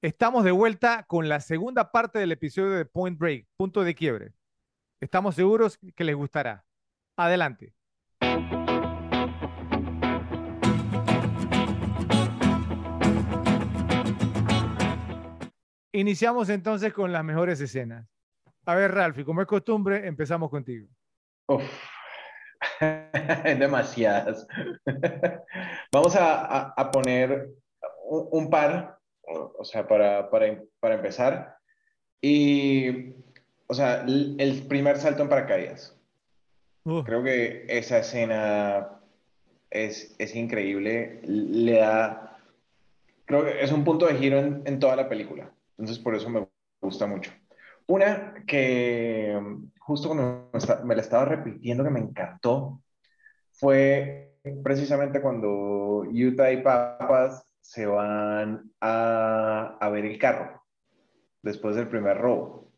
Estamos de vuelta con la segunda parte del episodio de Point Break, punto de quiebre. Estamos seguros que les gustará. Adelante. Iniciamos entonces con las mejores escenas. A ver, Ralph, como es costumbre, empezamos contigo. Uf, demasiadas. Vamos a, poner un, par, o, sea, para, para, empezar. Y, o sea, el primer salto en paracaídas. Creo que esa escena es, es, increíble. Le da, creo que es un punto de giro en, en toda la película. Entonces, por eso me gusta mucho. Una que justo cuando me la estaba repitiendo que me encantó fue precisamente cuando Utah y Papas se van a, a ver el carro después del primer robo.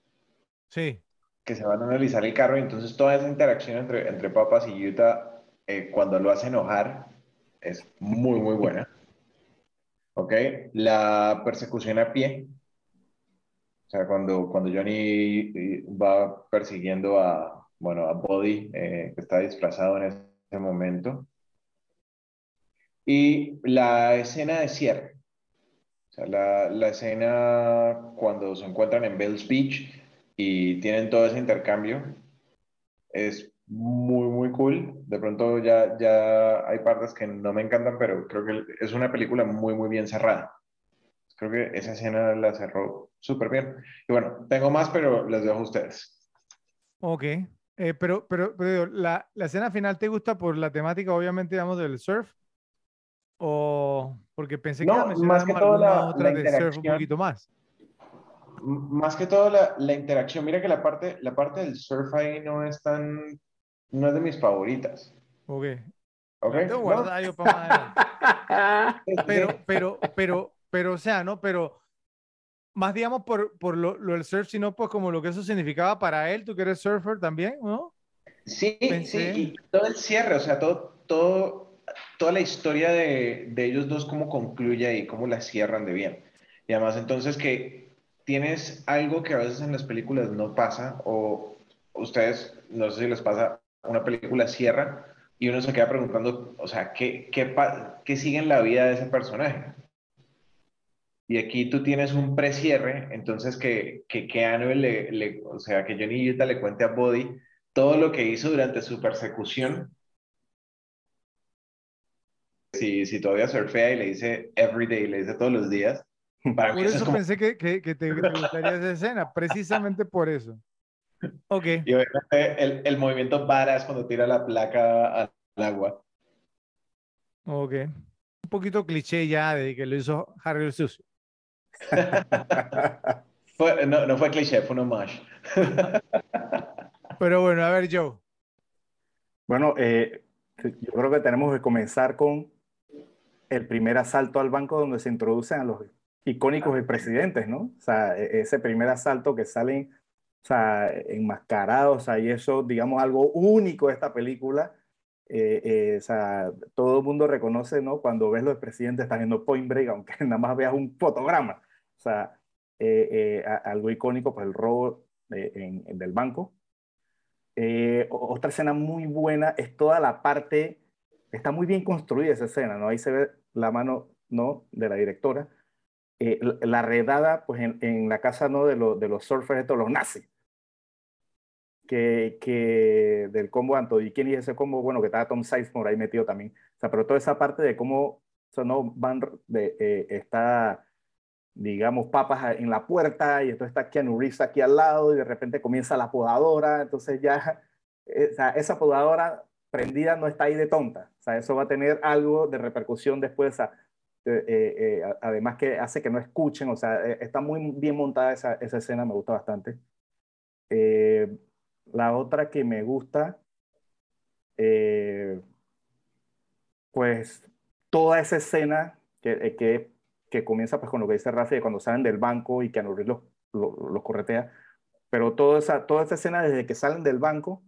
Sí. Que se van a analizar el carro y entonces toda esa interacción entre, entre Papas y Utah eh, cuando lo hace enojar es muy, muy buena. ¿Ok? La persecución a pie o sea, cuando, cuando Johnny eh, va persiguiendo a, bueno, a Body, eh, que está disfrazado en ese momento. Y la escena de cierre. O sea, la, la escena cuando se encuentran en Bells Beach y tienen todo ese intercambio es muy, muy cool. De pronto ya, ya hay partes que no me encantan, pero creo que es una película muy, muy bien cerrada. Creo que esa escena la cerró súper bien. Y bueno, tengo más, pero les dejo a ustedes. Ok. Eh, pero, pero, pero la, la, escena final te gusta por la temática, obviamente, digamos, del surf. O porque pensé que no, más que todo la, otra de surf un poquito más. Más que todo la, la, interacción. Mira que la parte, la parte del surf ahí no es tan. No es de mis favoritas. Ok. Ok. pero, pero, pero, pero, o sea, ¿no? Pero más digamos por, por lo, lo, del surf, sino pues como lo que eso significaba para él, tú que eres surfer también, ¿no? Sí, sí, y todo el cierre, o sea, todo, todo, toda la historia de, de ellos dos, cómo concluye y cómo la cierran de bien. Y además entonces que tienes algo que a veces en las películas no pasa, o ustedes, no sé si les pasa, una película cierra y uno se queda preguntando, o sea, ¿qué, qué, qué sigue en la vida de ese personaje? Y aquí tú tienes un precierre, entonces que, que, que le, le, o sea, que Johnny Utah le cuente a Body todo lo que hizo durante su persecución. Si, si todavía surfea y le dice every le dice todos los días. Para por eso, pensé que, que, que, te, gustaría esa escena, precisamente por eso. Ok. Y obviamente el, el movimiento es cuando tira la placa al agua. Ok. Un poquito cliché ya de que lo hizo Harry el Sucio no, no, fue cliché, fue un homage. Pero bueno, a ver, Joe. Bueno, eh, yo creo que tenemos que comenzar con el primer asalto al banco donde se introducen a los icónicos presidentes, ¿no? O sea, e, ese primer asalto que salen, o sea, enmascarados, o y eso, digamos, algo único de esta película. Eh, eh, o sea, todo el mundo reconoce, ¿no? Cuando ves los presidentes están viendo Point Break, aunque nada más veas un fotograma. O sea, eh, eh, algo icónico, pues el robo en, del banco. Eh, otra escena muy buena es toda la parte, está muy bien construida esa escena, ¿no? Ahí se ve la mano, ¿no? De la directora. la redada, pues en, la casa, ¿no? De, los surfers, estos, los nazis. Que, que, del combo Anto, ¿y quién es ese combo? Bueno, que estaba Tom Sizemore ahí metido también. O sea, pero toda esa parte de cómo, o sea, no van, de, está digamos, papas en la puerta y entonces está Keanu Reeves aquí al lado y de repente comienza la podadora, entonces ya eh, esa podadora prendida no está ahí de tonta, o sea, eso va a tener algo de repercusión después, eh, eh, además que hace que no escuchen, o sea, está muy bien montada esa, esa escena, me gusta bastante. la otra que me gusta, pues toda esa escena que, que que comienza pues con lo que dice Rafa de cuando salen del banco y que Reeves los, los, corretea, pero toda esa, toda esa escena desde que salen del banco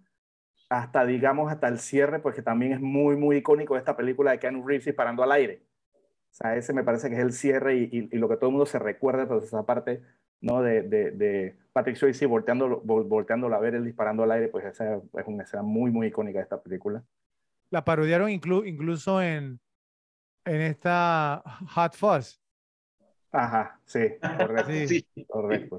hasta, digamos, hasta el cierre, porque también es muy, muy icónico esta película de Keanu Reeves disparando al aire. O sea, ese me parece que es el cierre y, y, y lo que todo el mundo se recuerda, pues esa parte, ¿no? De, de, de Patrick Swayze volteando, volteando a ver, él disparando al aire, pues esa es una escena muy, muy icónica de esta película. La parodiaron inclu incluso en, en esta Hot Fuzz. Ajá, sí, correcto. sí. correcto.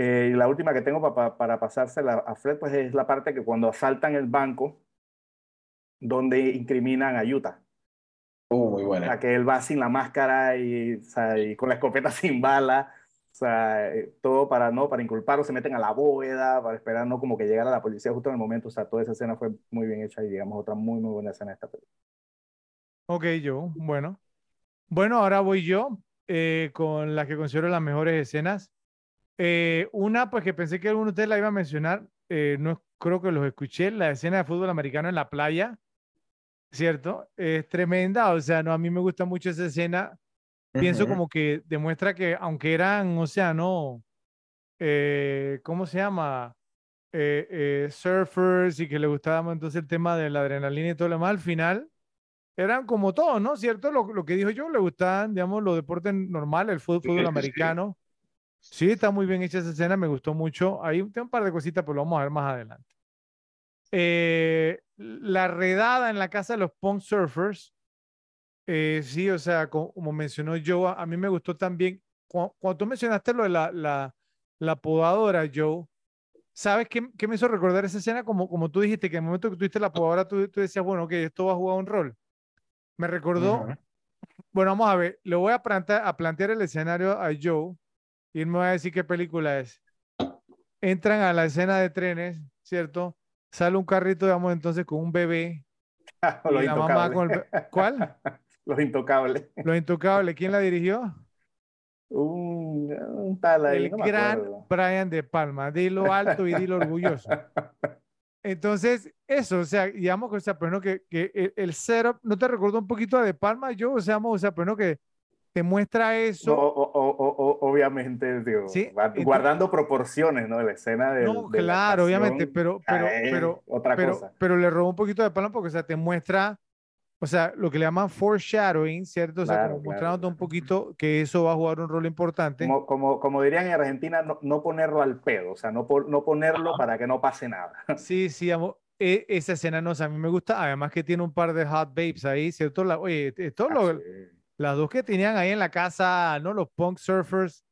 Eh, y la última que tengo para, para pasársela a Fred, pues es la parte que cuando asaltan el banco, donde incriminan a Utah. Uh, muy buena. O sea, que él va sin la máscara y, o sea, y con la escopeta sin bala. O sea, eh, todo para, ¿no? para inculparlo, se meten a la bóveda, para esperar, ¿no? Como que llegara la policía justo en el momento. O sea, toda esa escena fue muy bien hecha y, digamos, otra muy, muy buena escena de esta película. Ok, yo, bueno. Bueno, ahora voy yo eh, con las que considero las mejores escenas. Eh, una, pues que pensé que alguno de ustedes la iba a mencionar, eh, no creo que los escuché, la escena de fútbol americano en la playa, ¿cierto? Es tremenda, o sea, no, a mí me gusta mucho esa escena. Pienso como que demuestra que aunque eran, o sea, no, ¿cómo se llama? surfers y que le gustaba entonces el tema de la adrenalina y todo lo demás, al final eran como todos, ¿no? ¿Cierto? Lo, lo, que dijo yo, le gustaban, digamos, los deportes normales, el fútbol, fútbol americano. Sí. Está muy bien hecha esa escena, me gustó mucho. Ahí tengo un par de cositas, pero lo vamos a ver más adelante. Eh, la redada en la casa de los punk surfers. Eh, sí, o sea, como, mencionó Joe, a, mí me gustó también. Cuando, tú mencionaste lo de la, la, la podadora, Joe, ¿sabes qué, qué, me hizo recordar esa escena? Como, como tú dijiste, que en el momento que tuviste la podadora, tú, tú decías, bueno, que esto va a jugar un rol. Me recordó, bueno, vamos a ver, le voy a plantear, a plantear el escenario a Joe y él me va a decir qué película es. Entran a la escena de trenes, ¿cierto? Sale un carrito, digamos, entonces con un bebé. y la mamá con el... ¿Cuál? Los Intocables. Los Intocables. ¿Quién la dirigió? Un, un tal ahí, El gran Brian De Palma. Dilo alto y dilo orgulloso. Entonces, eso, o sea, digamos que, o sea, pues no, que, que el, el, setup, ¿no te recuerdo un poquito de Palma? Yo, o sea, o sea, pues no, que te muestra eso. No, o, o, obviamente, digo, ¿Sí? guardando proporciones, ¿no? La escena de. No, claro, obviamente, pero, pero, pero, otra pero, cosa. pero le robó un poquito de Palma porque, o sea, te muestra o sea, lo que le llaman foreshadowing, ¿cierto? O sea, Claro, como claro, mostrándote un claro. poquito que eso va a jugar un rol importante. Como, como, como dirían en Argentina, no, no ponerlo al pedo, o sea, no, no ponerlo para que no pase nada. Sí, sí, amo- e- esa escena no, o sea, a mí me gusta, además que tiene un par de hot babes ahí, ¿cierto? La- oye, esto lo- Así. Las dos que tenían ahí en la casa, ¿no? Los punk surfers,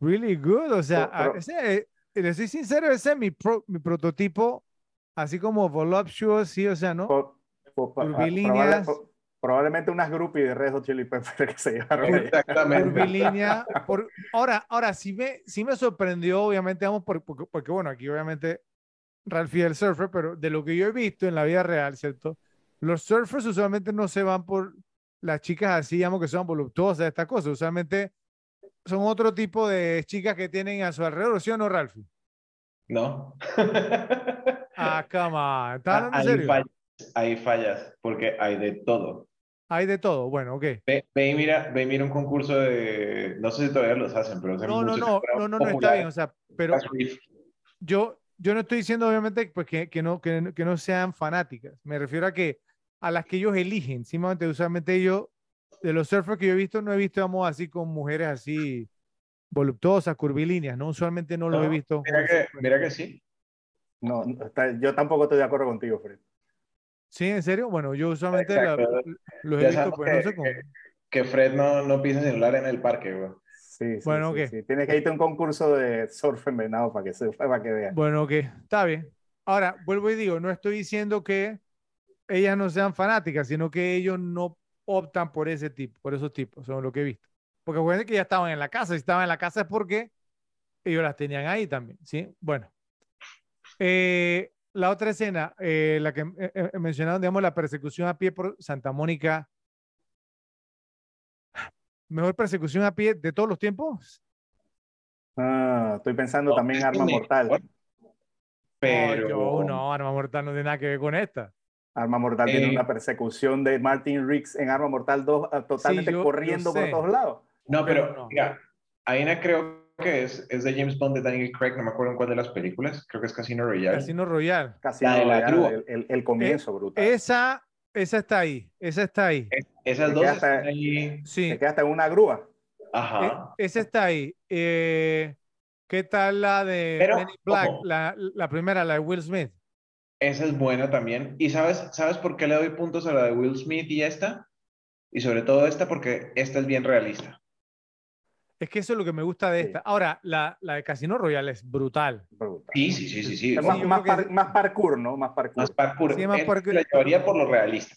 really good, o sea, Pero- ese, eh, le soy sincero, ese es mi, pro- mi prototipo, así como voluptuous, sí, o sea, ¿no? Po- po- pa- Curvilíneas. probable- po- probablemente unas groupies de Red Hot Chili Peppers que se llevaron. Exactamente. curvilínea. Por, ahora, ahora sí me, sí me sorprendió, obviamente, vamos, por- porque, porque, bueno, aquí obviamente Ralphie es el surfer, pero de lo que yo he visto en la vida real, ¿cierto? Los surfers usualmente no se van por las chicas así, digamos, que son voluptuosas, estas cosas. Usualmente son otro tipo de chicas que tienen a su alrededor, ¿sí o no, Ralphie? ¿No? Ah, come on. ¿Estás hablando en ahí, serio? fallas, ahí fallas, porque hay de todo. Hay de todo. Bueno, ok. Ve, ve y mira, ve y mira un concurso de, no sé si todavía los hacen, pero No, no, no, no, no, no, está bien, o sea, pero yo, yo no estoy diciendo obviamente pues, que, que, no, que, que no sean fanáticas. Me refiero a que a las que ellos eligen. Simplemente, usualmente yo, de los surfers que yo he visto, no he visto, vamos, así con mujeres así voluptuosas, curvilíneas, ¿no? Usualmente no lo he No, visto. Mira que, mira que sí. No, no, está- yo tampoco estoy de acuerdo contigo, Fred. Sí, ¿en serio? Bueno, yo usualmente la- los he Ya visto, pues no que- sé cómo. que- Que Fred no, no pisa celular en el parque, güey. Sí, sí, Bueno, sí, ok. sí. Tienes que irte a un concurso de surf envenenado para que, se, para que veas. Bueno, ok, está bien. Ahora, vuelvo y digo, no estoy diciendo que ellas no sean fanáticas, sino que ellos no optan por ese tipo, por esos tipos, son lo que he visto. Porque acuérdense que ya estaban en la casa, si estaban en la casa es porque ellos las tenían ahí también, ¿sí? Bueno. Eh, la otra escena, eh, la que eh, eh, mencionaron, digamos, la persecución a pie por Santa Mónica. Mejor persecución a pie de todos los tiempos. Ah, estoy pensando No, también Arma Mortal. Pero. No, yo, no, Arma Mortal no tiene nada que ver con esta. Arma Mortal tiene Eh, una persecución de Martin Riggs en Arma Mortal 2 ah, totalmente yo corriendo por todos lados. No, pero, Pero no. mira, hay una creo que es, es de James Bond de Daniel Craig, no me acuerdo en cuál de las películas, creo que es Casino Royale. Casino Royale. Casi La de la ya, grúa. el, el- el comienzo brutal. Esa, esa está ahí, esa está ahí. Esas Se dos están ahí. Sí, Se queda hasta en una grúa. Ajá. e- esa está ahí. Eh, ¿qué tal la de Pero, Black? la primera, la de Will Smith. Esa es buena también. ¿Y sabes, sabes por qué le doy puntos a la de Will Smith y esta? Y sobre todo esta porque esta es bien realista. Es que eso es lo que me gusta de Sí. esta. Ahora, la, la de Casino Royale es brutal. Brutal. Sí, sí, sí, sí, sí. Más, más parkour, ¿no? Más parkour. Más parkour. Sí, más Esta parkour. La llevaría por lo realista.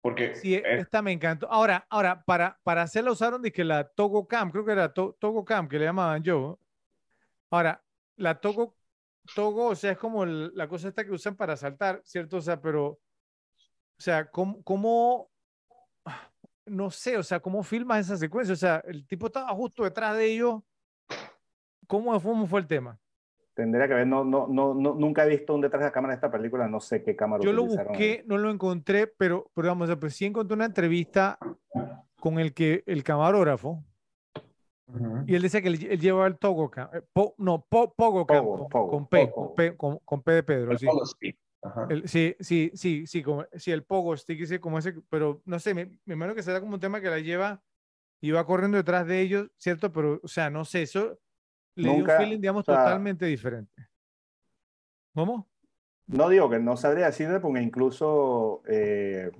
Porque Sí, eh, esta me encantó. Ahora, ahora para, para hacerla usaron que la Togo Cam, creo que era To- Togo Cam que le llamaban yo. Ahora, la Togo, Togo, o sea, es como el- la cosa esta que usan para saltar, ¿cierto? O sea, pero, o sea, ¿cómo, cómo- no sé, o sea, cómo filmas esa secuencia? O sea, el tipo estaba justo detrás de ellos. ¿Cómo fue, cómo fue el tema? Tendría que ver, no, no, no, no- nunca he visto un detrás de cámara de esta película, no sé qué cámara Yo lo utilizaron ahí. busqué, no lo encontré, pero, pero vamos, o sea, pues sí encontré una entrevista con el que el camarógrafo y él decía que él, él llevaba el Togo eh, po- no, po- Pogo Pogo, con, Pogo, con P, Pogo. con P, con, con P de Pedro, El sí. Pogo Stick. Ajá. El- sí, sí, sí, sí, como, sí, el Pogo Stick, ese, como ese, pero no sé, me, me imagino que será como un tema que la lleva y va corriendo detrás de ellos, ¿cierto? Pero, o sea, no sé, eso le dio un feeling, digamos, o sea, totalmente diferente. ¿Cómo? No digo que no sabría decirle, porque incluso, eh,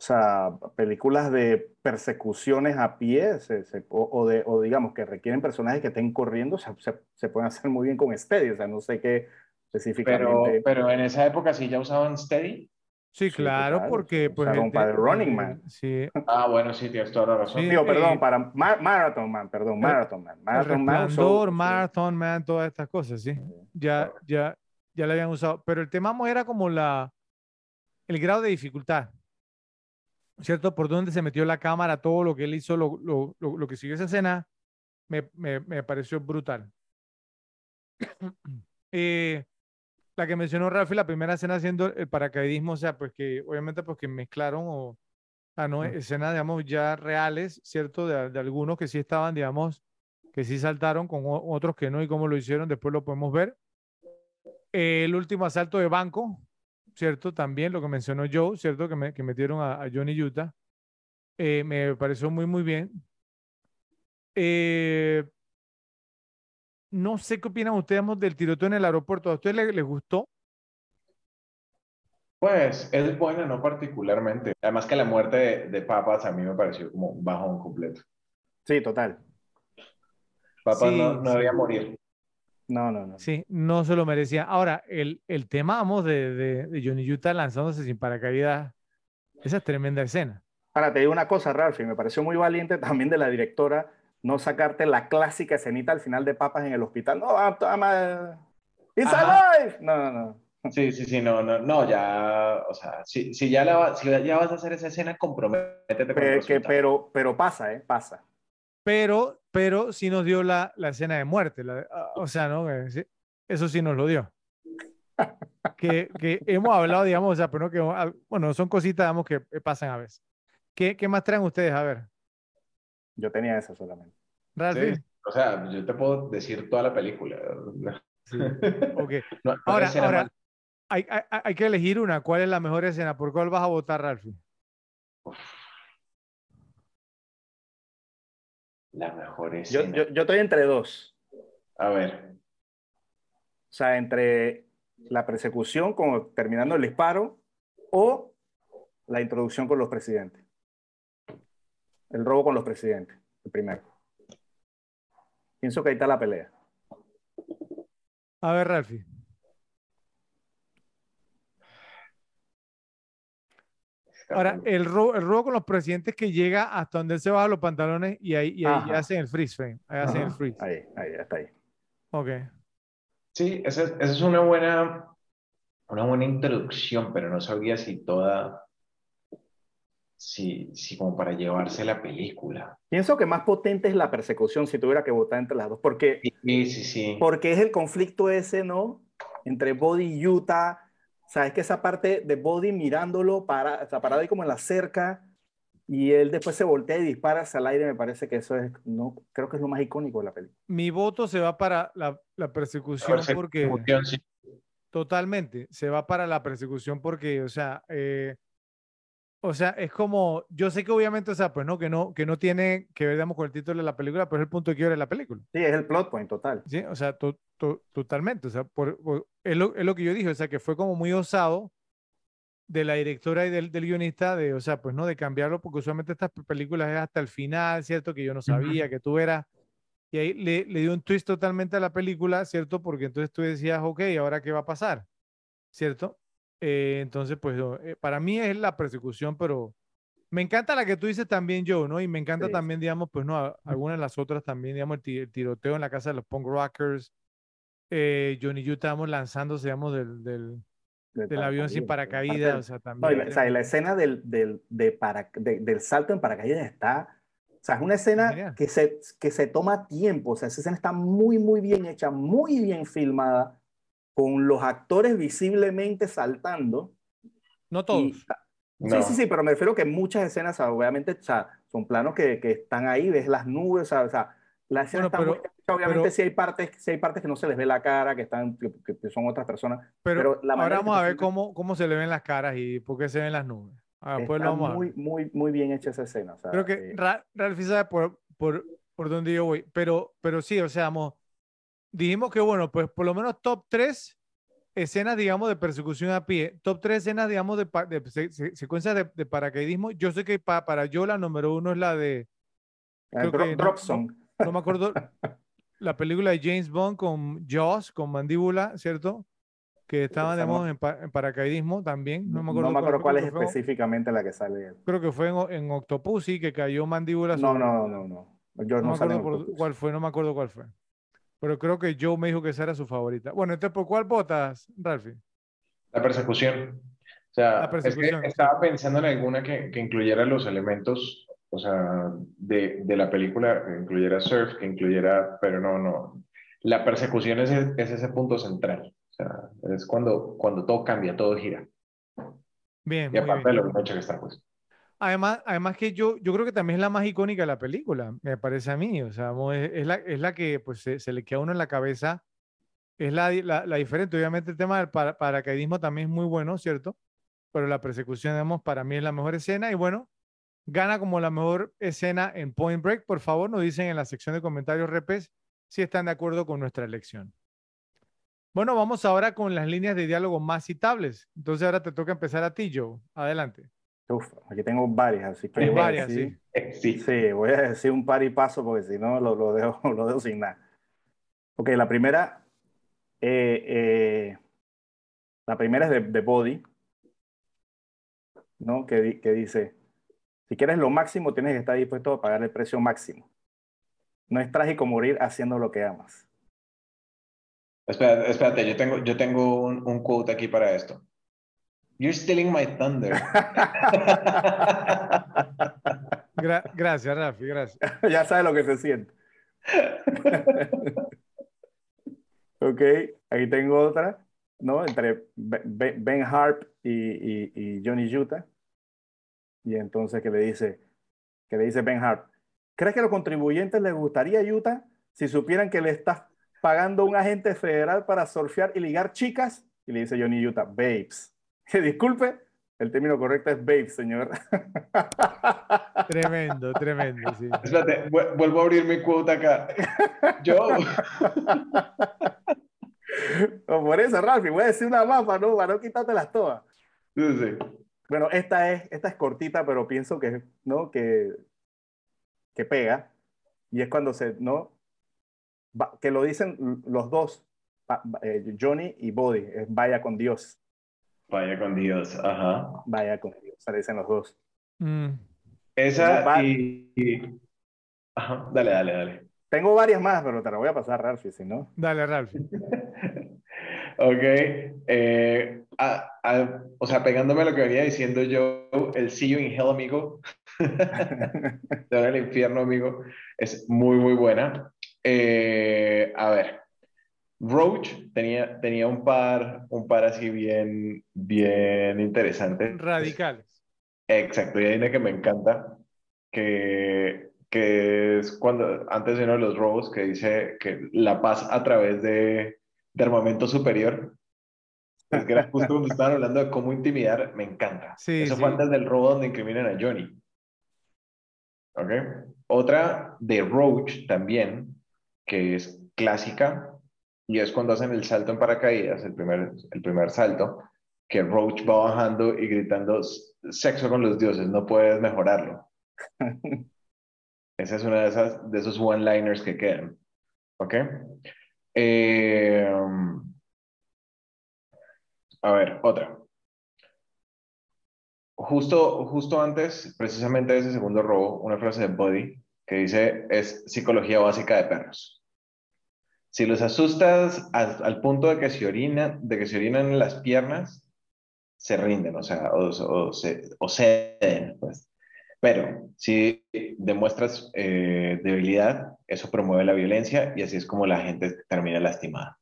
o sea, películas de persecuciones a pie, se- se- o, o de, o digamos que requieren personajes que estén corriendo, se, se- se pueden hacer muy bien con Steady, o sea, no sé qué Pero, específicamente. pero en esa época sí ya usaban Steady. Sí, Sí, claro, porque pues para el Running Man. Sí, Ah, bueno, sí, tienes toda la razón. Sí. Digo, perdón, eh, para Ma- Marathon Man, perdón, Marathon Man. Marathon Man usó- Marathon Man, todas estas cosas, sí. Ya, ya, ya la habían usado. Pero el tema era como la, el grado de dificultad, ¿cierto? Por dónde se metió la cámara, todo lo que él hizo, lo, lo, lo, lo que siguió esa escena, me, me, me pareció brutal. Eh, la que mencionó Rafi, la primera escena haciendo el paracaidismo, o sea, pues que obviamente pues que mezclaron o, ah, no, escenas, digamos, ya reales, ¿cierto? De, de algunos que sí estaban, digamos, que sí saltaron con otros que no y cómo lo hicieron, después lo podemos ver. Eh, el último asalto de banco, ¿cierto? También lo que mencionó Joe, ¿cierto? Que, me- que metieron a, a Johnny Utah. Eh, me pareció muy, muy bien. Eh, no sé qué opinan ustedes del tiroteo en el aeropuerto. ¿A ustedes les, les gustó? Pues es buena, no particularmente. Además que la muerte de, de Papas a mí me pareció como un bajón completo. Sí, total. Papas Sí, no, no sí. debía morir. No, no, no. Sí, no se lo merecía. Ahora, el, el tema, vamos, de, de, de Johnny Utah lanzándose sin paracaídas, esa es tremenda escena. Ahora te digo una cosa, Ralph, y me pareció muy valiente también de la directora no sacarte la clásica escenita al final de Papas en el hospital. No, I'm, I'm a- It's Ajá. alive. No, no, no. Sí, sí, sí, no, no, no, ya, o sea, si, si ya la, si ya vas a hacer esa escena, comprométete con el que, pero, pero pasa, ¿eh? Pasa. Pero, pero sí nos dio la, la escena de muerte. la- ah, o sea, ¿no? Eh, Eso sí nos lo dio. Que, que hemos hablado, digamos, o sea, pero no que, bueno, son cositas, digamos, que pasan a veces. ¿Qué, qué más traen ustedes? A ver, Yo tenía esa solamente. Ralphie. Sí, o sea, yo te puedo decir toda la película. Sí, ok. No- no hay Ahora, ahora hay, hay, hay que elegir una. ¿Cuál es la mejor escena? ¿Por cuál vas a votar, Ralphie? La mejor Yo, escena. yo, yo estoy entre dos. A ver, O sea, entre la persecución, como terminando el disparo, o la introducción con los presidentes. El robo con los presidentes, el primero. Pienso que ahí está la pelea. A ver, Ralphie. Ahora, el robo, el robo con los presidentes que llega hasta donde él se baja los pantalones y ahí, y ahí Ajá. hacen el freeze frame. Ahí hacen el Ajá. freeze. Ahí, ahí, está ahí. Ok. Sí, esa es, esa es una buena, una buena introducción, pero no sabía si toda, si, si como para llevarse la película. Pienso que más potente es la persecución si tuviera que votar entre las dos, porque, Sí, sí, sí. porque es el conflicto ese, ¿no? Entre Body y Utah. O sea, es que esa parte de Body mirándolo, para, o sea, parado ahí como en la cerca, y él después se voltea y dispara hacia el aire, me parece que eso es, no, creo que es lo más icónico de la película. Mi voto se va para la, la persecución porque Persecución, sí. totalmente se va para la persecución porque, o sea, eh, o sea, es como, yo sé que obviamente, o sea, pues no, que no, que no tiene que ver, digamos, con el título de la película, pero es el punto de quiebra de la película. Sí, es el plot point total. Sí, o sea, totalmente, o sea, por, es, lo, es, lo, que yo dije, o sea, que fue como muy osado de la directora y del, del, guionista de, o sea, pues no, de cambiarlo, porque usualmente estas películas es hasta el final, ¿cierto? Que yo no sabía, que tú eras, y ahí le, le dio un twist totalmente a la película, ¿cierto? Porque entonces tú decías, ok, ¿ahora qué va a pasar? ¿Cierto? Eh, entonces, pues eh, para mí es la persecución, pero me encanta la que tú dices también, yo, ¿no? Y me encanta también, digamos, pues no, algunas de las otras también, digamos, el, tiroteo en la casa de los punk rockers. Eh, Johnny Yu estábamos lanzándose, digamos, del, del, del, avión sin paracaídas. O sea, también. No, la, o sea, la, escena del, del, de para, del salto en paracaídas está. O sea, es una escena que se, que se toma tiempo. O sea, esa escena está muy, muy bien hecha, muy bien filmada con los actores visiblemente saltando. No todos. sí, sí, sí, pero me refiero que muchas escenas, obviamente, o sea, son planos que, que, están ahí, ves las nubes, o sea, la escena está muy, obviamente sí hay partes, sí hay partes que no se les ve la cara, que están, que, son otras personas. Pero, ahora vamos a ver cómo, cómo se le ven las caras y por qué se ven las nubes. Ah, pues está muy, muy, muy bien hecha esa escena. O sea, Creo que eh, Ralphie sabe por, por, por dónde yo voy, pero, pero sí, o sea, vamos, dijimos que, bueno, pues por lo menos top 3 escenas, digamos, de persecución a pie, top 3 escenas, digamos, de, de, secuencias de, paracaidismo. Yo sé que para yo la número uno es la de... Creo que, Drop Song. No, me acuerdo. la película de James Bond con Jaws, con Mandíbula, ¿cierto? Que estaban, digamos, en, paracaidismo también. No me acuerdo, no me acuerdo cuál, es específicamente la que sale. Creo que fue en, en Octopussy, que cayó Mandíbula. No, no, no, no. Yo no, me acuerdo cuál fue, no me acuerdo cuál fue. Pero creo que Joe me dijo que esa era su favorita. Bueno, entonces, ¿por cuál votas, Ralphie? La persecución. O sea, Es que estaba pensando en alguna que, que, incluyera los elementos, o sea, de, de, la película, que incluyera surf, que incluyera, pero no, no. La persecución es, es ese punto central. O sea, es cuando, cuando todo cambia, todo gira. Bien. Y aparte de lo bien que está, pues. Además, además que yo, yo creo que también es la más icónica de la película, me parece a mí. O sea, es, la, es la que pues, se, le queda a uno en la cabeza. Es la, la, diferente. Obviamente el tema del paracaidismo también es muy bueno, ¿cierto? Pero la persecución, digamos, para mí es la mejor escena. Y bueno, gana como la mejor escena en Point Break. Por favor, nos dicen en la sección de comentarios, repes, si están de acuerdo con nuestra elección. Bueno, vamos ahora con las líneas de diálogo más citables. Entonces ahora te toca empezar a ti, Joe. Adelante. Uf, aquí tengo varias, así que. Hay varias, sí. sí. voy a decir un par y paso porque si no lo, lo, dejo, lo dejo sin nada. Ok, la primera. Eh, eh, la primera es de, de Body, ¿no? Que, que dice: si quieres lo máximo, tienes que estar dispuesto a pagar el precio máximo. No es trágico morir haciendo lo que amas. Espérate, espérate yo tengo, yo tengo un, un quote aquí para esto. You're stealing my thunder. gracias, Rafi, gracias. ya sabes lo que se siente. ok, ahí tengo otra, ¿no? Entre Ben Harp y, Johnny Utah. Y entonces que le dice, que le dice Ben Harp, ¿crees que a los contribuyentes les gustaría Utah si supieran que le estás pagando un agente federal para surfear y ligar chicas? Y le dice Johnny Utah, babes. disculpe, el término correcto es babe, señor. Tremendo, tremendo, sí. Espérate, vuelvo a abrir mi cuota acá. Yo. por eso, Ralfi, voy a decir una más para no, para no quitártelas todas. Sí, sí. Bueno, esta es, esta es cortita, pero pienso que, ¿no? que, que pega. Y es cuando se, ¿no? que lo dicen los dos, eh, Johnny y Body, es vaya con Dios. Vaya con Dios, ajá. Vaya con Dios, parecen los dos. Mm. Esa y, Ajá, dale, dale, dale. Tengo varias más, pero te la voy a pasar, Ralphie, si no. Dale, Ralphie. ok. Eh, o sea, pegándome a lo que venía diciendo yo, el See You in Hell, amigo. de el infierno, amigo. Es muy, muy buena. Eh, a ver. Roach tenía, tenía un par, un par así bien, bien interesante. Radicales. Exacto, y hay una que me encanta, que, que es cuando, antes de uno de los robos, que dice que la paz a través de, de armamento superior. Es que era justo cuando estaban hablando de cómo intimidar, me encanta. Sí, Eso sí. fue antes del robo donde incriminan a Johnny. ¿Ok? Otra de Roach también, que es clásica, y es cuando hacen el salto en paracaídas, el primer, el primer salto, que Roach va bajando y gritando sexo con los dioses, no puedes mejorarlo. Esa es una de esas de esos one-liners que quedan. ¿Ok? Eh, a ver, otra. Justo, justo antes, precisamente de ese segundo robo, una frase de Buddy que dice, es psicología básica de perros. Si los asustas al, al punto de que se orinan, de que se orinan en las piernas, se rinden, o sea, o, o, se, o ceden, pues. Pero si demuestras eh, debilidad, eso promueve la violencia y así es como la gente termina lastimada.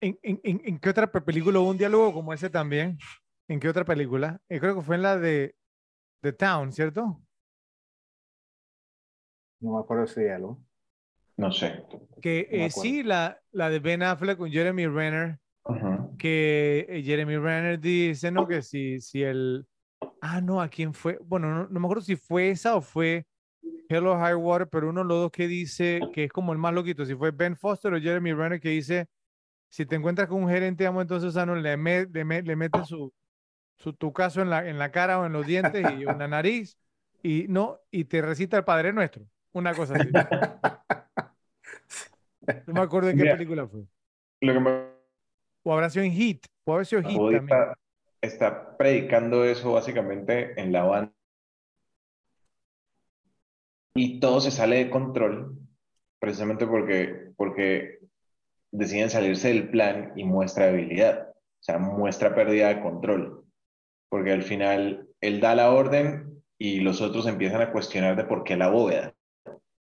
¿En, en, en, en qué otra película hubo un diálogo como ese también? ¿En qué otra película? Eh, creo que fue en la de The Town, ¿cierto? No me acuerdo si algo. No sé. Que No eh, sí, la, la de Ben Affleck con Jeremy Renner, Ujú. que eh, Jeremy Renner dice, ¿no? Que si, si el... Ah, no, ¿a quién fue? Bueno, no, no me acuerdo si fue esa o fue Hello High Water, pero uno de los dos que dice que es como el más loquito, si fue Ben Foster o Jeremy Renner que dice, si te encuentras con un gerente, amo, entonces ah, no, le, me- le, me- le metes su, su tu caso en la, en la cara o en los dientes y en la nariz y no, y te recita el Padre Nuestro, una cosa así. No me acuerdo de qué Mira. película fue. Lo que me O habrá sido en Hit, o habrá sido Hit también. está, está predicando eso básicamente en la banda. Y todo se sale de control, precisamente porque, porque deciden salirse del plan y muestra debilidad, o sea, muestra pérdida de control. Porque al final él da la orden y los otros empiezan a cuestionar de por qué la bóveda.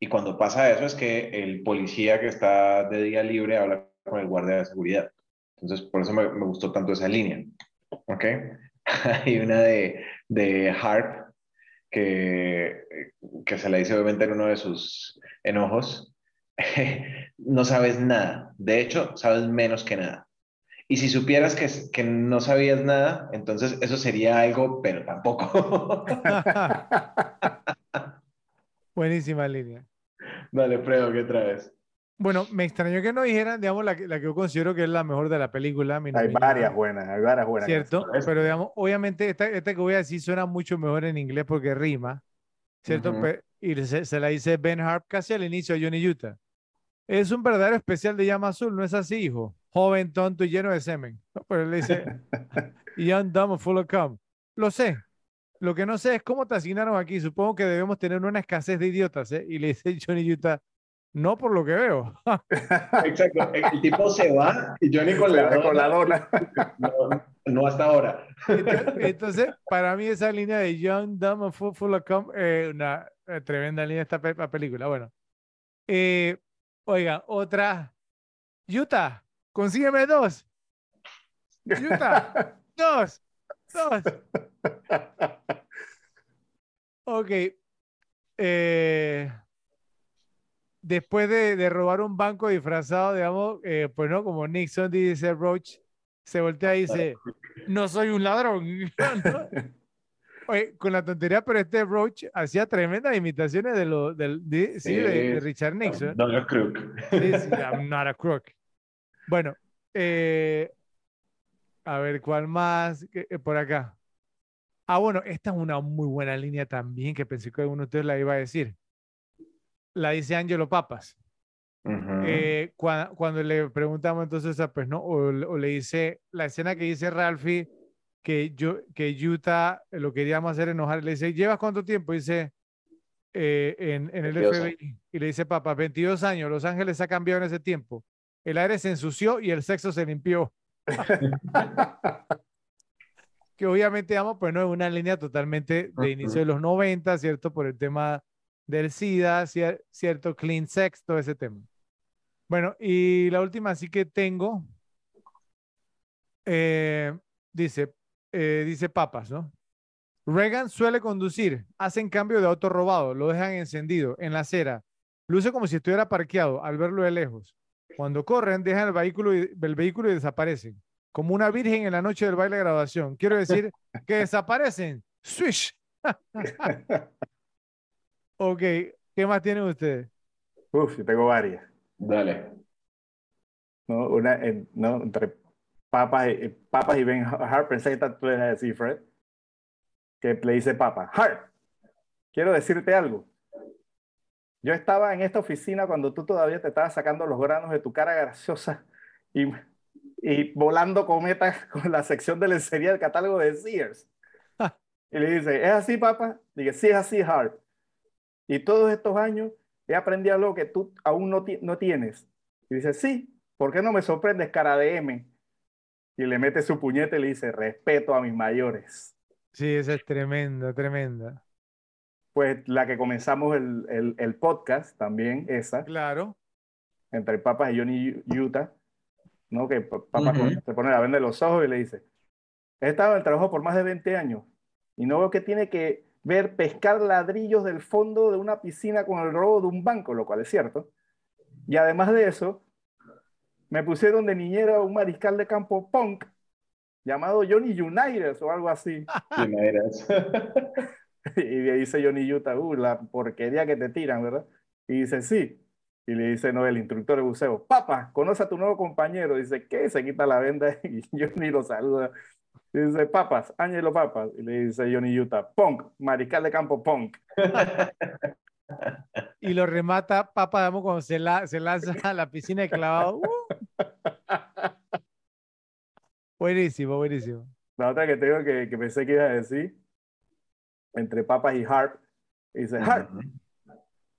Y cuando pasa eso es que el policía que está de día libre habla con el guardia de seguridad. Entonces, por eso me, gustó tanto esa línea. ¿Ok? Hay una de, de Harp que, que se la dice obviamente en uno de sus enojos. no sabes nada. De hecho, sabes menos que nada. Y si supieras que, que no sabías nada, entonces eso sería algo, pero tampoco. Buenísima línea. Dale, Fredo, ¿qué traes? Bueno, me extrañó que no dijeran, digamos, la, que- la que yo considero que es la mejor de la película. Hay nominada, varias buenas, hay varias buenas. ¿Cierto? Pero digamos, obviamente esta, esta que voy a decir suena mucho mejor en inglés porque rima, ¿cierto? Ujú. Pe- y se, se la dice Ben Harp casi al inicio de Johnny Utah. Es un verdadero especial de Llama Azul, ¿no es así, hijo? Joven, tonto y lleno de semen. ¿no? Pero él le dice, young, dumb, full of cum. Lo sé. Lo que no sé es cómo te asignaron aquí. Supongo que debemos tener una escasez de idiotas, ¿eh? Y le dice Johnny Utah, no por lo que veo. Exacto, el tipo se va y Johnny con la, Con la dona, no, no hasta ahora. Entonces, entonces, para mí esa línea de Young, Dumb and Full, full of cum, eh, una tremenda línea esta pe- la película. Bueno, Eh, oiga, otra. Utah, consígueme dos. Utah, dos. Ok. Eh, después de, de robar un banco disfrazado, digamos, eh, pues no, como Nixon dice Roach, se voltea y dice, no soy un ladrón. ¿no? Oye, con la tontería, pero este Roach hacía tremendas imitaciones de lo del de, sí, de, de Sí. Richard Nixon. Donald Crook. Sí, sí, I'm not a crook. Bueno, eh, a ver, ¿cuál más? ¿Qué- eh, Por acá. Ah, bueno, esta es una muy buena línea también que pensé que alguno de ustedes la iba a decir. La dice Angelo Papas. Eh, cua- cuando le preguntamos entonces, a, pues no, o, le- o le dice la escena que dice Ralphie que yo que Utah lo queríamos hacer enojar, le dice, ¿llevas cuánto tiempo? Dice eh, en, en el 22 FBI y le dice, papá, 22 años, Los Ángeles ha cambiado en ese tiempo. El aire se ensució y el sexo se limpió. Que obviamente, digamos, pues no es una línea totalmente de inicio de los 90, ¿cierto? Por el tema del SIDA, cier- cierto, clean sex, todo ese tema. Bueno, y la última sí que tengo, eh, dice, eh, dice Papas, ¿no? Reagan suele conducir, hacen cambio de auto robado, lo dejan encendido en la acera, luce como si estuviera parqueado al verlo de lejos. Cuando corren, dejan el vehículo y, el vehículo y desaparecen. como una virgen en la noche del baile de graduación. Quiero decir que desaparecen. Swish. ok, ¿qué más tienen ustedes? Uf, yo tengo varias. Dale. ¿no? Una, en- ¿no? Entre papas y, papas y Ben Hart, pensé que esta tú a decir, Fred, que le dice papa, Hart, quiero decirte algo. Yo estaba en esta oficina cuando tú todavía te estabas sacando los granos de tu cara graciosa y, y volando cometas con la sección de lencería del catálogo de Sears. Y le dice, ¿es así, papá? Dije, sí, es así, Hart. Y todos estos años he aprendido algo que tú aún no, ti- no tienes. Y dice, sí, ¿por qué no me sorprendes, cara de M? Y le mete su puñete y le dice, respeto a mis mayores. Sí, esa es tremenda, tremenda. Pues la que comenzamos el, el, el podcast, también esa, Claro. entre Papas y Johnny Utah, ¿no? Que pa- Papas Ujú. se pone la venda en los ojos y le dice, he estado en el trabajo por más de 20 años y no veo que tiene que ver pescar ladrillos del fondo de una piscina con el robo de un banco, lo cual es cierto. Y además de eso, me pusieron de niñera un mariscal de campo punk llamado Johnny United o algo así. Y le dice Johnny Utah, uh, la porquería que te tiran, ¿verdad? Y dice, sí. Y le dice, no, el instructor de buceo, papá, conoce a tu nuevo compañero. Dice, ¿qué? Se quita la venda y Johnny lo saluda. Y dice, papas, Ángelo Papas. Y le dice Johnny Utah, punk, mariscal de campo punk. Y lo remata Papa Damo cuando se, la- se lanza a la piscina de clavado. ¡Uh! Buenísimo, buenísimo. La otra que tengo que, que pensé que iba a decir, entre papas y Harp, dice, Harp,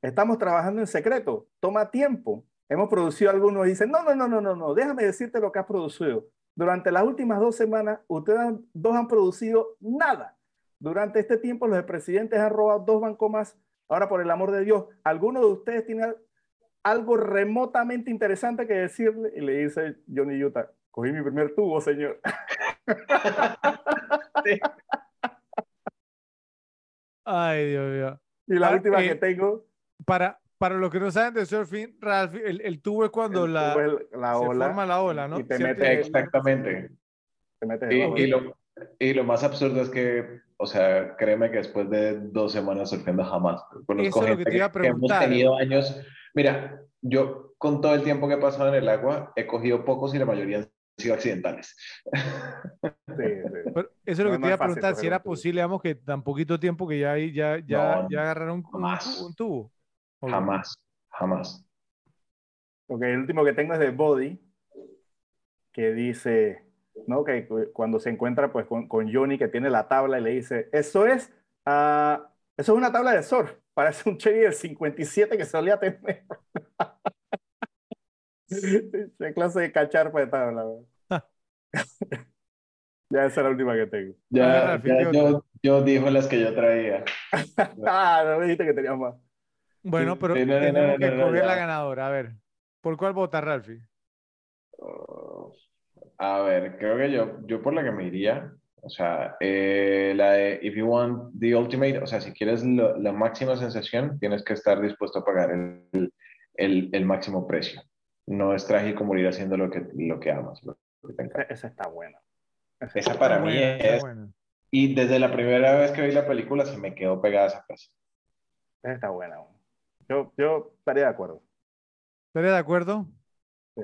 estamos trabajando en secreto, toma tiempo. Hemos producido algunos y dicen, no, no, no, no, no, no, déjame decirte lo que has producido. Durante las últimas dos semanas, ustedes han- dos han producido nada. Durante este tiempo, los presidentes han robado dos bancomas. Ahora, por el amor de Dios, ¿alguno de ustedes tiene algo remotamente interesante que decirle? Y le dice Johnny Utah, cogí mi primer tubo, señor. Ay, Dios mío. Y la Ah, última eh, que tengo, Para, para los que no saben de surfing, Ralph, el, el tubo es cuando el la, tubo es la se ola forma la ola, ¿no? y te ¿Cierto? mete- Exactamente. te metes Y, y lo, y lo más absurdo es que, o sea, créeme que después de dos semanas surfeando jamás. Conozco Eso es lo que gente te iba a que hemos tenido años. Mira, yo con todo el tiempo que he pasado en el agua, he cogido pocos y la mayoría han sido accidentales. Sí, sí. Pero eso es lo No, que no te iba a preguntar, si era posible, digamos, que tan poquito tiempo que ya ahí ya, ya, No, ya agarraron un, un, jamás. un tubo. Ok. Jamás, jamás. Ok, el último que tengo es de Body, que dice, ¿no? Que cu- cuando se encuentra pues con, con Johnny que tiene la tabla y le dice, eso es, ah, eso es una tabla de surf, parece un Chevy del 57 que solía tener. Qué clase de cacharpa de tabla. ¿verdad? Ya esa es la última que tengo. Ya, ya ¿qué yo, yo dijo las que yo traía. Ah, no me dijiste que tenías más. Bueno, pero sí, no, no, no, tenemos que no, no, escoger la ganadora. A ver, ¿por cuál vota, Ralphie? Oh, a ver, creo que yo, yo por la que me iría, o sea, eh, la de If you want the ultimate, o sea, si quieres lo- la máxima sensación, tienes que estar dispuesto a pagar el, el, el máximo precio. No es trágico morir haciendo lo que, lo que amas. lo que. Esa está buena. Esa para mí buena, es, buena. y desde la primera vez que vi la película se me quedó pegada esa frase. Esa está buena. Yo, yo estaría de acuerdo. ¿Estaría de acuerdo? Sí.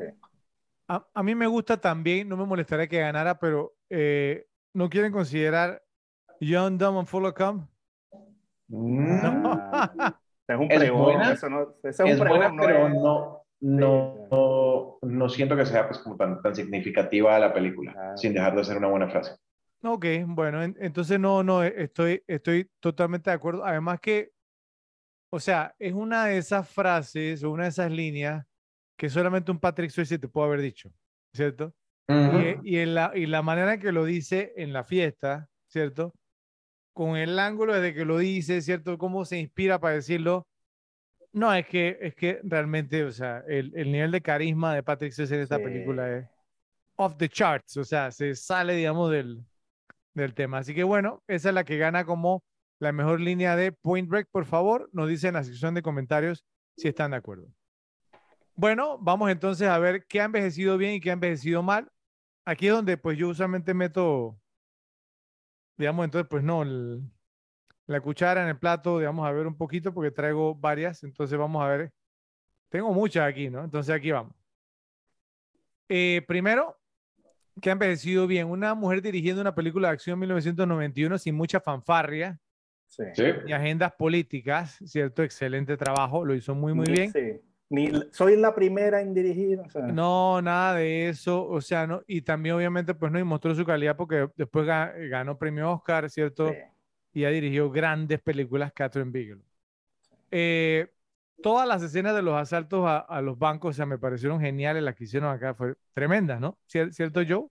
A, a mí me gusta también, no me molestaría que ganara, pero eh, ¿no quieren considerar Young, Dumb and Full of Cum? Mm, Ah, es un Es pregón. buena, Eso no, ese es un es pregón, buena, no pero es- no, no, no, no siento que sea pues, como tan, tan significativa la película, Ah. sin dejar de ser una buena frase. Ok, bueno, en- entonces no, no, eh, estoy, estoy totalmente de acuerdo. Además que, o sea, es una de esas frases o una de esas líneas que solamente un Patrick Swayze te puede haber dicho, ¿cierto? Y, y en la, y la manera en que lo dice en la fiesta, ¿cierto? Con el ángulo desde que lo dice, ¿cierto? Cómo se inspira para decirlo. No, es que, es que realmente, o sea, el, el nivel de carisma de Patrick Swayze en esta Sí. película es off the charts, o sea, se sale, digamos, del, del tema. Así que bueno, esa es la que gana como la mejor línea de Point Break. Por favor, nos dicen en la sección de comentarios si están de acuerdo. Bueno, vamos entonces a ver qué ha envejecido bien y qué ha envejecido mal. aquí es donde pues yo usualmente meto, digamos, entonces pues no, la cuchara en el plato, digamos, a ver un poquito porque traigo varias, entonces vamos a ver. Tengo muchas aquí, ¿no? Entonces aquí vamos. Eh, primero, que ha envejecido bien. Una mujer dirigiendo una película de acción en 1991 sin mucha fanfarria sí. y agendas políticas, ¿cierto? Excelente trabajo, lo hizo muy, muy bien. Sí. Ni soy la primera en dirigir. No, nada de eso. O sea, no, y también obviamente pues no, y mostró su calidad porque después ganó premio Oscar, ¿cierto? Y ha dirigido grandes películas, Catherine Bigelow. Eh, todas las escenas de los asaltos a, los bancos, o sea, me parecieron geniales las que hicieron acá, fue tremendas, ¿no? ¿Cierto, Joe?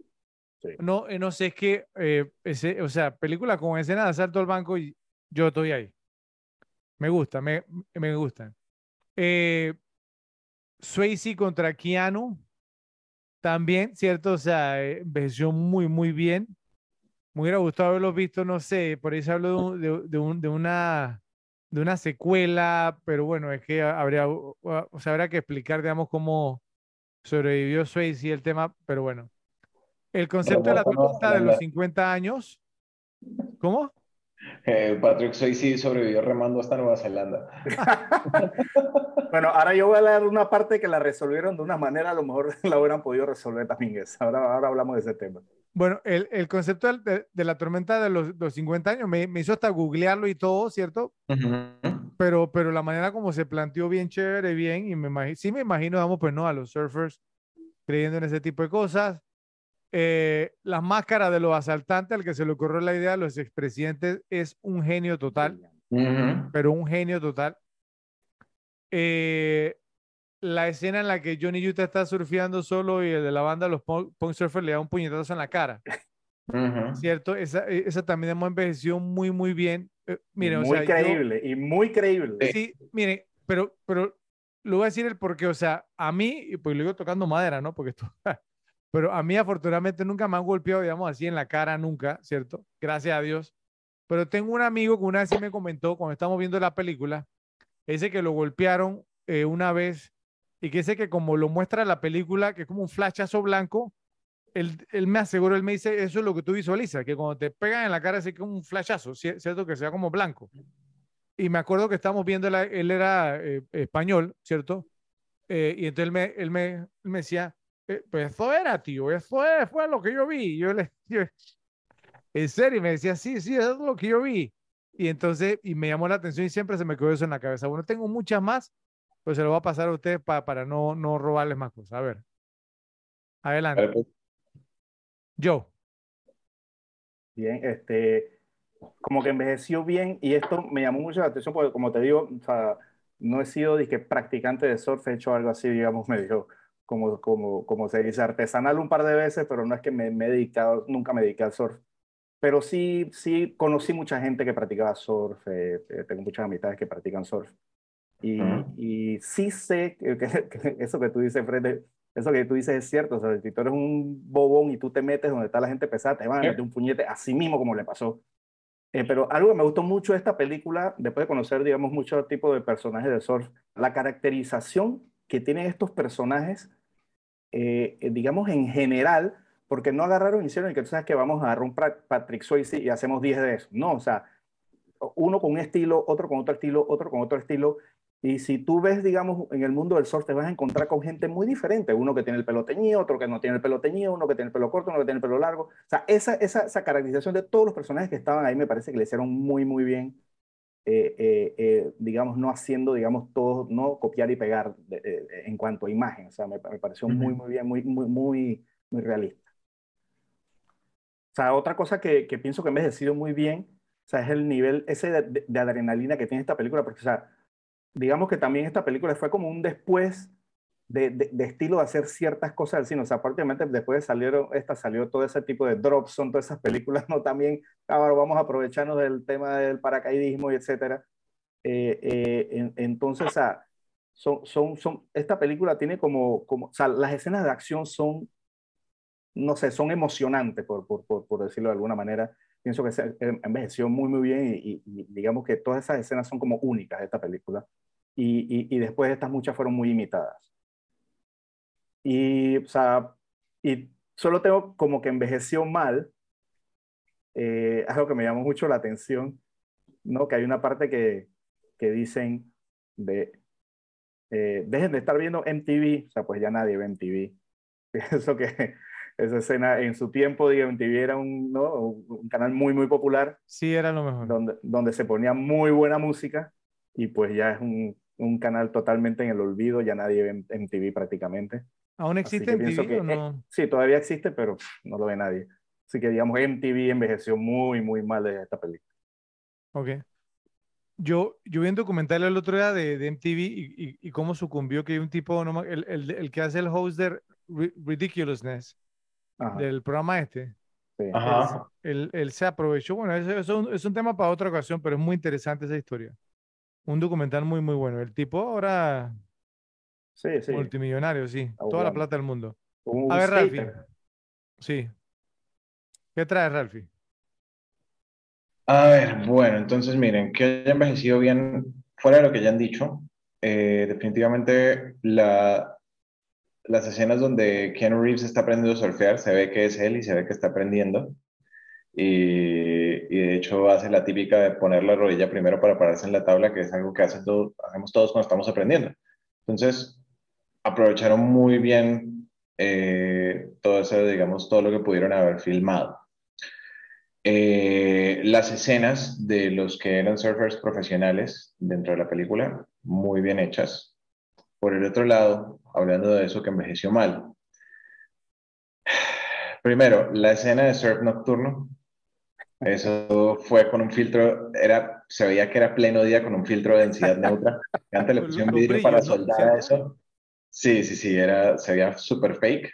Sí. No, eh, no sé, es que, eh, ese, o sea, película con escenas de asalto al banco, y yo estoy ahí. Me gusta, me, me gustan. Eh, Swayze contra Keanu, también, ¿cierto? O sea, envejeció muy, muy bien. Me hubiera gustado haberlo visto, no sé, por ahí se habló de, de, de una de una secuela, pero bueno, es que habría, o sea, habrá que explicar, digamos, cómo sobrevivió Swayze y el tema, pero bueno. El concepto de la tormenta de los 50 años. ¿Cómo? Eh, Patrick Swayze sobrevivió remando hasta Nueva Zelanda. bueno, ahora yo voy a leer una parte que la resolvieron de una manera, a lo mejor la hubieran podido resolver también esa. Ahora, ahora hablamos de ese tema. Bueno, el, el concepto de, de, la tormenta de los, los 50 años me, me, hizo hasta googlearlo y todo, ¿cierto? pero, pero la manera como se planteó bien chévere, bien, y me imagino, sí me imagino, vamos, pues no, a los surfers creyendo en ese tipo de cosas. Eh, las máscaras de los asaltantes, al que se le ocurrió la idea a los expresidentes, es un genio total, pero un genio total. Eh, la escena en la que Johnny Utah está surfeando solo y el de la banda, los punk, surfers, le da un puñetazo en la cara. ¿Cierto? Esa, e, esa también hemos envejecido muy, muy bien. Eh, miren, muy creíble y muy creíble. Sí, miren, pero, pero lo voy a decir el porque, o sea, a mí, y pues lo digo tocando madera, ¿no? Porque esto, pero a mí afortunadamente nunca me han golpeado, digamos así, en la cara, nunca, ¿cierto? Gracias a Dios. Pero tengo un amigo que una vez me comentó, cuando estamos viendo la película, ese que lo golpearon eh, una vez y que sé que como lo muestra la película, que es como un flashazo blanco, él, él, me aseguró, él me dice, eso es lo que tú visualizas, que cuando te pegan en la cara es como un flashazo, ¿cierto? Que sea como blanco. Y me acuerdo que estábamos viendo, él era eh, español, ¿cierto? Eh, y entonces él me, él me, él me decía, pues eso era, tío, eso fue lo que yo vi. Yo le, yo, en serio, y me decía, sí, sí, eso es lo que yo vi. Y entonces, y me llamó la atención y siempre se me quedó eso en la cabeza. Bueno, tengo muchas más, pues se lo va a pasar a usted para no, no robarles más cosas. A ver. Adelante. Pues. Yo. Bien, este, como que envejeció bien y esto me llamó mucho la atención porque como te digo, o sea, no he sido que practicante de surf, he hecho algo así, digamos, medio como, como, como se dice, artesanal un par de veces, pero no es que me, me he dedicado, nunca me dediqué al surf. Pero sí, sí conocí mucha gente que practicaba surf, eh, eh, tengo muchas amistades que practican surf. Y, y sí sé que, eso que tú dices, Fred, eso que tú dices es cierto. O sea, si tú eres un bobón y tú te metes donde está la gente pesada, te van a meter un puñete así mismo como le pasó. Eh, pero algo que me gustó mucho de esta película, después de conocer, digamos, muchos tipos de personajes de surf, la caracterización que tienen estos personajes, eh, eh, digamos, en general, porque no agarraron y hicieron que tú sabes que vamos a agarrar un Patrick Swayze y hacemos 10 de eso. No, o sea, uno con un estilo, otro con otro estilo, otro con otro estilo, y si tú ves, digamos, en el mundo del surf, te vas a encontrar con gente muy diferente. Uno que tiene el pelo teñido, otro que no tiene el pelo teñido, uno que tiene el pelo corto, uno que tiene el pelo largo. O sea, esa, esa, esa caracterización de todos los personajes que estaban ahí me parece que le hicieron muy, muy bien. Eh, eh, eh, digamos, no haciendo, digamos, todo, no copiar y pegar en cuanto a imagen. O sea, me, me pareció muy, muy bien, muy, muy, muy, muy realista. O sea, otra cosa que, que pienso que me ha envejecido muy bien, o sea, es el nivel ese de, de adrenalina que tiene esta película, porque, o sea, digamos que también esta película fue como un después de, de, estilo de hacer ciertas cosas del cine. O sea, prácticamente después de salir esta, salió todo ese tipo de drops, son todas esas películas, ¿no? También, ahora vamos a aprovecharnos del tema del paracaidismo y etcétera. Eh, eh, entonces, o sea, son, son, son, esta película tiene como, como, o sea, las escenas de acción son, no sé, son emocionantes, por, por, por, por decirlo de alguna manera. Pienso que se envejeció muy, muy bien y, y digamos que todas esas escenas son como únicas de esta película y, y, después estas muchas fueron muy imitadas. Y, o sea, y solo tengo como que envejeció mal. Eh, algo que me llamó mucho la atención, ¿no? Que hay una parte que, que dicen de, eh, dejen de estar viendo MTV, o sea, pues ya nadie ve MTV. Eso que esa escena en su tiempo, digo, MTV era un, ¿no? un canal muy, muy popular. Sí, era lo mejor. Donde, donde se ponía muy buena música y pues ya es un, un canal totalmente en el olvido, ya nadie ve MTV prácticamente. ¿Aún existe MTV o no? Eh, sí, todavía existe, pero no lo ve nadie. Así que digamos, MTV envejeció muy, muy mal de esta película. Ok. Yo, yo vi un documental el otro día de, de MTV y, y, cómo sucumbió que hay un tipo, no, el, el, el, que hace el host de Ridiculousness, del programa este. Sí. Ajá. Él, él, se aprovechó. Bueno, eso, eso, es un tema para otra ocasión, pero es muy interesante esa historia. Un documental muy, muy bueno. El tipo ahora. Sí, sí. Multimillonario, sí. Toda la plata del mundo. A ver, Ralphie. Sí. ¿Qué trae, Ralphie? A ver, bueno, entonces miren, que haya envejecido bien, fuera de lo que ya han dicho, eh, definitivamente la, las escenas donde Keanu Reeves está aprendiendo a surfear, se ve que es él y se ve que está aprendiendo. Y, y, de hecho hace la típica de poner la rodilla primero para pararse en la tabla, que es algo que hace todo, hacemos todos cuando estamos aprendiendo. Entonces, aprovecharon muy bien eh, todo eso, digamos, todo lo que pudieron haber filmado. Eh, las escenas de los que eran surfers profesionales dentro de la película, muy bien hechas. Por el otro lado, hablando de eso que envejeció mal. Primero, la escena de surf nocturno. Eso fue con un filtro, era, se veía que era pleno día con un filtro de densidad neutra. Antes le pusieron vidrio para soldar eso. Sí, sí, sí, era, se veía súper fake.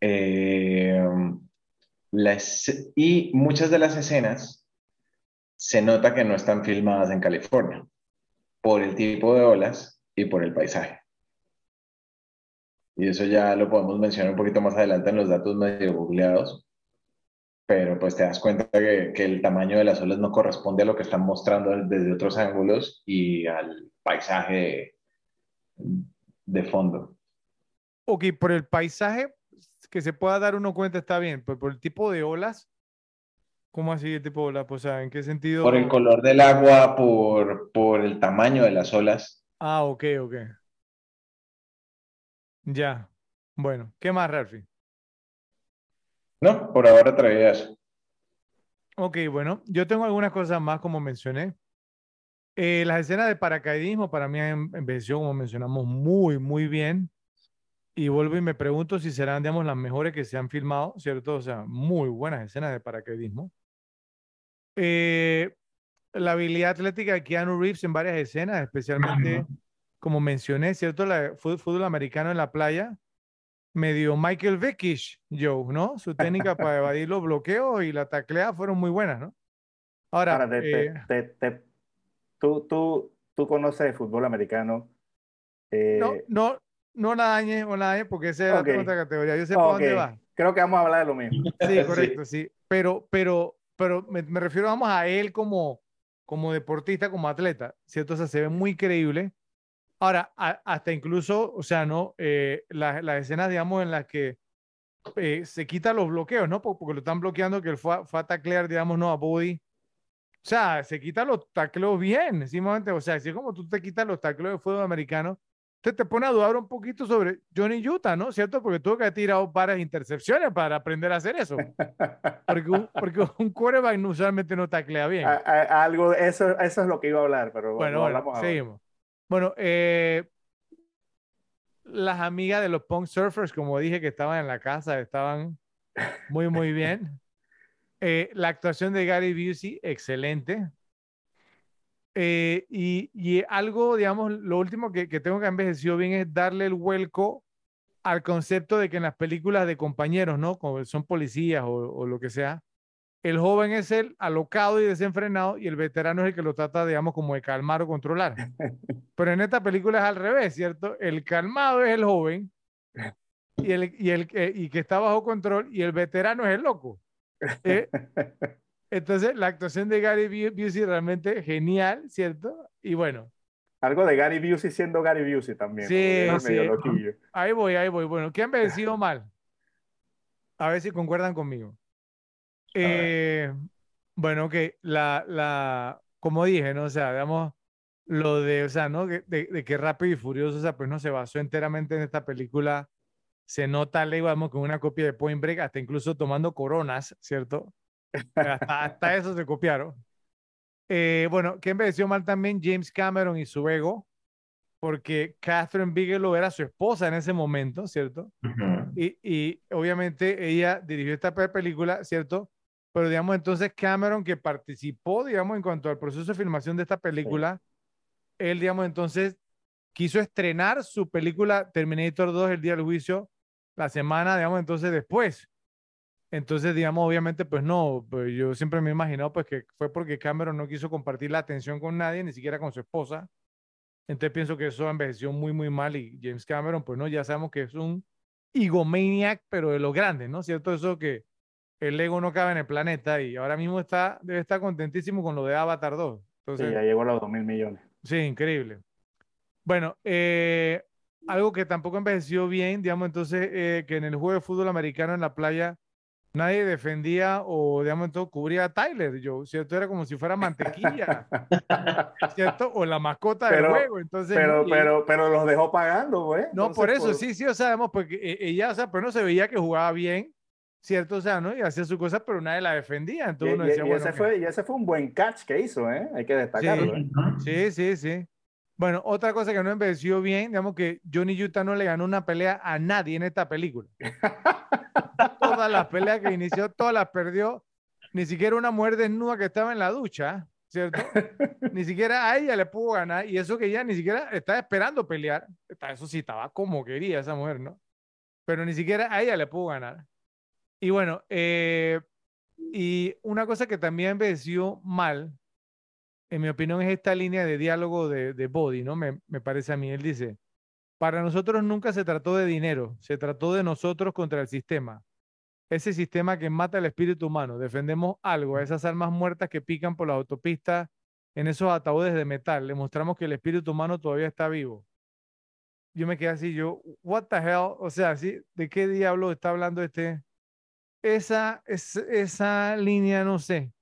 Eh, y muchas de las escenas se nota que no están filmadas en California por el tipo de olas y por el paisaje. Y eso ya lo podemos mencionar un poquito más adelante en los datos medio googleados, pero pues te das cuenta que, que el tamaño de las olas no corresponde a lo que están mostrando desde otros ángulos y al paisaje de, fondo. Ok, por el paisaje, que se pueda dar uno cuenta está bien, pero por el tipo de olas, ¿cómo así el tipo de olas? Pues, ¿en qué sentido? Por el color del agua, por, por el tamaño de las olas. Ah, ok, ok. Ya. Bueno, ¿qué más, Ralphie? No, por ahora traía eso. Ok, bueno, yo tengo algunas cosas más como mencioné. Eh, las escenas de paracaidismo para mí en, en versión, como mencionamos, muy, muy bien. Y vuelvo y me pregunto si serán, digamos, las mejores que se han filmado, ¿cierto? O sea, muy buenas escenas de paracaidismo. Eh, la habilidad atlética de Keanu Reeves en varias escenas, especialmente, como mencioné, ¿cierto? La fútbol, americano en la playa, medio Michael Vickish, Joe, ¿no? Su técnica para evadir los bloqueos y la taclea fueron muy buenas, ¿no? Ahora, Ahora te, te, te, tú, tú, tú conoces el fútbol americano. Eh, no, no, no la dañes o la dañes porque esa es otra categoría. Yo sé por dónde va. Creo que vamos a hablar de lo mismo. Sí, correcto, sí. Pero, pero, pero me, me, refiero, vamos, a él como, como deportista, como atleta, ¿cierto? O sea, se ve muy creíble. Ahora, a, hasta incluso, o sea, ¿no? Eh, las, las escenas, digamos, en las que eh, se quitan los bloqueos, ¿no? Porque, lo están bloqueando, que él fue, fue a taclear, digamos, ¿no? A Body. O sea, se quitan los tacleos bien, simplemente, o sea, así como tú te quitas los tacleos de fútbol americano, te pone a dudar un poquito sobre Johnny Utah, ¿no? ¿Cierto? Porque tuvo que haber tirado varias intercepciones para aprender a hacer eso. Porque un, porque un quarterback usualmente no taclea bien. A, a, algo, eso, eso es lo que iba a hablar, pero bueno, bueno seguimos. Bueno, eh, las amigas de los punk surfers, como dije, que estaban en la casa, estaban muy, muy bien. Eh, la actuación de Gary Busey, excelente. Eh, y, y, algo, digamos, lo último que, que tengo que envejecido bien es darle el vuelco al concepto de que en las películas de compañeros, ¿no? Como son policías o, o, lo que sea, el joven es el alocado y desenfrenado y el veterano es el que lo trata, digamos, como de calmar o controlar. Pero en esta película es al revés, ¿cierto? El calmado es el joven y el, y el y que está bajo control y el veterano es el loco. Eh, entonces, la actuación de Gary Busey realmente genial, ¿cierto? Y bueno. Algo de Gary Busey siendo Gary Busey también. Sí, sí. Ahí voy, ahí voy. Bueno, ¿qué han vencido mal? A ver si concuerdan conmigo. Eh, bueno, que la, la, como dije, ¿no? O sea, digamos, lo de, o sea, ¿no? De, de, que Rápido y Furioso, o sea, pues no se basó enteramente en esta película. Se nota, le digamos, con una copia de Point Break, hasta incluso tomando coronas, ¿cierto? Hasta, hasta eso se copiaron. Eh, bueno, que envejeció mal también James Cameron y su ego, porque Catherine Bigelow era su esposa en ese momento, ¿cierto? y, y, obviamente ella dirigió esta película, ¿cierto? Pero digamos entonces Cameron que participó, digamos, en cuanto al proceso de filmación de esta película, él, digamos, entonces quiso estrenar su película Terminator 2 el día del juicio la semana, digamos, entonces después. Entonces, digamos, obviamente, pues no, pues yo siempre me he imaginado pues que fue porque Cameron no quiso compartir la atención con nadie, ni siquiera con su esposa. Entonces pienso que eso envejeció muy, muy mal y James Cameron, pues no, ya sabemos que es un egomaniac, pero de los grandes, ¿no? ¿Cierto? Eso que el ego no cabe en el planeta y ahora mismo está, debe estar contentísimo con lo de Avatar 2. Entonces, sí, ya llegó a los 2 mil millones. Sí, increíble. Bueno, eh, algo que tampoco envejeció bien, digamos, entonces, eh, que en el juego de fútbol americano en la playa nadie defendía o, digamos, todo cubría a Tyler, yo, ¿cierto? Era como si fuera mantequilla, ¿cierto? O la mascota del juego, entonces... Pero, pero, pero los dejó pagando, güey. No, por eso, sí, sí, o sea, sabemos, porque ella, o sea, pero no se veía que jugaba bien, ¿cierto? O sea, ¿no? Y hacía su cosa, pero nadie la defendía, entonces y, uno decía, y bueno... Ese fue, y ese fue un buen catch que hizo, ¿eh? Hay que destacarlo. Sí, ¿eh? sí, sí, sí. Bueno, otra cosa que no envejeció bien, digamos que Johnny Utah no le ganó una pelea a nadie en esta película. todas las peleas que inició, todas las perdió. Ni siquiera una mujer desnuda que estaba en la ducha, ¿cierto? Ni siquiera a ella le pudo ganar. Y eso que ella ni siquiera estaba esperando pelear. Eso sí, estaba como quería esa mujer, ¿no? Pero ni siquiera a ella le pudo ganar. Y bueno, eh, y una cosa que también envejeció mal, en mi opinión, es esta línea de diálogo de, Body, ¿no? Me, me parece a mí. Él dice, para nosotros nunca se trató de dinero, se trató de nosotros contra el sistema. Ese sistema que mata el espíritu humano. Defendemos algo, a esas almas muertas que pican por la autopista en esos ataúdes de metal. Le mostramos que el espíritu humano todavía está vivo. Yo me quedé así, yo, what the hell? O sea, ¿sí? ¿de qué diablo está hablando este? Esa, es, esa línea, no sé.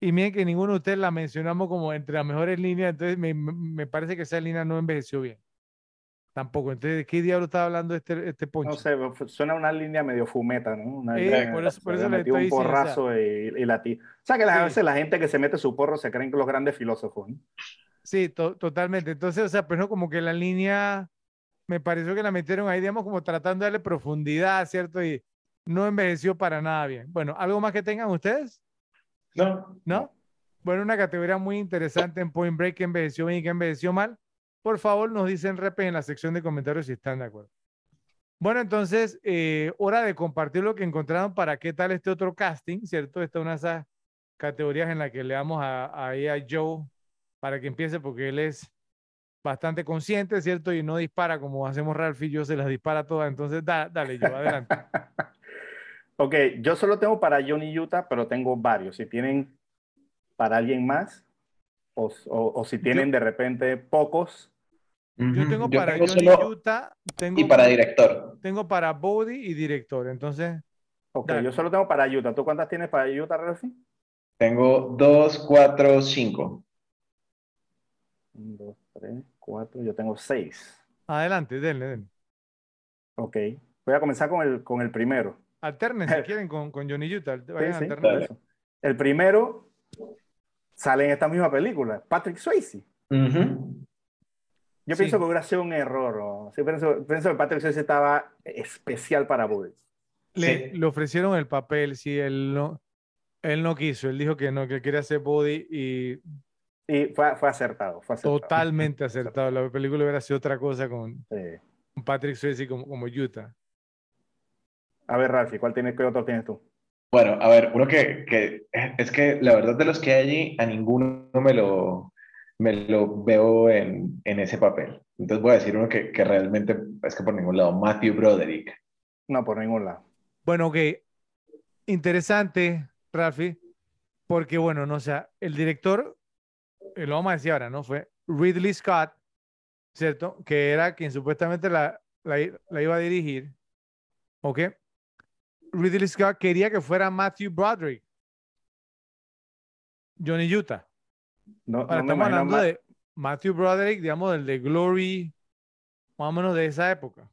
Y miren que ninguno de ustedes la mencionamos como entre las mejores líneas, entonces me, me parece que esa línea no envejeció bien. Tampoco. Entonces, ¿de qué diablo estaba hablando este, este poncho? No sé, suena una línea medio fumeta, ¿no? Una eh, por eso, por eso le estoy un diciendo, porrazo o sea, y, y la tía. O sea, que a Sí. veces la gente que se mete su porro se creen que los grandes filósofos, ¿no? Sí, to- totalmente. Entonces, o sea, no, como que la línea me pareció que la metieron ahí, digamos, como tratando de darle profundidad, ¿cierto? Y no envejeció para nada bien. Bueno, ¿algo más que tengan ustedes? No, ¿No? Bueno, una categoría muy interesante en Point Break que envejeció bien y que envejeció mal. Por favor, nos dicen repes en la sección de comentarios si están de acuerdo. Bueno, entonces, eh, hora de compartir lo que encontraron para qué tal este otro casting, ¿cierto? Esta es una de esas categorías en la que le damos a, ahí a Joe para que empiece porque él es bastante consciente, ¿cierto? Y no dispara como hacemos Ralph y yo, se las dispara todas. Entonces, da- dale, Joe, adelante. Ok, yo solo tengo para Johnny Utah, pero tengo varios. Si tienen para alguien más, o, o- o si tienen de repente pocos, Yo tengo Yo para tengo Johnny solo- Utah, tengo, y para director. tengo para Bodhi y director. Entonces, ok, Dale. yo solo tengo para Utah. ¿Tú cuántas tienes para Utah, Ralphie? Tengo dos, cuatro, cinco. Un, dos, tres, cuatro, yo tengo seis. adelante, denle, denle. Ok, voy a comenzar con el, con el primero. Alternen si quieren con, con Johnny Utah. Vayan Sí, sí, eso. El primero sale en esta misma película, Patrick Swayze. Ujú. Yo Sí. pienso que hubiera sido un error. ¿no? Sí, pienso, pienso que Patrick Swayze estaba especial para Bulls. Le, Sí. le ofrecieron el papel, si él no, él no quiso, él dijo que no, que quería hacer Body y Y fue, fue acertado, fue acertado. totalmente acertado. La película hubiera sido otra cosa con, Sí. con Patrick Swayze como, como Utah. A ver, Ralphie, ¿cuál tienes, qué otro tienes tú? Bueno, a ver, uno que, que es que la verdad de los que hay allí, a ninguno me lo, me lo veo en, en ese papel. Entonces voy a decir uno que, que realmente es que por ningún lado, Matthew Broderick. No, por ningún lado. Bueno, ok. Interesante, Rafi, porque bueno, no o sea, el director, eh, lo vamos a decir ahora, ¿no? Fue Ridley Scott, ¿cierto? Que era quien supuestamente la, la, la iba a dirigir, ¿ok? Ridley Scott quería que fuera Matthew Broderick. Johnny Utah. No, Ahora, no estamos hablando de Matthew Broderick, digamos, del de Glory, más o menos de esa época.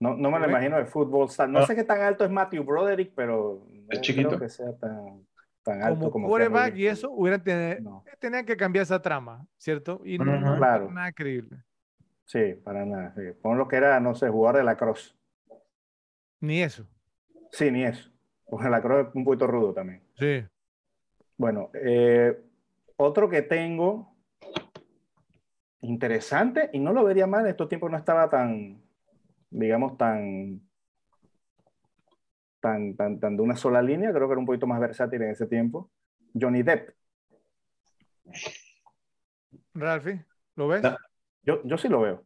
no, no me lo imagino de fútbol. star. No Ah. sé qué tan alto es Matthew Broderick, pero no Es chiquito. creo que sea tan, tan alto Como como quarterback y eso, hubieran tener, No. tenían que cambiar esa trama, ¿cierto? Y no, Claro. nada creíble. Sí, para nada. Sí. Pon lo que era, no sé, jugador de la cross. Ni eso. Sí, ni eso. Porque la es un poquito rudo también. Sí. Bueno, eh, otro que tengo interesante y no lo vería mal, en estos tiempos no estaba tan, digamos, tan, tan, tan, tan de una sola línea, creo que era un poquito más versátil en ese tiempo. Johnny Depp, Ralphie, ¿lo ves? No. yo, yo sí lo veo.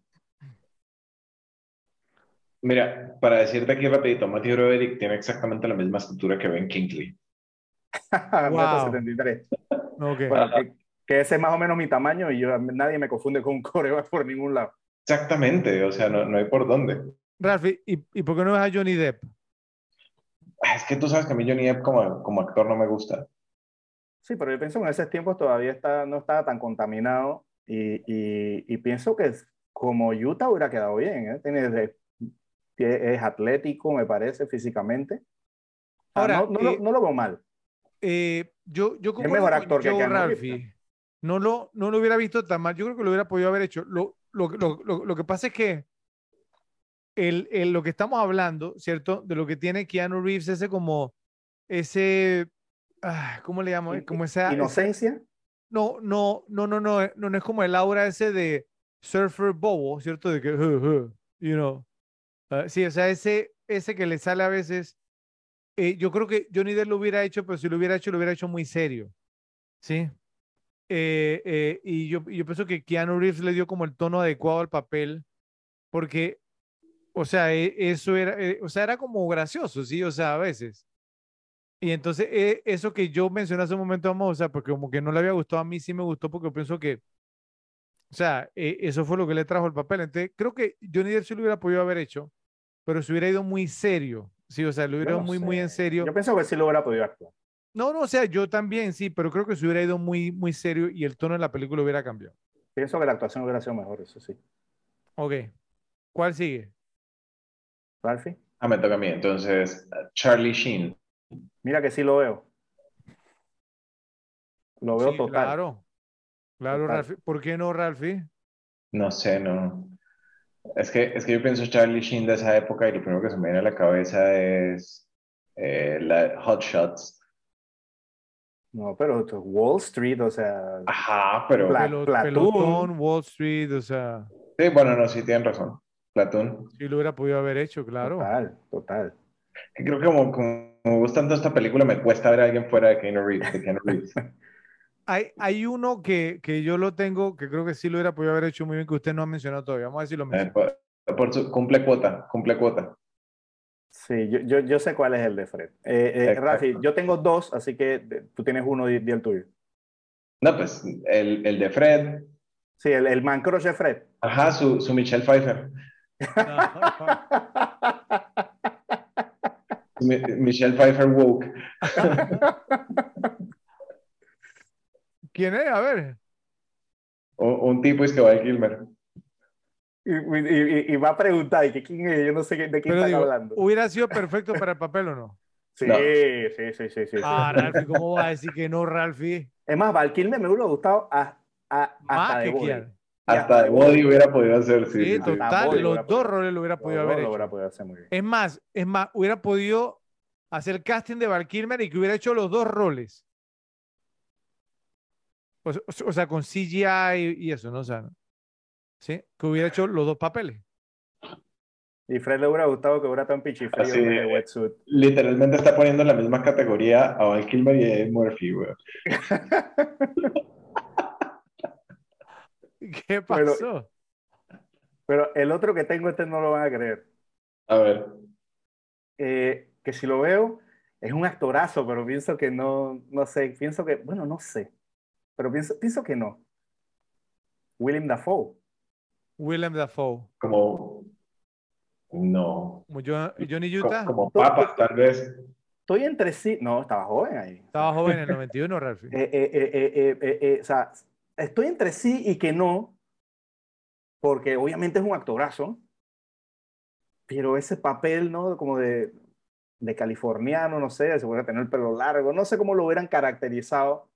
Mira, para decirte aquí rapidito, Matthew Broderick tiene exactamente la misma estatura que Ben Kingsley. Metro 73. Ok. Bueno, que, que ese es más o menos mi tamaño y yo, nadie me confunde con un coreback por ningún lado. Exactamente, o sea, no, no hay por dónde. Ralphie, ¿y, ¿y por qué no ves a Johnny Depp? Ah, Es que tú sabes que a mí Johnny Depp como, como actor no me gusta. Sí, pero yo pienso que en esos tiempos todavía está, no estaba tan contaminado y, y, y pienso que como Utah hubiera quedado bien. ¿eh? Tiene es atlético, me parece, físicamente. Ah, Ahora, no, no lo, eh, no lo veo mal. Eh, yo, yo concuerdo mejor con actor que Joe Keanu Reeves, Ralphie. No lo, no lo hubiera visto tan mal. Yo creo que lo hubiera podido haber hecho. Lo, lo, lo, lo, que pasa es que el, el- lo que estamos hablando, ¿cierto? De lo que tiene Keanu Reeves, ese como, ese, ah, ¿cómo le llamo? In- Como esa, esa- Inocencia. no, no, no, no, no, no, no es como el aura ese de surfer bobo, ¿cierto? De que, "Uh, uh", you know. Ah, sí, o sea, ese, ese que le sale a veces, eh, yo creo que Johnny Depp lo hubiera hecho, pero si lo hubiera hecho, lo hubiera hecho muy serio, ¿sí? Eh, eh, y yo, yo pienso que Keanu Reeves le dio como el tono adecuado al papel, porque, o sea, e- eso era, o sea, era como gracioso, ¿sí? O sea, a veces. Y entonces, eso que yo mencioné hace un momento, vamos, o porque como que no le había gustado, a mí sí me gustó porque yo pienso que, o sea, eso fue lo que le trajo el papel. Entonces, creo que Johnny Depp sí lo hubiera podido haber hecho, pero se hubiera ido muy serio, sí, o sea, lo hubiera ido no muy, muy en serio. Yo pienso que sí lo hubiera podido actuar. No, no, o sea, yo también sí, pero creo que se hubiera ido muy, muy serio y el tono de la película hubiera cambiado. Pienso que la actuación hubiera sido mejor, eso sí. Ok, ¿cuál sigue? Ralphie, Ah, me toca a mí. Entonces, Charlie Sheen. mira que sí lo veo. Lo veo Sí, total. Claro, claro, Total. Ralphie. ¿Por qué no, Ralphie? No sé, no. Es que, es que yo pienso Charlie Sheen de esa época y lo primero que se me viene a la cabeza es eh, la Hot Shots. No, pero Wall Street, o sea, Ajá, pero Pla- pelotón, Wall Street, o sea, sí, bueno, no, sí tienen razón. Platoon. sí lo hubiera podido haber hecho, claro. total, total. Creo que como, como me gusta tanto esta película, me cuesta ver a alguien fuera de Keanu Reeves. de Keanu Reeves. Hay, hay uno que, que yo lo tengo, que creo que sí lo hubiera podido haber hecho muy bien, que usted no ha mencionado todavía. Vamos a ver si lo Eh, menciona. por, por su, cumple cuota, cumple cuota. Sí, yo, yo, yo sé cuál es el de Fred. Eh, eh. Rafi, yo tengo dos, así que de- tú tienes uno y, y el tuyo. No, pues el, el de Fred. Sí, el, el man crush de Fred. Ajá, su, su Michelle Pfeiffer. Mi- Michelle Pfeiffer woke. ¿Quién es? A ver. Un, un tipo es que va a Kilmer. Y, y- va a preguntar, ¿y que quién es? Yo no sé qué- de quién Pero están digo, hablando. ¿hubiera sido perfecto para el papel o no? Sí, No. sí, sí, sí, sí. Ah, Ralphie, ¿cómo vas a decir que no, Ralphie? Es más, Val Kilmer me hubiera gustado a, a- hasta Más de que Body. Hasta de Body hubiera podido hacer, sí, Sí, total. Los hubiera dos podido- roles lo hubiera podido haber lo hecho. hubiera podido hacer muy bien. Es más, es más, hubiera podido hacer casting de Val Kilmer y que hubiera hecho los dos roles. O, se- o se- o sea, con CGI y, y eso, ¿no? O sea, ¿sí? Que hubiera hecho los dos papeles. Y Fred le hubiera gustado que hubiera tan pichifrío Así, de wetsuit. Literalmente está poniendo en la misma categoría a Val Kilmer y a Eddie Murphy, güey. ¿Qué pasó? Pero el otro que tengo, este no lo van a creer. A ver. Eh, que si lo veo, es un actorazo, pero pienso que no, no sé, pienso que, bueno, no sé, pero pienso, pienso que no. William Dafoe. Willem Dafoe. Como No. Como Jo- Johnny Utah. Como papas, tal vez. Estoy entre sí. No, estaba joven ahí. Estaba joven en el 91, Ralphie. Eh, eh, eh, eh, eh, eh, eh, o sea, estoy entre sí y que no, porque obviamente es un actorazo, pero ese papel, ¿no? Como de, de californiano, no sé, se puede tener el pelo largo, no sé cómo lo hubieran caracterizado,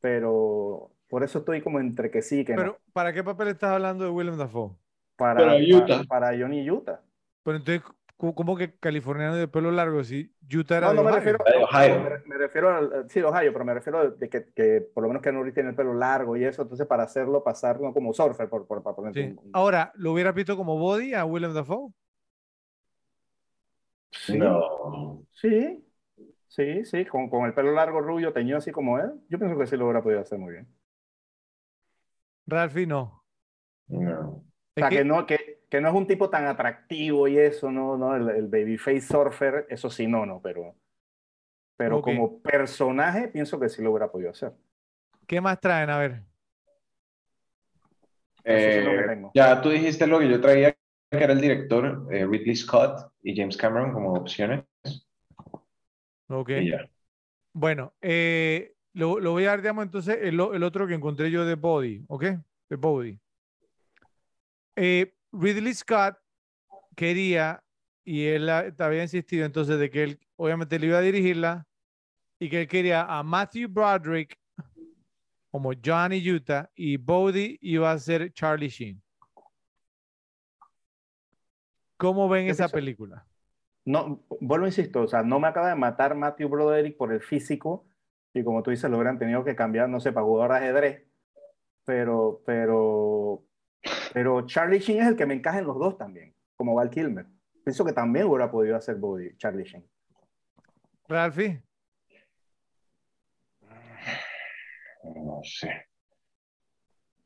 pero por eso estoy como entre que sí y que no. Pero, ¿para qué papel estás hablando de Willem Dafoe? Para, Para Utah. para, para Johnny Utah. Pero entonces, ¿cómo- ¿cómo que californiano de pelo largo? Si Utah era No, no de me Ohio. refiero, De Ohio. me, me refiero al, sí, de Ohio, pero me refiero de que, que por lo menos que Reeves tiene el pelo largo y eso, entonces para hacerlo pasar ¿no? como surfer, por, por, para Sí. un- un- Ahora, ¿lo hubiera visto como body a Willem Dafoe? Sí, No. sí, sí, sí, con, con el pelo largo, rubio, teñido así como él, yo pienso que sí lo hubiera podido hacer muy bien. Ralphie no. No. O Es sea, que- que no, que, que no es un tipo tan atractivo y eso, no, no, el, el babyface surfer, eso sí, no, no, pero, pero como personaje pienso que sí lo hubiera podido hacer. ¿Qué más traen? A ver. Eso es lo que Eh, tengo. ya tú dijiste lo que yo traía, que era el director, eh, Ridley Scott y James Cameron como opciones. Ok. Bueno, eh, lo, lo voy a dar, digamos, entonces, el, el otro que encontré yo de Body, ¿ok? De Body. Eh, Ridley Scott quería, y él había insistido entonces de que él, obviamente, le iba a dirigirla, y que él quería a Matthew Broderick como Johnny Utah, y Bodhi iba a ser Charlie Sheen. ¿Cómo ven esa película? No, vuelvo, insisto, o sea, no me acaba de matar Matthew Broderick por el físico, y como tú dices, lo hubieran tenido que cambiar, no sé, para jugar ajedrez, pero, pero, pero Charlie Sheen es el que me encaja en los dos también, como Val Kilmer. Pienso que también hubiera podido hacer Body, Charlie Sheen. Ralphie, No sé.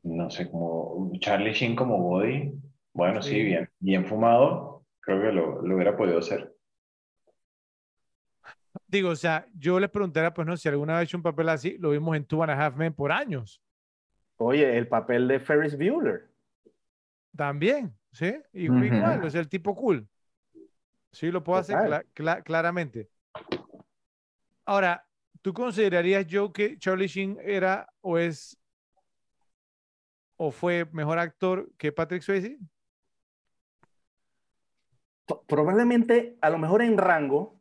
No sé, como Charlie Sheen como body. Bueno, sí, Sí. bien, bien fumado. Creo que lo, lo hubiera podido hacer. Digo, o sea, yo les preguntaría, pues no, si alguna vez ha hecho un papel así, lo vimos en Two and a Half Men por años. Oye, el papel de Ferris Bueller. También, ¿sí? Y igual, o sea, el tipo cool. Sí, lo puedo hacer claramente. Ahora, ¿tú considerarías, Joe, que Charlie Sheen era o es o fue mejor actor que Patrick Swayze? Probablemente, a lo mejor en rango,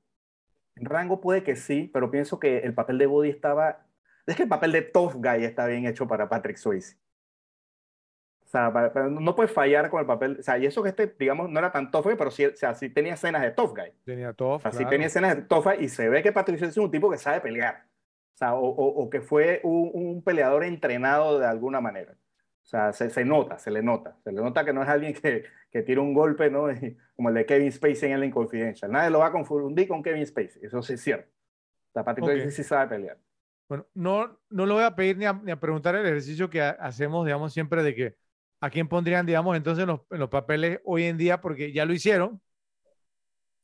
rango puede que sí, pero pienso que el papel de Body estaba, es que el papel de Tough Guy está bien hecho para Patrick Swayze. O sea, no puedes fallar con el papel, o sea, y eso que este, digamos, no era tan tough guy, pero sí, o sea, sí tenía escenas de Tough Guy. Tenía todo. Así tenía escenas de tough guy y se ve que Patrick Swayze es un tipo que sabe pelear. O sea, o, o- o que fue un, un peleador entrenado de alguna manera. O sea, se, se nota, se le nota. Se le nota que no es alguien que, que tira un golpe, ¿no? Y- como el de Kevin Spacey en el Inconfidential. Nadie lo va a confundir con Kevin Spacey. Eso sí es cierto. O sea, Patrick Ok. Swayze sí sabe pelear. Bueno, no, no lo voy a pedir ni a, ni a preguntar el ejercicio que ha- hacemos, digamos, siempre de que a quién pondrían, digamos, entonces en los, en los papeles hoy en día, porque ya lo hicieron,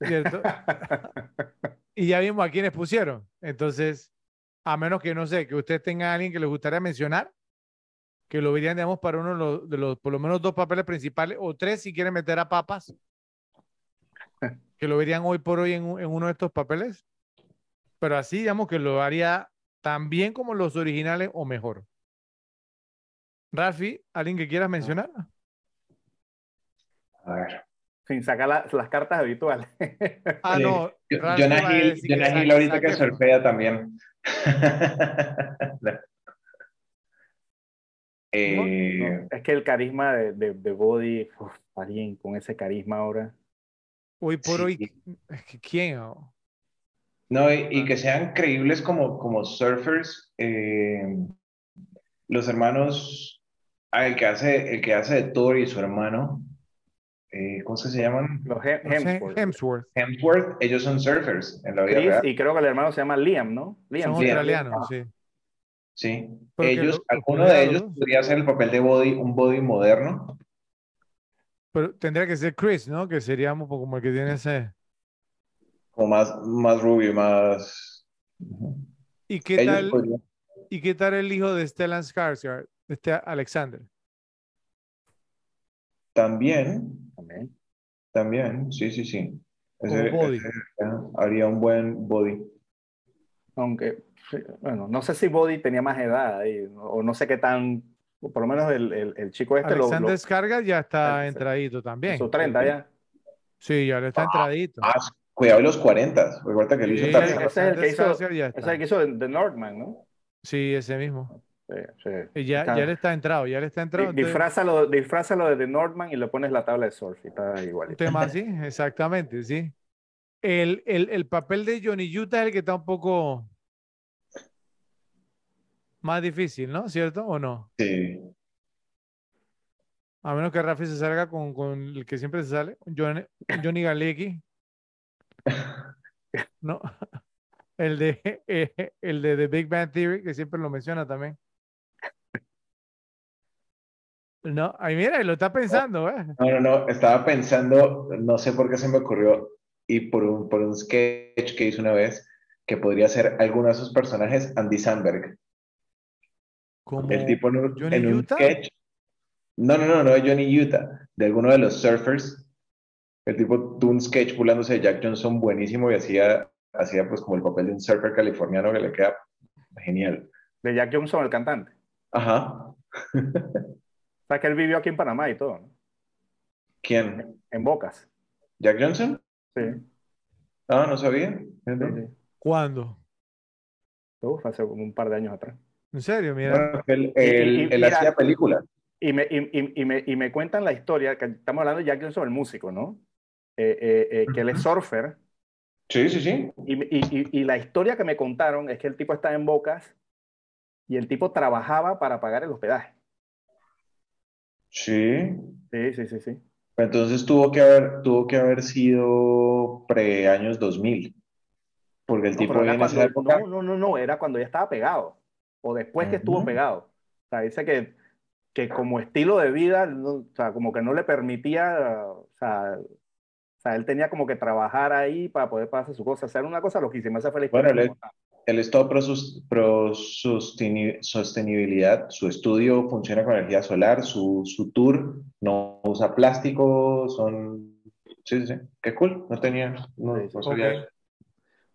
¿cierto? y ya vimos a quiénes pusieron. Entonces, a menos que, no sé, que ustedes tengan a alguien que les gustaría mencionar, que lo verían, digamos, para uno de los, de los, por lo menos dos papeles principales, o tres si quieren meter a papas, que lo verían hoy por hoy en, en uno de estos papeles, pero así, digamos, que lo haría tan bien como los originales o mejor. Rafi, ¿alguien que quieras mencionar? A ver. Sin sacar la- las cartas habituales. Ah, no. Rafi Jonah Hill, Jonah Hill ahorita que surfea también. Eh, Es que el carisma de, de, de Body, uf, alguien con ese carisma ahora. Hoy por Sí. hoy, es que ¿quién? oh? No, y, y que sean creíbles como, como surfers. eh, los hermanos, ah, el que hace, el que hace de Thor y su hermano, eh, ¿cómo se llaman? Los Hem- No Hemsworth. Hemsworth. Hemsworth, ellos son surfers en la vida Chris, real. y creo que el hermano se llama Liam, ¿no? Liam. Son sí. australianos, sí. Sí, ellos, lo- lo alguno de los ellos podría hacer el papel de body, un body moderno. Pero tendría que ser Chris, ¿no? Que sería un poco como el que tiene ese. como más, más rubio, más... ¿Y qué Ellos tal, podrían- ¿y qué tal el hijo de Stellan Skarsgård, este Alexander? También, También. también, sí, sí, sí. Ese, body. ese, haría un buen body. Aunque, bueno, no sé si Body tenía más edad ahí, o no sé qué tan, por lo menos el, el, el chico este lo, Alexander lo, Skarsgård ya está entradito en también. sus 30 ya. Sí, ya le está entradito. Ah, cuidado los 40. Recuerda que él hizo Sí, Tarzán. ese es el que hizo- Ese es el que hizo The Northman, ¿no? Sí, ese mismo. Sí, sí. Y ya, Está- ya le está entrado, ya le está entrado. Entonces- Disfrázalo, disfrázalo de The Northman y le pones la tabla de surf y está Un igualito. tema así, exactamente, sí. El, el, el papel de Johnny Utah es el que está un poco más difícil, ¿no? ¿Cierto o no? Sí. A menos que Rafi se salga con, con el que siempre se sale, Johnny, Johnny Galecki. ¿No? El de, eh, el de The Big Bang Theory, que siempre lo menciona también. No, ahí mira, y lo está pensando, ¿eh? No, no, no. Estaba pensando, no sé por qué se me ocurrió, y por un, por un sketch que hice una vez, que podría ser alguno de esos personajes, Andy Samberg. Como El tipo en un, en sketch. No, no, no, no de Johnny Utah, de alguno de los surfers. El tipo tuvo un sketch burlándose de Jack Johnson buenísimo y hacía, hacía pues como el papel de un surfer californiano que le queda genial. De Jack Johnson, el cantante. Ajá. O sea, que él vivió aquí en Panamá y todo, ¿no? ¿Quién? En Bocas. ¿Jack Johnson? Sí, Ah, no sabía. sí. ¿Cuándo? Uf, hace como un par de años atrás. En serio, mira. Bueno, él, Y- y- él- y él mira- hacía películas. Y me, y, y- y me, y me cuentan la historia, que estamos hablando de Jack Johnson, el músico, ¿no? Eh, eh, eh, que él es surfer. Sí, sí, sí. Y, y, y- y la historia que me contaron es que el tipo estaba en Bocas y el tipo trabajaba para pagar el hospedaje. Sí. Sí, sí, sí, sí. Entonces tuvo que haber, tuvo que haber sido pre años 2000. Porque el No, tipo en esa época. no, no, no, no, era cuando ya estaba pegado. O después que estuvo pegado. O sea, dice que, que como estilo de vida, no- o sea, como que no le permitía, o sea, o sea, él tenía como que trabajar ahí para poder pasar su cosa, hacer una cosa. Bueno, que él- me contaron. Él es todo pro, sus- pro sosteni- sostenibilidad. Su estudio funciona con energía solar. Su, su tour no usa plástico. Son. Sí, sí, sí. Qué cool. No tenía. No, sabía.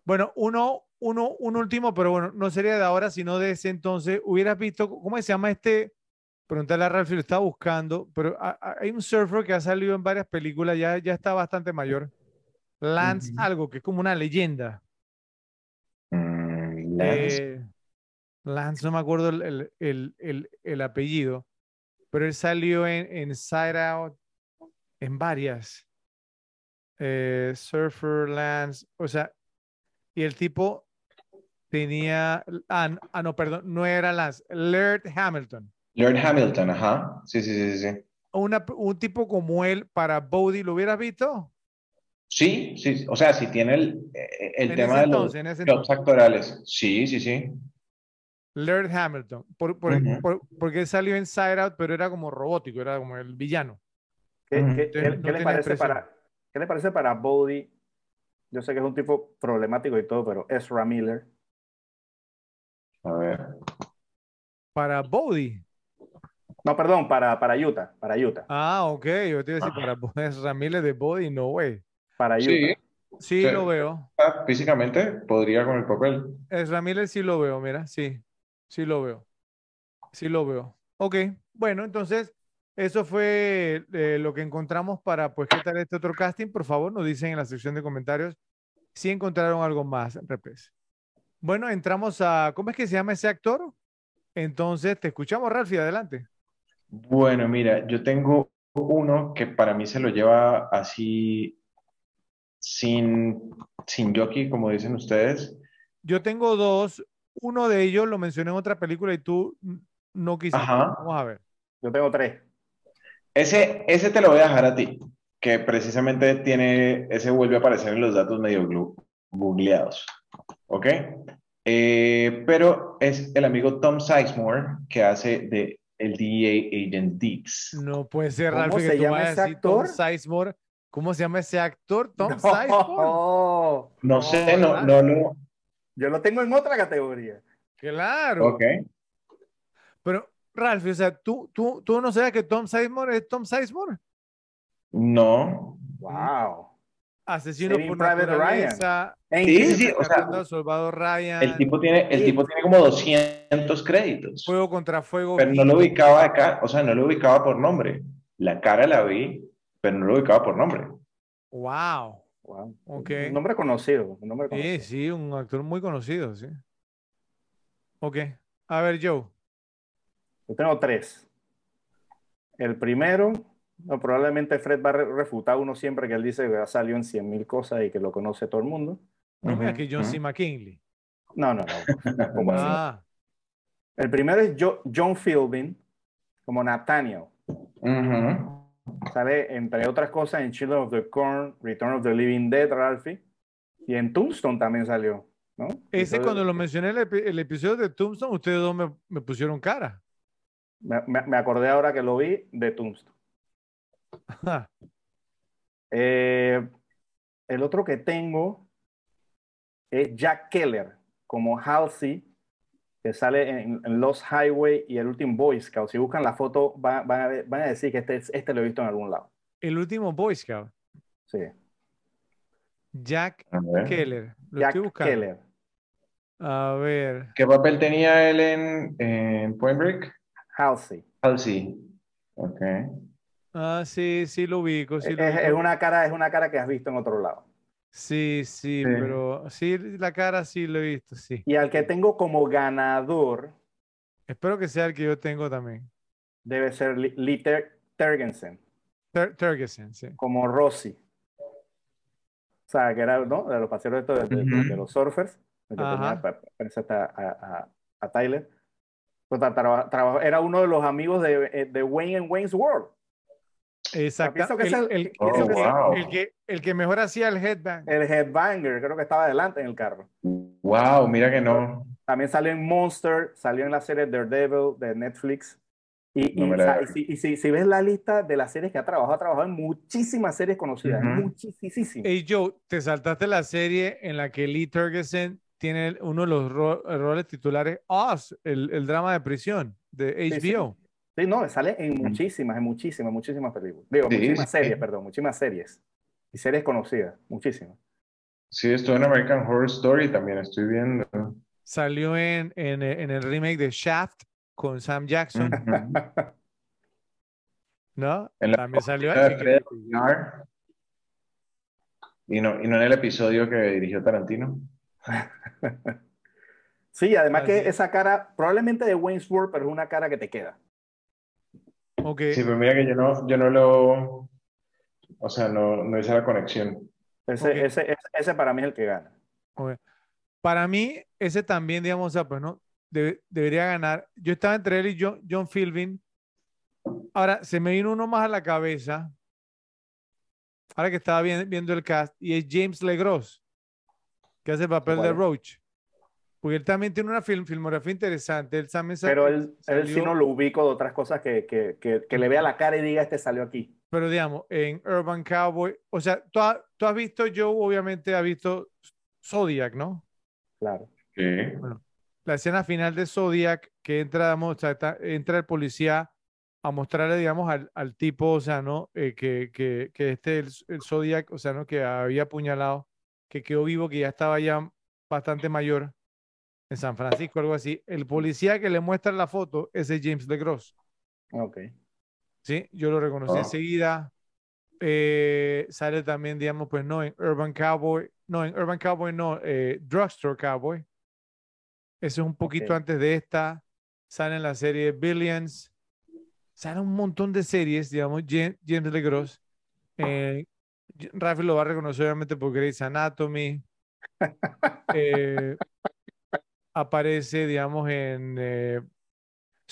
Bueno, uno, uno, un último, pero bueno, no sería de ahora, sino de ese entonces. Hubieras visto, ¿cómo se llama este? Preguntarle a Ralph si lo estaba buscando, pero ha- ha- hay un surfer que ha salido en varias películas, ya, ya está bastante mayor. Lance algo, que es como una leyenda. Lance. Eh, Lance, no me acuerdo el, el- el- el- el apellido, pero él salió en, en Side Out, en varias. Eh, Surfer Lance, o sea, y el tipo tenía, ah, ah, no, perdón, no era Lance, Laird Hamilton. Lord Hamilton, ajá. Sí, sí, sí, sí. Una- un tipo como él para Bodhi, ¿lo hubieras visto? Sí, sí. O sea, si tiene el, eh, el En tema ese de los entonces, en ese jobs actorales. Sí, sí, sí. Laird Hamilton, por, por- por- porque salió en Side Out, pero era como robótico, era como el villano. ¿Qué, Ujú. qué- Entonces, qué- no qué tenía le parece para, qué le parece para Bodhi? Yo sé que es un tipo problemático y todo, pero Ezra Miller. A ver. Para Bodhi. No, perdón, para, para Utah, para Utah, Ah, ok. Yo te iba a decir, para poner Ramírez de Body, no, güey. Para Utah. Sí, Sí, lo veo. ah, físicamente podría con el papel. Es Ramírez sí lo veo, mira, sí. Sí lo veo. Sí lo veo. Ok, bueno, entonces, eso fue eh, lo que encontramos para, pues, ¿qué tal este otro casting? Por favor, nos dicen en la sección de comentarios si encontraron algo más, Repes. Bueno, entramos a, ¿cómo es que se llama ese actor? Entonces, te escuchamos, Ralphie, adelante. Bueno, mira, yo tengo uno que para mí se lo lleva así sin, sin jockey, como dicen ustedes. Yo tengo dos. Uno de ellos lo mencioné en otra película y tú no quisiste. Ajá. Vamos a ver. Yo tengo tres. Ese, ese te lo voy a dejar a ti, que precisamente tiene, ese vuelve a aparecer en los datos medio googleados. ¿Ok? Eh, pero es el amigo Tom Sizemore que hace de el DEA Agent Dix. No puede ser, ¿Cómo Ralphie, que se tú llama a ese decir Tom actor? Sizemore. ¿Cómo se llama ese actor? Tom Sizemore. No, No sé, no, no lo. yo lo tengo en otra categoría. Claro. Ok. Pero, Ralphie, o sea, ¿tú, tú, tú no sabes que Tom Sizemore es Tom Sizemore? No, Wow. Asesino Saving por Private naturaleza. Sí, sí, o sea, soldado Ryan. El tipo tiene, el tipo tiene como 200 créditos. Fuego contra fuego. Pero no lo ubicaba acá, o sea, no lo ubicaba por nombre. La cara la vi, pero no lo ubicaba por nombre. Wow. Wow. Ok. Un nombre conocido. Un nombre Sí, conocido. sí, un actor muy conocido, sí. Ok. A ver, Joe. Yo tengo tres. El primero, no, probablemente Fred va a re- refutar uno siempre que él dice que ha salido en 100 mil cosas y que lo conoce todo el mundo. No me Ujú, que John. C. McKinley. No, no, no. Ah, El primero es Jo- John Philbin como Nathaniel. Ujú. Sale, entre otras cosas, en Children of the Corn, Return of the Living Dead, Ralphie. Y en Tombstone también salió. ¿no? ese Entonces, cuando lo mencioné el, epi- el episodio de Tombstone, ustedes dos me, me pusieron cara. Me, me- me acordé ahora que lo vi de Tombstone. Ajá. Eh, el otro que tengo es Jack Keller como Halsey, que sale en, en Lost Highway y el último Boy Scout. Si buscan la foto, va- van, a, ver- van a decir que este, este lo he visto en algún lado. El último Boy Scout, Sí. Jack. Keller. Lo Jack estoy buscando. Keller. A ver. ¿Qué papel tenía él en, en Point Break? Halsey. Halsey. Ok. Ah, sí, sí lo ubico. Sí, Es, lo es ubico. una cara, es una cara que has visto en otro lado. Sí, sí, Sí. pero sí, la cara sí lo he visto, sí. Y al que tengo como ganador Espero que sea el que yo tengo también. debe ser Lee Lee Ter- Tergensen, Ter- Tergesen, sí. como Rossi. O sea, que era ¿no? de los paseros estos de, de- los surfers, que parece hasta a, a- a Tyler. Pues, tra- era uno de los amigos de, eh, de Wayne en Wayne's World. Exacto. Que El, el- el- Oh, que- wow. el que, el que mejor hacía el headbang. El headbanger, creo que estaba adelante en el carro. Wow, mira que no. También salió en Monster, salió en la serie Daredevil de Netflix. Y, No y, y si, y si- si ves la lista de las series que ha trabajado, ha trabajado en muchísimas series conocidas, Ujú. muchísimas. Hey Joe, te saltaste la serie en la que Lee Tergesen tiene uno de los ro- roles titulares, Oz, el, el drama de prisión de Sí, sí. Sí, no, sale en muchísimas, en muchísimas, muchísimas películas. Digo, Sí, muchísimas sí. series, perdón, muchísimas series. Y series conocidas, muchísimas. Sí, estuve en American Horror Story también, estoy viendo. Salió en, en, en el remake de Shaft con Sam Jackson. ¿no? En la También salió ahí. Y no, y no en el episodio que dirigió Tarantino. Sí, además que esa cara, probablemente de Wayne's World, pero es una cara que te queda. Sí, pero mira que yo no, yo no lo, o sea, no, no hice la conexión. Ese, ese, ese, ese para mí es el que gana. Para mí, ese también, digamos, o sea, pues no, debe- debería ganar. Yo estaba entre él y John, John Philbin. Ahora, se me vino uno más a la cabeza, ahora que estaba vi- viendo el cast, y es James LeGros, que hace el papel de. Roach. Porque él también tiene una film, filmografía interesante. Él también Pero él, él sí salió- no lo ubico de otras cosas que, que, que, que le vea la cara y diga, este salió aquí. Pero digamos, en Urban Cowboy, o sea, tú, ha- tú has visto, Joe, obviamente ha visto Zodiac, ¿no? Claro. Sí. la escena final de Zodiac, que entra, digamos, o sea, está- entra el policía a mostrarle, digamos, al, al tipo, o sea, ¿no? Eh, que, que, que este, el, el Zodiac, o sea, ¿no? Que había apuñalado, que quedó vivo, que ya estaba ya bastante mayor en San Francisco, algo así. El policía que le muestra la foto, es James LeGros, Ok. ¿sí? Yo lo reconocí Oh. enseguida. Eh, sale también, digamos, pues no, en Urban Cowboy, no, en Urban Cowboy no, eh, Drugstore Cowboy. Ese es un poquito antes de esta. Sale en la serie Billions. Sale un montón de series, digamos, James, James LeGros. Eh, Rafi lo va a reconocer obviamente por Grey's Anatomy. Eh, aparece, digamos, en... eh, o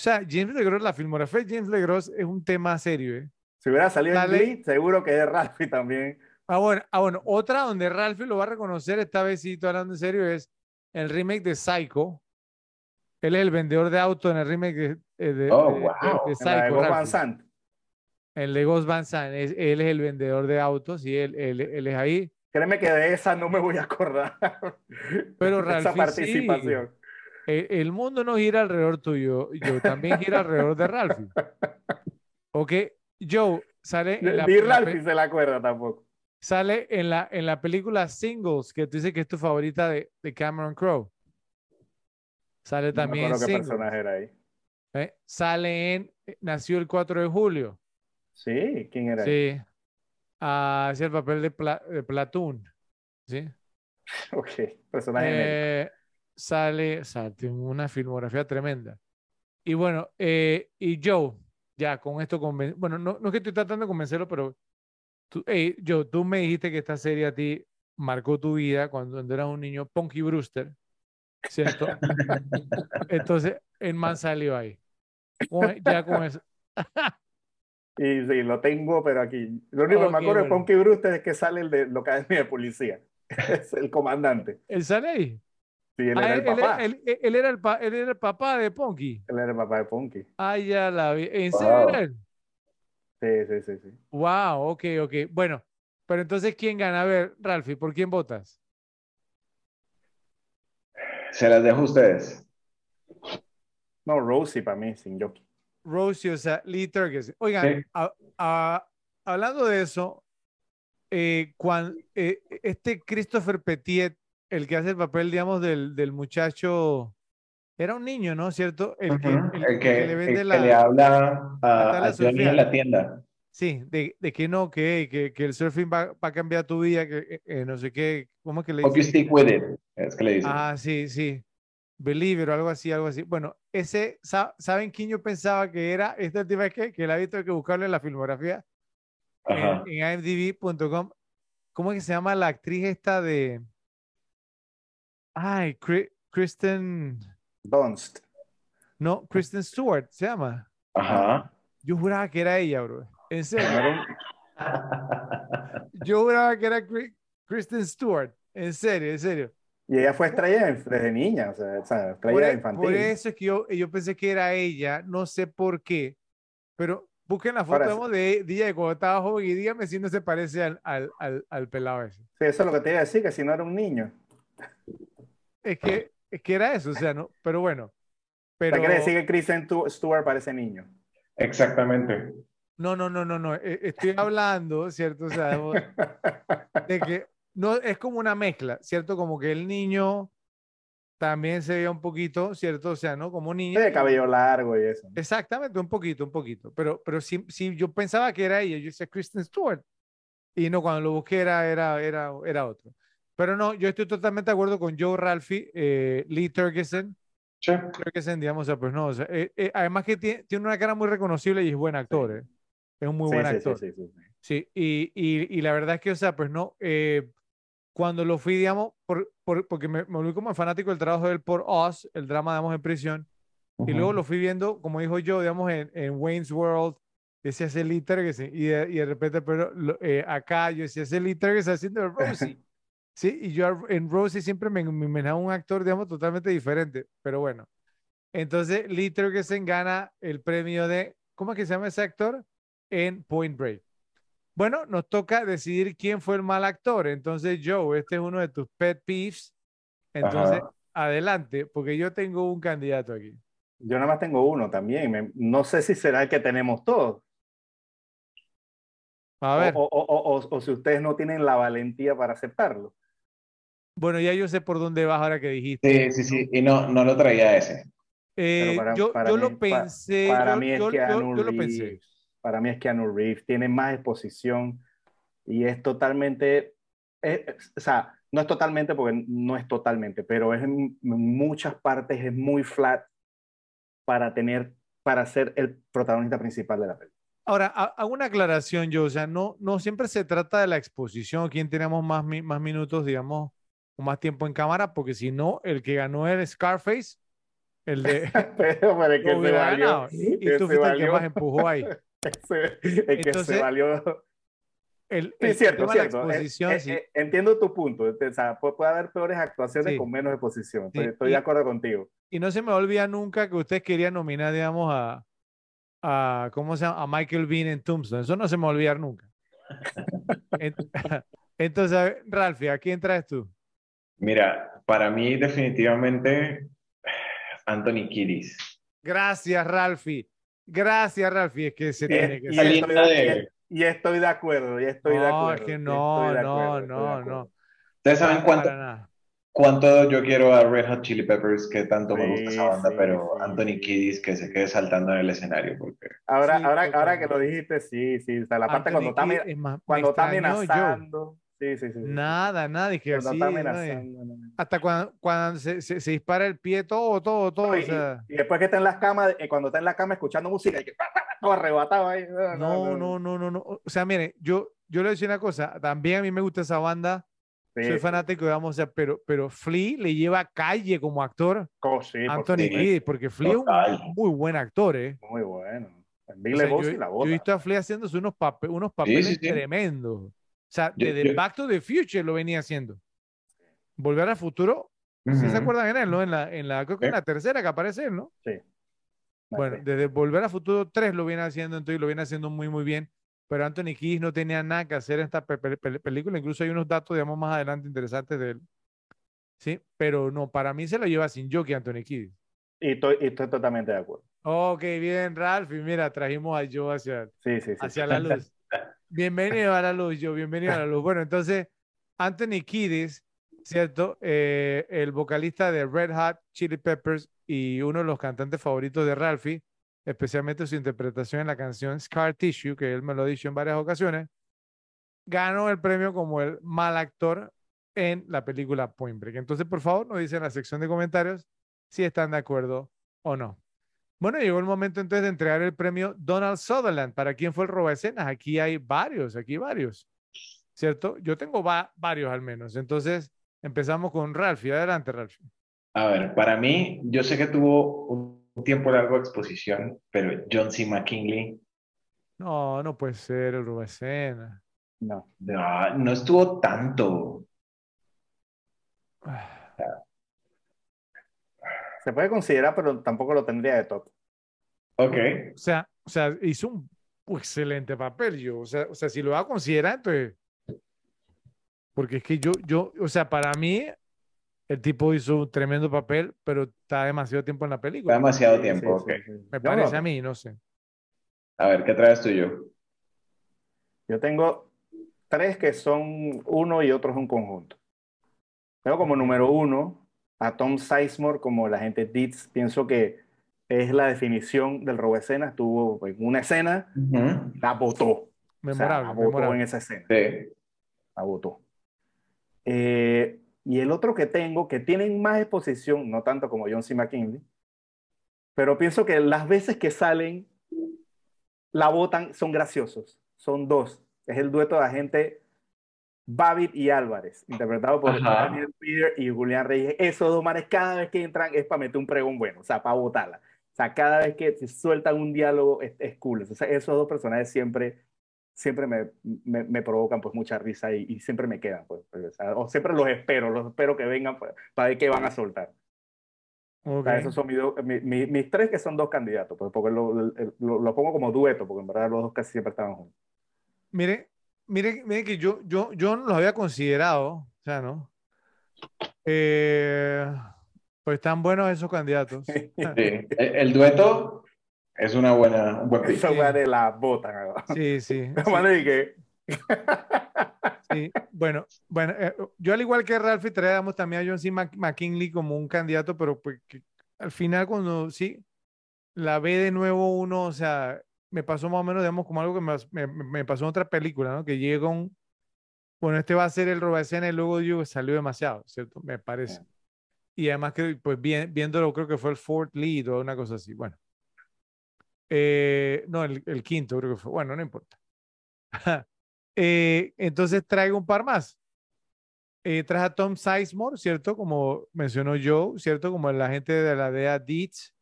sea, James LeGros, la filmografía de James LeGros es un tema serio, ¿eh? Si hubiera salido Dale. en Glee, seguro que es Ralphie también. Ah, bueno, ah, bueno, otra donde Ralphie lo va a reconocer, esta vez sí, estoy hablando en serio, es el remake de Psycho. Él es el vendedor de autos en el remake de, eh, de, Oh, de- de- wow. de En la de Psycho. Van. Sant. El de Ghost Van Sant, es- él es el vendedor de autos y él, él, él es ahí. Créeme que de esa no me voy a acordar. Pero Esa Ralphie sí. participación. El, el mundo no gira alrededor tuyo, yo también gira alrededor de Ralphie. Ok, Joe, sale en la, Ni en la pe- se la acuerda tampoco. Sale en la, en la película Singles, que tú dices que es tu favorita de, de Cameron Crowe. Sale No también en acuerdo qué personaje era ahí. ¿eh? Sale en eh, Nació el 4 de julio. Sí, ¿quién era? Sí. Hacía el papel de, Pla- de Platoon. ¿Sí? Ok, personaje. Eh, sale, sale, tiene una filmografía tremenda. Y bueno, eh, y Joe, ya con esto conven- bueno, no, no es que estoy tratando de convencerlo, pero tú, hey, Joe, tú me dijiste que esta serie a ti marcó tu vida cuando, cuando eras un niño, Punky Brewster, ¿cierto? Entonces, el man salió ahí. Con- ya con eso. Y sí, lo tengo, pero aquí. Lo único que Ok, me acuerdo de bueno. Punky Brewster es que sale el de la Academia de Policía. Es el comandante. Él sale ahí. Sí, él Ah, era él, el él- papá. él- él era el pa- él era el papá de Punky. Él era el papá de Punky. Ah, ya la vi. ¿En serio Wow. era él? Sí, sí, sí, sí. Wow, ok, ok. Bueno, pero entonces, ¿quién gana? A ver, Ralphie, ¿por quién votas? Se las dejo a ustedes. No, Rosie para mí, sin Yoki. Rosie, o sea, Lee Turges. Oigan, Sí. a- a- hablando de eso, eh, cuan- eh, este Christopher Petiet, el que hace el papel, digamos, del, del muchacho, era un niño, ¿no? ¿Cierto? El que, Ujú. el- El el que, que le vende el la... que le habla a, a Johnny en la tienda. Sí, de, de que no, que, que, que el surfing va, va a cambiar tu vida, que eh, eh, no sé qué, ¿cómo es que le Hope you dice? stick with it. Es que le dicen. Ah, sí, sí. Believer o algo así, algo así. Bueno, ese, sa- ¿saben quién yo pensaba que era? Esta tipo es que, que la he visto hay que buscarle en la filmografía Ajá. en, en imdb.com. ¿Cómo es que se llama la actriz esta de... Ay, Kristen... Dunst. No, Kristen Stewart se llama. Ajá. Yo juraba que era ella, bro. En serio. Yo juraba que era Kristen Stewart. En serio, en serio. Y ella fue estrella de- desde niña, o sea, o sea, Por, estrella e- infantil. por eso es que yo, yo pensé que era ella, no sé por qué, pero busquen la foto Ahora, de, de ella de cuando estaba joven y dígame si no se parece al, al, al, al pelado ese. Sí, eso es lo que te iba a decir, que si no era un niño. Es que, es que era eso, o sea, no, pero bueno. Pero quiere decir que Kristen Stewart parece niño. Exactamente. no, no, no, no, no, e- estoy hablando, ¿cierto? O sea, de que no, es como una mezcla, ¿cierto? Como que el niño también se veía un poquito, ¿cierto? O sea, ¿no? Como niño. de cabello largo y eso. Exactamente, un poquito, un poquito. Pero, pero sí, sí, yo pensaba que era ella, yo decía Kristen Stewart. Y no, cuando lo busqué era, era, era, era otro. Pero no, yo estoy totalmente de acuerdo con Joe Ralphie, eh, Lee Turgeson. Sí. Turgeson, digamos, o sea, pues no, o sea, eh, eh, además que tiene, tiene una cara muy reconocible y es buen actor, eh. Es un muy Sí, buen actor. sí, sí, sí, sí. Sí, y, y, y la verdad es que, o sea, pues no, eh, cuando lo fui, digamos, por, por- porque me, me volví como fanático del trabajo de él por Oz, el drama, digamos, en prisión, y luego lo fui viendo, como dijo yo, digamos, en, en Wayne's World, decía ese Lee Turgeson, y de, y de repente, pero lo- eh, acá yo decía ese Lee Turgeson haciendo el Rosie, ¿sí? Y yo en Rosie siempre me, imaginaba un actor, digamos, totalmente diferente, pero bueno. Entonces, Lee Turgeson gana el premio de, ¿cómo es que se llama ese actor? En Point Break. Bueno, nos toca decidir quién fue el mal actor. Entonces, Joe, este es uno de tus pet peeves. Entonces, Ajá. adelante, porque yo tengo un candidato aquí. Yo nada más tengo uno también. me- no sé si será el que tenemos todos. A O, ver, o- o- o- o si ustedes no tienen la valentía para aceptarlo. bueno, ya yo sé por dónde vas ahora que dijiste. Sí, sí, sí. Y no, no lo traía ese. Eh, para- yo para yo mí- lo pensé, Para yo, mí es yo- yo- Keanu yo lo pensé. Para mí es Keanu Reeves. Tiene más exposición y es totalmente, es- o sea, no es totalmente porque no es totalmente, pero es en, en muchas partes es muy flat para tener, para ser el protagonista principal de la película. Ahora, ha- hago una aclaración yo, o sea, no, no siempre se trata de la exposición, quién tenemos más, más minutos, digamos, o más tiempo en cámara, porque si no, el que ganó era Scarface, el de... Pero para que se valió. Y tú fuiste el que más empujó ahí. ese- el que Entonces, se valió. El, Sí, el cierto, cierto. Eh, exposición, eh, sí. eh, entiendo tu punto. O sea, puede, haber peores actuaciones Sí. con menos exposición. Estoy, Sí, estoy y- de acuerdo contigo. Y no se me olvida nunca que ustedes querían nominar, digamos, a, a, ¿cómo se llama? A Michael Bean en Tombstone. Eso no se me va a olvidar nunca. En- Entonces, Ralphie, ¿a quién traes tú? Mira, para mí definitivamente Anthony Kiddis. Gracias, Ralphie. Gracias, Ralphie. Es que se Y- tiene que ser. de- y estoy de acuerdo, y estoy de acuerdo. No, es que no, no, no, no. ¿Ustedes saben cuánto, cuánto yo quiero a Red Hot Chili Peppers? Que tanto me gusta esa banda, pero Anthony Kiddis que se quede saltando en el escenario. Porque... Ahora, ahora, ahora que lo dijiste, sí, sí. O sea, la parte cuando está, cuando está amenazando. Sí, sí, sí. Nada, nada, y que así, hasta cuando, cuando se, se, dispara el pie, todo, todo, todo. y, después que está en las camas, eh, cuando está en la cama escuchando música, y que todo arrebatado ahí. No, no, no, no, no. O sea, mire, yo, yo le decía una cosa, también a mí me gusta esa banda. Soy fanático, digamos, o sea, pero, pero Flea le lleva calle como actor. Oh, sí, Anthony Kidd, porque Flea es un muy buen actor, ¿eh? Muy bueno. O sea, yo, yo, he visto a Flea haciéndose unos, unos papeles tremendos. O sea, desde Back to the Future lo venía haciendo. Volver al futuro, si se acuerdan en él, ¿no? En la, en la, creo que en la tercera que aparece él, ¿no? Sí. Bueno, desde Volver al Futuro 3 lo viene haciendo, entonces lo viene haciendo muy, muy bien. Pero Anthony Kiss no tenía nada que hacer en esta película. Incluso hay unos datos, digamos, más adelante interesantes de él. Sí, pero no, para mí se lo lleva sin que Anthony Kiss. Y estoy, estoy totalmente de acuerdo. Ok, bien, Ralph. Y mira, trajimos a Joe hacia, sí, sí, sí. hacia la luz. Bienvenido a la luz, yo, bienvenido a la luz. Bueno, entonces, Anthony Kiddis, ¿cierto? Eh, el vocalista de Red Hot Chili Peppers y uno de los cantantes favoritos de Ralphie, especialmente su interpretación en la canción Scar Tissue, que él me lo ha dicho en varias ocasiones, ganó el premio como el mal actor en la película Point Break. Entonces, por favor, nos dicen en la sección de comentarios si están de acuerdo o no. Bueno, llegó el momento entonces de entregar el premio Donald Sutherland. ¿Para quién fue el roba escenas? Aquí hay varios, aquí varios. ¿Cierto? Yo tengo varios al menos. Entonces, empezamos con Ralphie. Adelante, Ralphie. A ver, para mí, yo sé que tuvo un tiempo largo de exposición, pero John C. McKinley. No, no puede ser el roba No. no. No estuvo tanto. Ah. Se puede considerar, pero tampoco lo tendría de top. Ok. O sea, o sea hizo un excelente papel yo. O sea, o sea, si lo va a considerar, entonces. Porque es que yo, yo, o sea, para mí, el tipo hizo un tremendo papel, pero está demasiado tiempo en la película. Está demasiado tiempo, ok. Me parece a mí, no sé. A ver, ¿qué traes tú y yo? Yo tengo tres que son uno y otro es un conjunto. Tengo como número uno a Tom Sizemore como la gente Deeds. Pienso que es la definición del robo escena. Estuvo en una escena, la votó. Memorable. la votó en esa escena. Sí. La votó. Eh, y el otro que tengo, que tienen más exposición, no tanto como John C. McKinley, pero pienso que las veces que salen, la votan, son graciosos. Son dos. Es el dueto de la gente Babbitt y Álvarez, interpretado por Daniel Peter y Julián Reyes. Esos dos manes, cada vez que entran es para meter un pregón bueno, o sea, para botarla. O sea, cada vez que se sueltan un diálogo es, cool. O sea, esos dos personajes siempre, siempre me, me, provocan pues mucha risa y, siempre me quedan. Pues, pues o, siempre los espero, los espero que vengan pues, para ver qué van a soltar. O sea, esos son mis, tres que son dos candidatos, pues, porque lo, lo, lo, pongo como dueto, porque en verdad los dos casi siempre estaban juntos. Mire, Miren, miren que yo, yo, yo no los había considerado, o sea, ¿no? Eh, pues están buenos esos candidatos. Sí. El, dueto es una buena, un buen Esa de la bota. Sí, sí. sí. sí. Bueno, bueno, eh, yo al igual que Ralphie traemos también a John C. McKinley como un candidato, pero pues al final cuando sí la ve de nuevo uno, o sea, me pasó más o menos, digamos, como algo que me, me, pasó en otra película, ¿no? Que llega un, bueno, este va a ser el roba escena y luego digo, salió demasiado, ¿cierto? Me parece. Y además que, pues viéndolo, creo que fue el fourth lead o una cosa así. Bueno. Eh, no, el, el, quinto creo que fue. Bueno, no importa. eh, entonces traigo un par más. Eh, traje a Tom Sizemore, ¿cierto? Como mencionó Joe, ¿cierto? Como la gente de la DEA Deeds.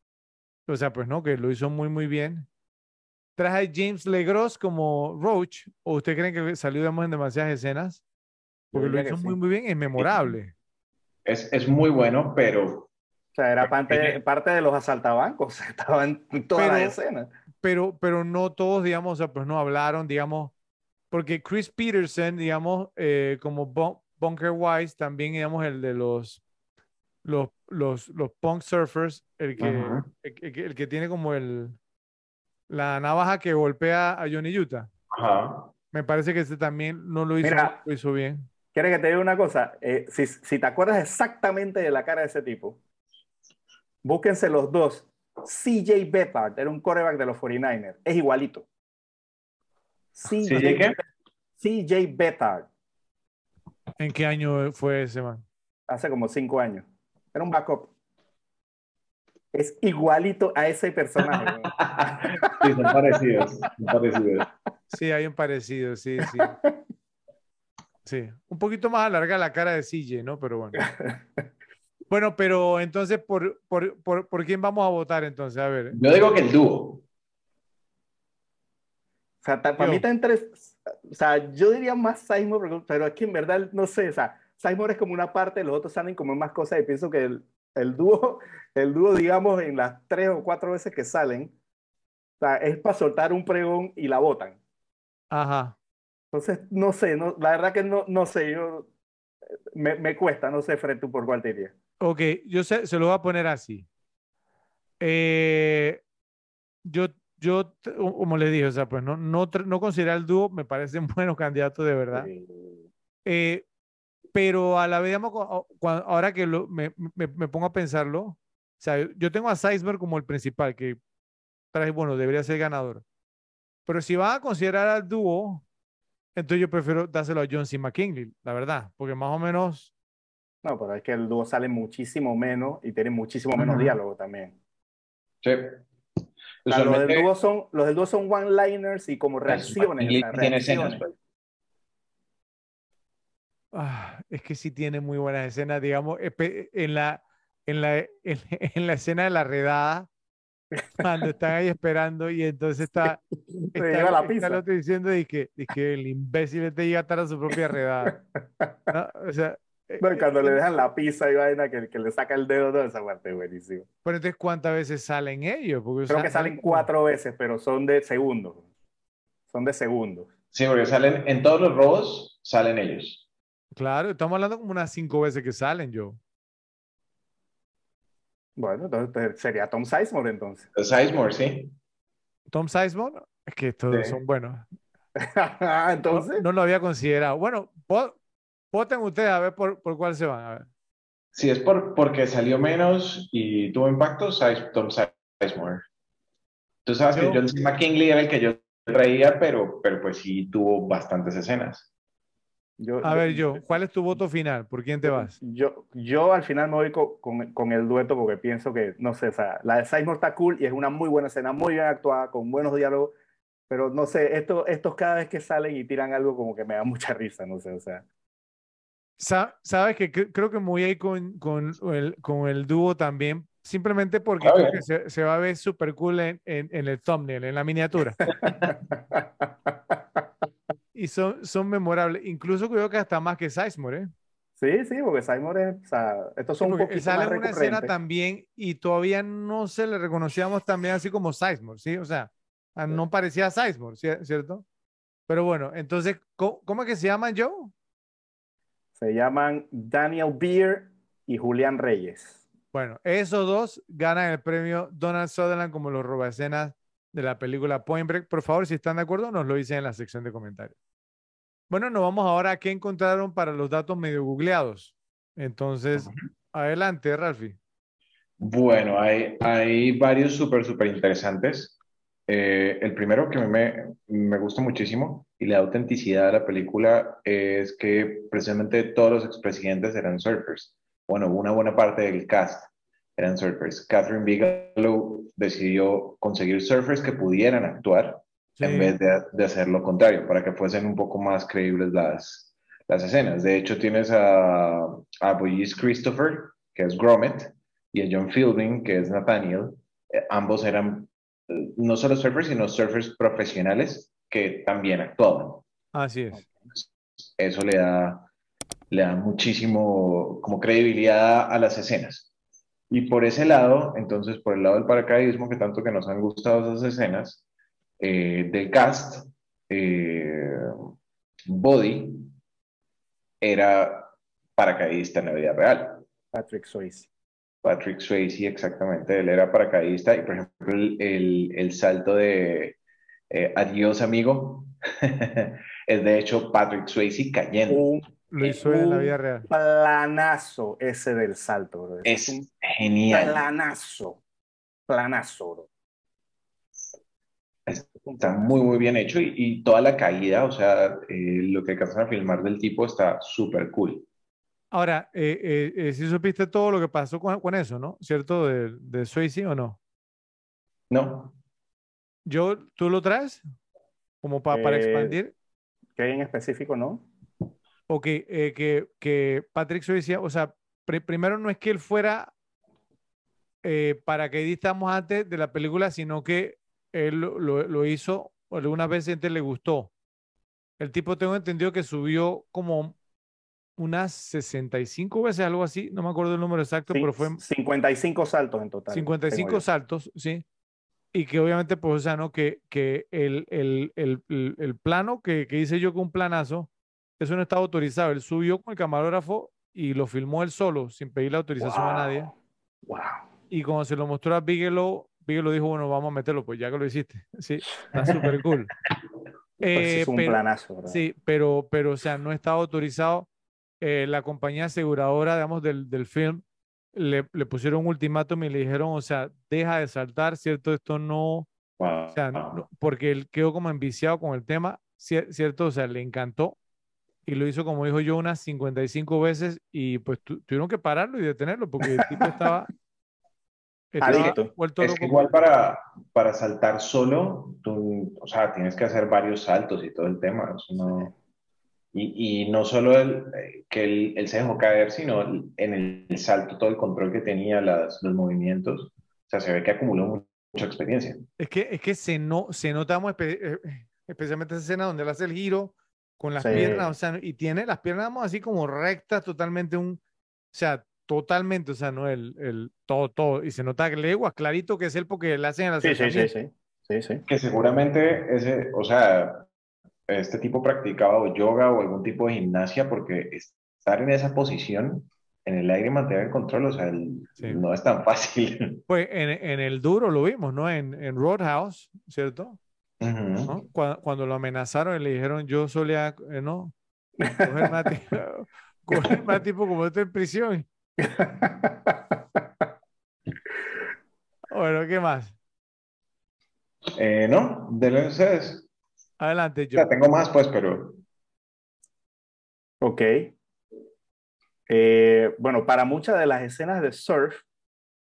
O sea, pues no, que lo hizo muy, muy bien traje a James Legros como Roach, o usted creen que saludamos en demasiadas escenas? Porque lo hizo muy, muy bien, es memorable. Es, es muy bueno, pero... O sea, era parte, parte de los asaltabancos, estaban en todas las escenas. Pero, pero no todos, digamos, o sea, pues no hablaron, digamos, porque Chris Peterson, digamos, eh, como Bunker Wise, también, digamos, el de los, los, los, los punk surfers, el que, el, que tiene como el, la navaja que golpea a Johnny Utah. Ajá. Me parece que este también no lo hizo, Mira. lo hizo bien. ¿Quieres que te diga una cosa? Eh, si, si te acuerdas exactamente de la cara de ese tipo, búsquense los dos. CJ Beathard era un coreback de los 49ers. Es igualito. ¿CJ qué? CJ Beathard. ¿En qué año fue ese man? Hace como cinco años. Era un backup. Es igualito a ese personaje. Sí, son parecidos. Son parecidos. Sí, hay un parecido, sí, sí. Sí, un poquito más alarga la cara de CJ, ¿no? Pero bueno. Bueno, pero entonces, ¿por, por, por, por quién vamos a votar entonces? A ver. Yo digo que el dúo. O sea, para Yo. mí está entre. O sea, yo diría más Sizemore, pero, pero es que en verdad no sé. O sea, Sizemore es como una parte, los otros salen como más cosas. Y pienso que el, el dúo, el dúo, digamos, en las tres o cuatro veces que salen, o sea, es para soltar un pregón y la botan. Ajá. Entonces, no sé, no, la verdad que no, no sé. Yo, me, me cuesta, no sé, Fred, tú por cuál te irías. Ok, yo se, se lo voy a poner así. Eh, yo, yo, como le dije, o sea, pues no, no, no considerar el dúo, me parecen buenos candidatos de verdad. Eh, pero a la vez, digamos, ahora que lo- me, me- me pongo a pensarlo, o sea, yo tengo a Seisberg como el principal, que trae, bueno, debería ser ganador. Pero si van a considerar al dúo, entonces yo prefiero dárselo a John C. McKinley, la verdad, porque más o menos, No, pero es que el dúo sale muchísimo menos y tiene muchísimo menos Ujú. diálogo también. Sí. O sea, los del dúo son, los del dúo son one-liners y como reacciones. y tiene escenas, reacciones. pues. Ah, es que sí tiene muy buenas escenas, digamos, en la, en la, en, en la escena de la redada, cuando están ahí esperando y entonces está, Se está, lleva la está el pizza. otro diciendo y que, y que el imbécil este llega a estar a su propia redada. ¿no? O sea, eh, No, cuando eh, le dejan la pizza y vaina que, que le saca el dedo, toda esa parte es buenísimo. pero entonces, ¿cuántas veces salen ellos? Porque, o Creo sea, que salen cuatro veces, pero son de segundos. Son de segundos. Sí, porque salen en todos los robos, salen ellos. Claro, estamos hablando como unas cinco veces que salen yo. Bueno, entonces sería Tom Sizemore entonces. Sizemore, sí. Tom Sizemore, es que todos Sí. son buenos. No, entonces, no lo había considerado. Bueno, vo- voten ustedes a ver por, por cuál se van. A ver. Si es por, porque salió menos y tuvo impacto, Size- Tom Sizemore. Tú sabes Yo- que John C. McKinley era el que yo traía, pero, pero pues sí tuvo bastantes escenas. Yo, A ver, yo, ¿cuál es tu voto final? ¿Por quién te vas? Yo, yo al final me voy co- con, con el dueto porque pienso que, no sé, o sea, la de Sizemore está cool y es una muy buena escena, muy bien actuada, con buenos diálogos, pero no sé, esto, estos cada vez que salen y tiran algo como que me da mucha risa, no sé, o sea. Sa- Sabes que cre- creo que me voy a ir con, con el, con el dúo también, simplemente porque A creo que se, se va a ver súper cool en, en, en el thumbnail, en la miniatura. Y son, son memorables. Incluso creo que hasta más que Sizemore, ¿eh? Sí, sí, porque Sizemore es, o sea, estos Sí, son un poquito sale más una escena también y todavía no se le reconocíamos también así como Sizemore, ¿sí? O sea, no parecía Sizemore, ¿cier- ¿cierto? Pero bueno, entonces, ¿cómo, cómo es que se llaman, Joe? Se llaman Daniel Beer y Julián Reyes. Bueno, esos dos ganan el premio Donald Sutherland como los robaescenas de la película Point Break. Por favor, si están de acuerdo, nos lo dicen en la sección de comentarios. Bueno, nos vamos ahora a qué encontraron para los datos medio googleados. Entonces, adelante, Ralphie. Bueno, hay, hay varios súper, súper interesantes. Eh, el primero que me, me gusta muchísimo y le da autenticidad a la película es que precisamente todos los expresidentes eran surfers. Bueno, una buena parte del cast eran surfers. Catherine Bigelow decidió conseguir surfers que pudieran actuar en vez de, de hacer lo contrario, para que fuesen un poco más creíbles las, las escenas. De hecho, tienes a, a Boyce Christopher, que es Gromit, y a John Fielding, que es Nathaniel. Eh, ambos eran eh, no solo surfers, sino surfers profesionales que también actuaban. Así es. Eso le da, le da muchísimo como credibilidad a las escenas. Y por ese lado, entonces, por el lado del paracaidismo, que tanto que nos han gustado esas escenas, eh, del cast, eh, Body era paracaidista en la vida real. Patrick Swayze. Patrick Swayze, exactamente, él era paracaidista y, por ejemplo, el, el, el salto de eh, Adiós, amigo, es de hecho Patrick Swayze cayendo. Un, Lo hizo en la vida real. planazo ese del salto, bro. Es un genial. planazo. Planazo, bro. Está muy, muy bien hecho y, y toda la caída, o sea, eh, lo que alcanzan a filmar del tipo está súper cool. Ahora, eh, eh, eh, si supiste todo lo que pasó con, con eso, ¿no? ¿Cierto? De, de Swayze o no? ¿No? Yo, ¿tú lo traes? Como pa- para Eh, expandir. ¿Qué hay en específico, no? Ok, eh, que, que Patrick Swayze, o sea, pri- primero no es que él fuera eh, paracaidista antes de la película, sino que él lo, lo- hizo, o algunas veces gente le gustó. El tipo tengo entendido que subió como unas 65 veces, algo así, no me acuerdo el número exacto, Cin- pero fue 55 saltos en total. 55 tengo yo. saltos, sí. Y que obviamente, pues, o sea, ¿no? Que, que el, el, el, el- plano que, que hice yo con un planazo, eso no estaba autorizado. Él subió con el camarógrafo y lo filmó él solo, sin pedirle autorización a nadie. Wow. Y cuando se lo mostró a Bigelow, Bigelow dijo, bueno, vamos a meterlo, pues ya que lo hiciste. Sí, está súper cool. Pues Eh, es un pero- planazo, ¿verdad? Sí, pero, pero, o sea, no estaba autorizado. Eh, la compañía aseguradora, digamos, del, del film, le, le pusieron un ultimátum y le dijeron, o sea, deja de saltar, ¿cierto? Esto no, Wow. o sea, no- porque él quedó como enviciado con el tema, cier- ¿cierto? O sea, le encantó y lo hizo, como dijo yo, unas 55 veces y pues tu- tuvieron que pararlo y detenerlo porque el tipo estaba Adicto. Es que igual para, para saltar solo, tú, o sea, tienes que hacer varios saltos y todo el tema. no- y, y no solo el, que él, él se dejó caer, sino en el, salto, todo el control que tenía, las, los movimientos. O sea, se ve que acumuló mu- mucha experiencia. Es que, es que se, no, se nota, espe- eh, especialmente esa escena donde él hace el giro con las Sí. piernas, o sea, y tiene las piernas así como rectas, totalmente un, o sea, totalmente, o sea, no el, el todo, todo, y se nota que leguas, clarito que es él porque le hacen el Sí, sí, sí, sí. Sí, sí. Que seguramente ese, o sea, este tipo practicaba o yoga o algún tipo de gimnasia porque estar en esa posición, en el aire y mantener el control, o sea, el- Sí. no es tan fácil. Pues en, en el duro lo vimos, ¿no? En, en Roadhouse, ¿cierto? Ujú. ¿No? Cuando, cuando lo amenazaron y le dijeron, yo solía, eh, ¿no? Cogerme a, ti- cogerme a tipo como estoy en prisión. Bueno, ¿qué más? Eh, no, de ustedes. Adelante, O yo. sea, tengo más, pues, pero Ok. Eh, bueno, para muchas de las escenas de surf,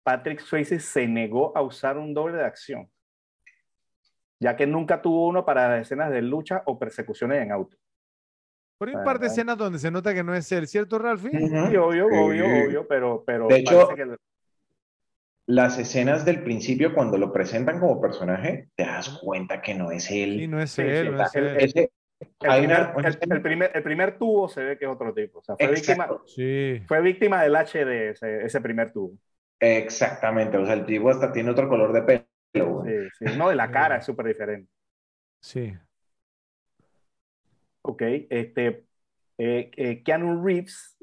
Patrick Swayze se negó a usar un doble de acción, ya que nunca tuvo uno para las escenas de lucha o persecuciones en auto. Por ahí un par de Ah. escenas donde se nota que no es él, ¿cierto, Ralphie? Sí, obvio, Sí. obvio, obvio, pero, pero De hecho- que las escenas del principio, cuando lo presentan como personaje, te das cuenta que no es él. Sí, no es Sí, él, sí, no es el- él. Ese- el hay primer, una- el- el primer, el primer tubo se ve que es otro tipo. O sea, fue víctima, Exacto, fue víctima del HD ese, ese primer tubo. exactamente. O sea, el tipo hasta tiene otro color de pelo. güey. Sí, sí. No, de la cara es súper diferente. sí. Ok, este, eh, eh, Keanu Reeves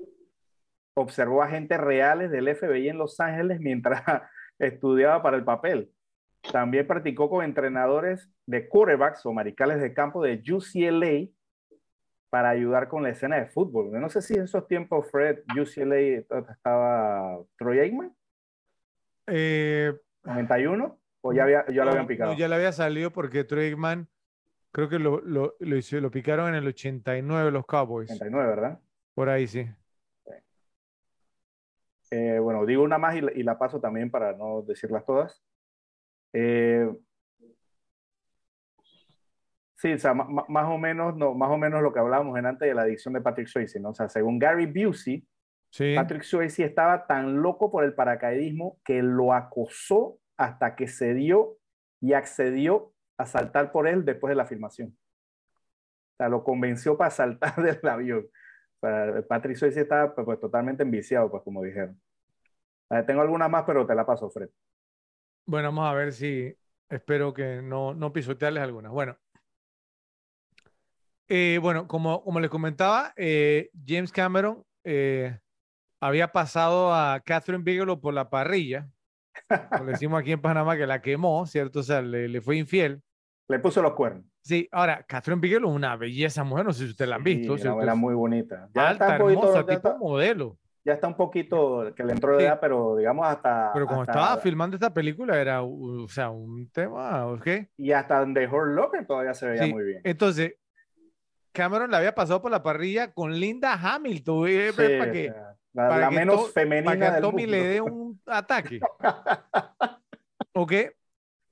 observó agentes reales del FBI en Los Ángeles mientras estudiaba para el papel. También practicó con entrenadores de quarterbacks o maricales de campo de UCLA para ayudar con la escena de fútbol. No sé si en esos tiempos, Fred, UCLA estaba Troy Aikman, Eh, 91, o ya, había, ya lo no, habían no, picado. ya le había salido porque Troy Aikman, creo que lo, lo, lo, hizo- lo picaron en el 89 los Cowboys. 89, ¿verdad? Por ahí sí. Eh, bueno, digo una más y la, y la paso también para no decirlas todas. Eh, sí, o sea, más o menos, no, más o menos lo que hablábamos en antes de la adicción de Patrick Swayze, ¿no? O sea, según Gary Busey, Sí. Patrick Swayze estaba tan loco por el paracaidismo que lo acosó hasta que cedió y accedió a saltar por él después de la filmación. O sea, lo convenció para saltar del avión. O sea, Patrick Swayze estaba pues, pues, totalmente enviciado, pues como dijeron. Tengo alguna más, pero te la paso, Fred. Bueno, vamos a ver si espero que no, no pisotearles algunas. Bueno, Eh, bueno, como, como les comentaba, eh, James Cameron eh, había pasado a Catherine Bigelow por la parrilla. Como le decimos aquí en Panamá que la quemó, ¿cierto? O sea, le, le fue infiel. Le puso los cuernos. Sí, ahora, Catherine Bigelow, una belleza mujer, no sé si ustedes la han visto. Sí, era muy bonita. Ya Alta, está un poquito, hermosa, tipo modelo. Ya está un poquito que le entró de edad, pero digamos hasta. Pero hasta, estaba filmando esta película, era, o sea, un tema, ¿ok? Y hasta donde Hurt Locker todavía se veía muy bien. Entonces, Cameron la había pasado por la parrilla con Linda Hamilton, eh, para que, la, menos femenina. Para que Tommy le dé un ataque. ¿Ok?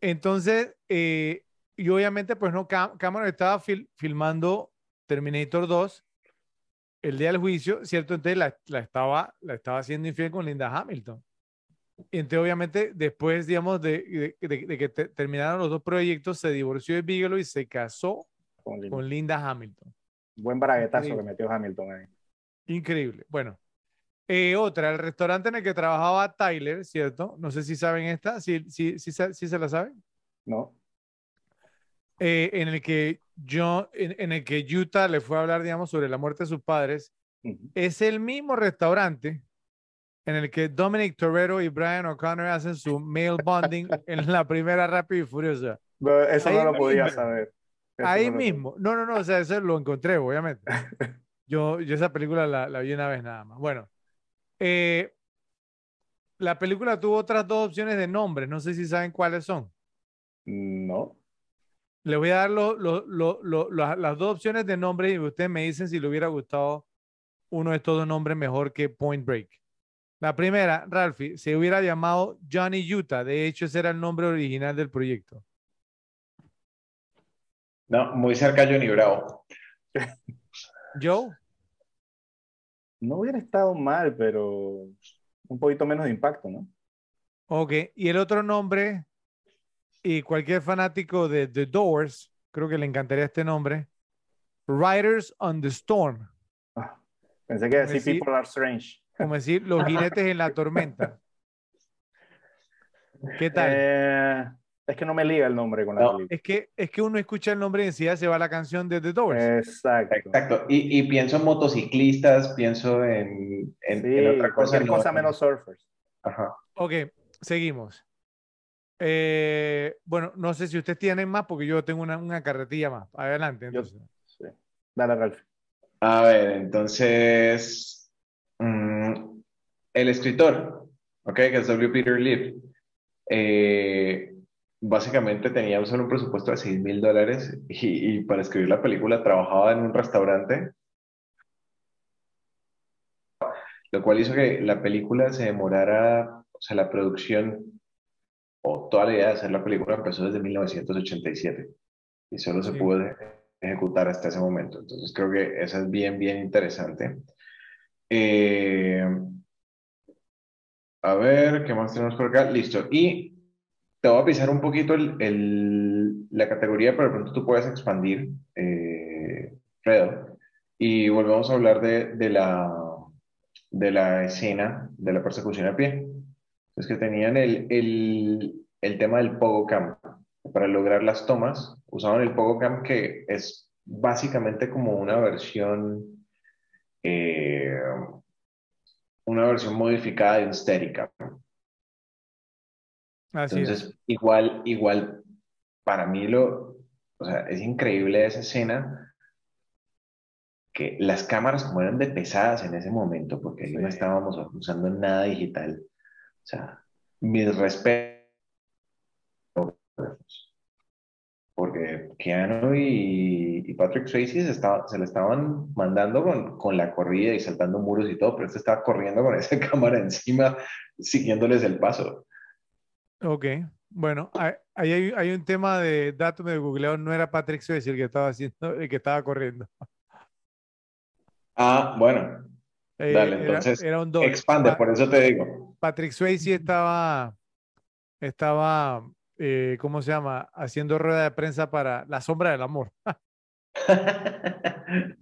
Entonces, eh, y obviamente, pues no, Cameron estaba filmando Terminator 2 el día del juicio, ¿cierto? Entonces la, estaba, la estaba haciendo infiel con Linda Hamilton. Entonces, obviamente, después, digamos, de, que terminaron los dos proyectos, se divorció de Bigelow y se casó con Linda, Hamilton. Buen braguetazo que metió Hamilton ahí. Increíble. Bueno, eh, otra, el restaurante en el que trabajaba Tyler, ¿cierto? No sé si saben esta, si sí, sí, sí, se la saben. No. Eh, en el que yo, en, el que Utah le fue a hablar, digamos, sobre la muerte de sus padres, es el mismo restaurante en el que Dominic Torero y Brian O'Connor hacen su mail bonding en la primera Rápido y Furiosa. eso no lo podía saber. ahí mismo. No, no, no, o sea, eso lo encontré, obviamente. Yo, yo esa película la, la vi una vez nada más. Bueno, eh, la película tuvo otras dos opciones de nombres, no sé si saben cuáles son. No. Le voy a dar las dos opciones de nombre y ustedes me dicen si le hubiera gustado uno de estos dos nombres mejor que Point Break. La primera, Ralphie, se hubiera llamado Johnny Utah. De hecho, ese era el nombre original del proyecto. No, muy cerca Johnny Bravo. Joe. No hubiera estado mal, pero un poquito menos de impacto, ¿no? Ok, y el otro nombre y cualquier fanático de The Doors, creo que le encantaría este nombre, Riders on the Storm. Ah, pensé que decir People Are Strange. Como decir Los jinetes en la tormenta. ¿Qué tal? Eh, es que no me liga el nombre con la película. Es que, es que uno escucha el nombre y enseguida se va la canción de The Doors. Exacto. Exacto. Y, y pienso en motociclistas, pienso en, en, otra cosa. Cualquier cosa menos surfers. Ajá. Ok, seguimos. Eh, bueno, no sé si ustedes tienen más, porque yo tengo una, carretilla más. Adelante, entonces. sí. Dale, Ralph. A ver, entonces. Mm, el escritor, ¿ok? Que es W. Peter Leaf. Eh, básicamente tenía solo un presupuesto de 6 mil dólares y, y, para escribir la película trabajaba en un restaurante, lo cual hizo que la película se demorara, o sea, la producción o toda la idea de hacer la película empezó desde 1987 y solo se pudo ejecutar hasta ese momento. Entonces creo que eso es bien, bien interesante. Eh, a ver, ¿qué más tenemos por acá? Listo. Y te voy a pisar un poquito el, la categoría, pero de pronto tú puedes expandir, eh, Fredo. Y volvemos a hablar de, la, escena de la persecución a pie. Es que tenían el, tema del Pogo Cam. Para lograr las tomas, usaban el Pogo Cam, que es básicamente como una versión, eh, modificada de un Steadicam. Entonces, igual, igual, para mí lo, o sea, es increíble esa escena que las cámaras como eran de pesadas en ese momento, porque ahí no estábamos usando nada digital. O sea, mis respetos. Porque Keanu y, Patrick Swayze se, estaba, se le estaban mandando con, con, la corrida y saltando muros y todo, pero este estaba corriendo con esa cámara encima, siguiéndoles el paso. Ok, bueno, ahí hay, hay, un tema de datos de googleo, no era Patrick Swayze el que estaba haciendo, el que estaba corriendo. Ah, bueno. Eh, Dale, entonces era, un expande, por eso te digo. Patrick Swayze estaba, estaba, eh, ¿cómo se llama? Haciendo rueda de prensa para La Sombra del Amor.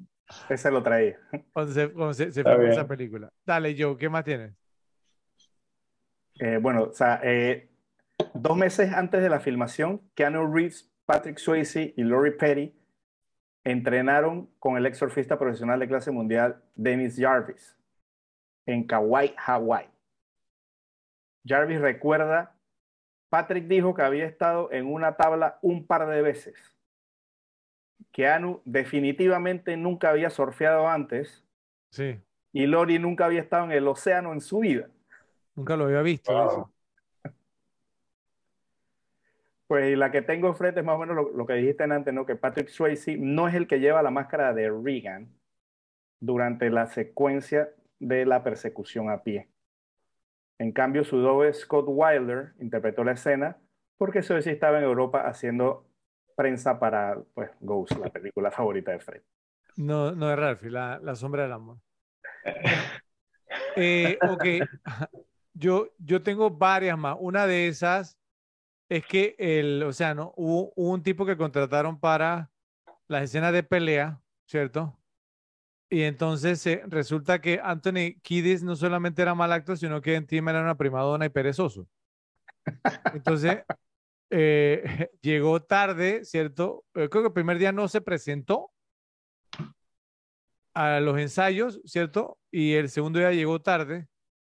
Ese lo traía. Cuando se, se, fue esa película. Dale, Joe, ¿qué más tienes? Eh, bueno, o sea, dos meses antes de la filmación, Keanu Reeves, Patrick Swayze y Laurie Petty entrenaron con el ex surfista profesional de clase mundial Dennis Jarvis en Kauai, Hawaii. Jarvis recuerda, Patrick dijo que había estado en una tabla un par de veces Keanu definitivamente nunca había surfeado antes. Sí. Y Lori nunca había estado en el océano en su vida. Nunca lo había visto. Eso. Pues la que tengo enfrente es más o menos lo, que dijiste antes, ¿no? Que Patrick Swayze no es el que lleva la máscara de Regan durante la secuencia de la persecución a pie. En cambio, su doble Scott Wilder interpretó la escena porque Swayze estaba en Europa haciendo prensa para pues, Ghost, la película favorita de Fred. No, no es Ralphie, la, la sombra del amor. Eh, ok, yo, yo tengo varias más. Una de esas es que el, o sea, ¿no? Hubo, un tipo que contrataron para las escenas de pelea, ¿cierto? Y entonces eh, resulta que Anthony Kiddis no solamente era mal actor, sino que encima era una primadona y perezoso. Entonces, eh, llegó tarde, ¿cierto? Eh, creo que el primer día no se presentó a los ensayos, ¿cierto? Y el segundo día llegó tarde.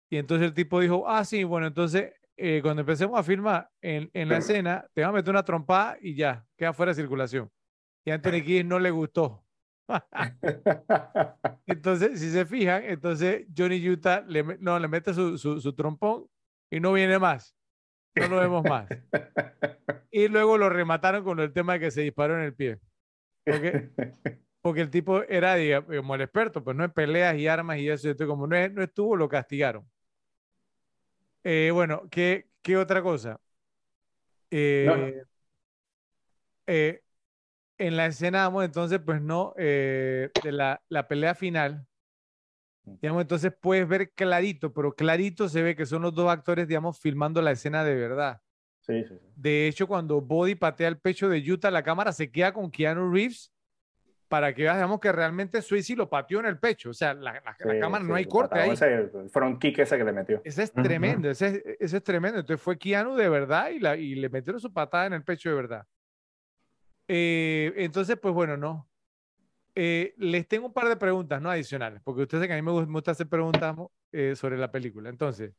Y entonces el tipo dijo, ah, sí, bueno, entonces eh, cuando empecemos a filmar en, en la escena, te va a meter una trompada y ya, queda fuera de circulación. Y a Anthony Kidd no le gustó. entonces, si se fijan, entonces Johnny Utah le, no, le mete su, su, su, trompón y no viene más. No lo vemos más. Y luego lo remataron con el tema de que se disparó en el pie. Porque, porque el tipo era, digamos, el experto, pues no en peleas y armas y eso. Entonces, como no, no estuvo, lo castigaron. Eh, bueno, ¿qué, ¿qué, otra cosa? Eh, eh, en la escena, vamos, entonces, pues no, de la, la, pelea final, digamos, entonces puedes ver clarito, pero clarito se ve que son los dos actores, digamos, filmando la escena de verdad. Sí, sí, sí. De hecho, cuando Body patea el pecho de Utah, la cámara se queda con Keanu Reeves para que veamos que realmente Swayze lo pateó en el pecho. O sea, la, cámara no hay corte ahí. Ese front kick ese que le metió. Ese es tremendo, ese, es tremendo. Entonces fue Keanu de verdad y, la, y le metieron su patada en el pecho de verdad. Eh, entonces, pues bueno, no. Eh, les tengo un par de preguntas, ¿no? Adicionales, porque ustedes saben que a mí me gusta hacer preguntas eh, sobre la película. Entonces,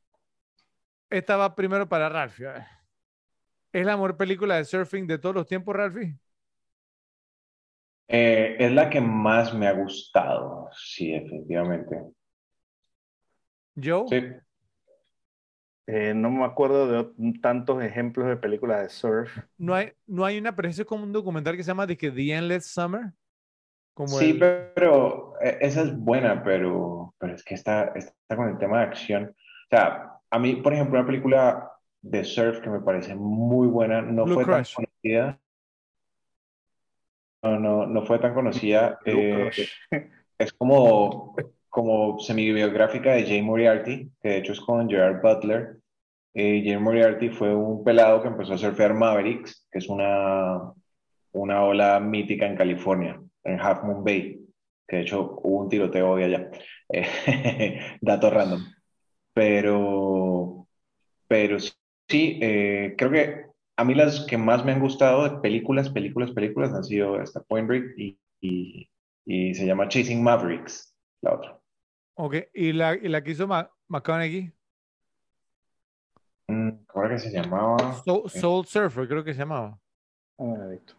esta va primero para Ralphie. ¿Es la mejor película de surfing de todos los tiempos, Ralphie? Eh, es la que más me ha gustado, sí, definitivamente. ¿Yo? Sí. Eh, no me acuerdo de tantos ejemplos de películas de surf. No hay, no hay una, pero es como un documental que se llama The Endless Summer. Como sí, pero eh, esa es buena, pero, pero es que está, está con el tema de acción. O sea, a mí, por ejemplo, una película de surf que me parece muy buena, no fue tan conocida no, no, no fue tan conocida. Eh, es como, como semi-biográfica de Jay Moriarty, que de hecho es con Gerard Butler. Eh, Jay Moriarty fue un pelado que empezó a surfear Mavericks, que es una, una ola mítica en California, en Half Moon Bay, que de hecho hubo un tiroteo hoy allá. Eh, dato random. Pero, pero sí, eh, creo que a mí las que más me han gustado de películas, películas, películas han sido esta Point Break y, y, se llama Chasing Mavericks, la otra. Ok, ¿y la, y la que hizo McConaughey? Mm, ¿Cómo era que se llamaba? Soul, Surfer, creo que se llamaba.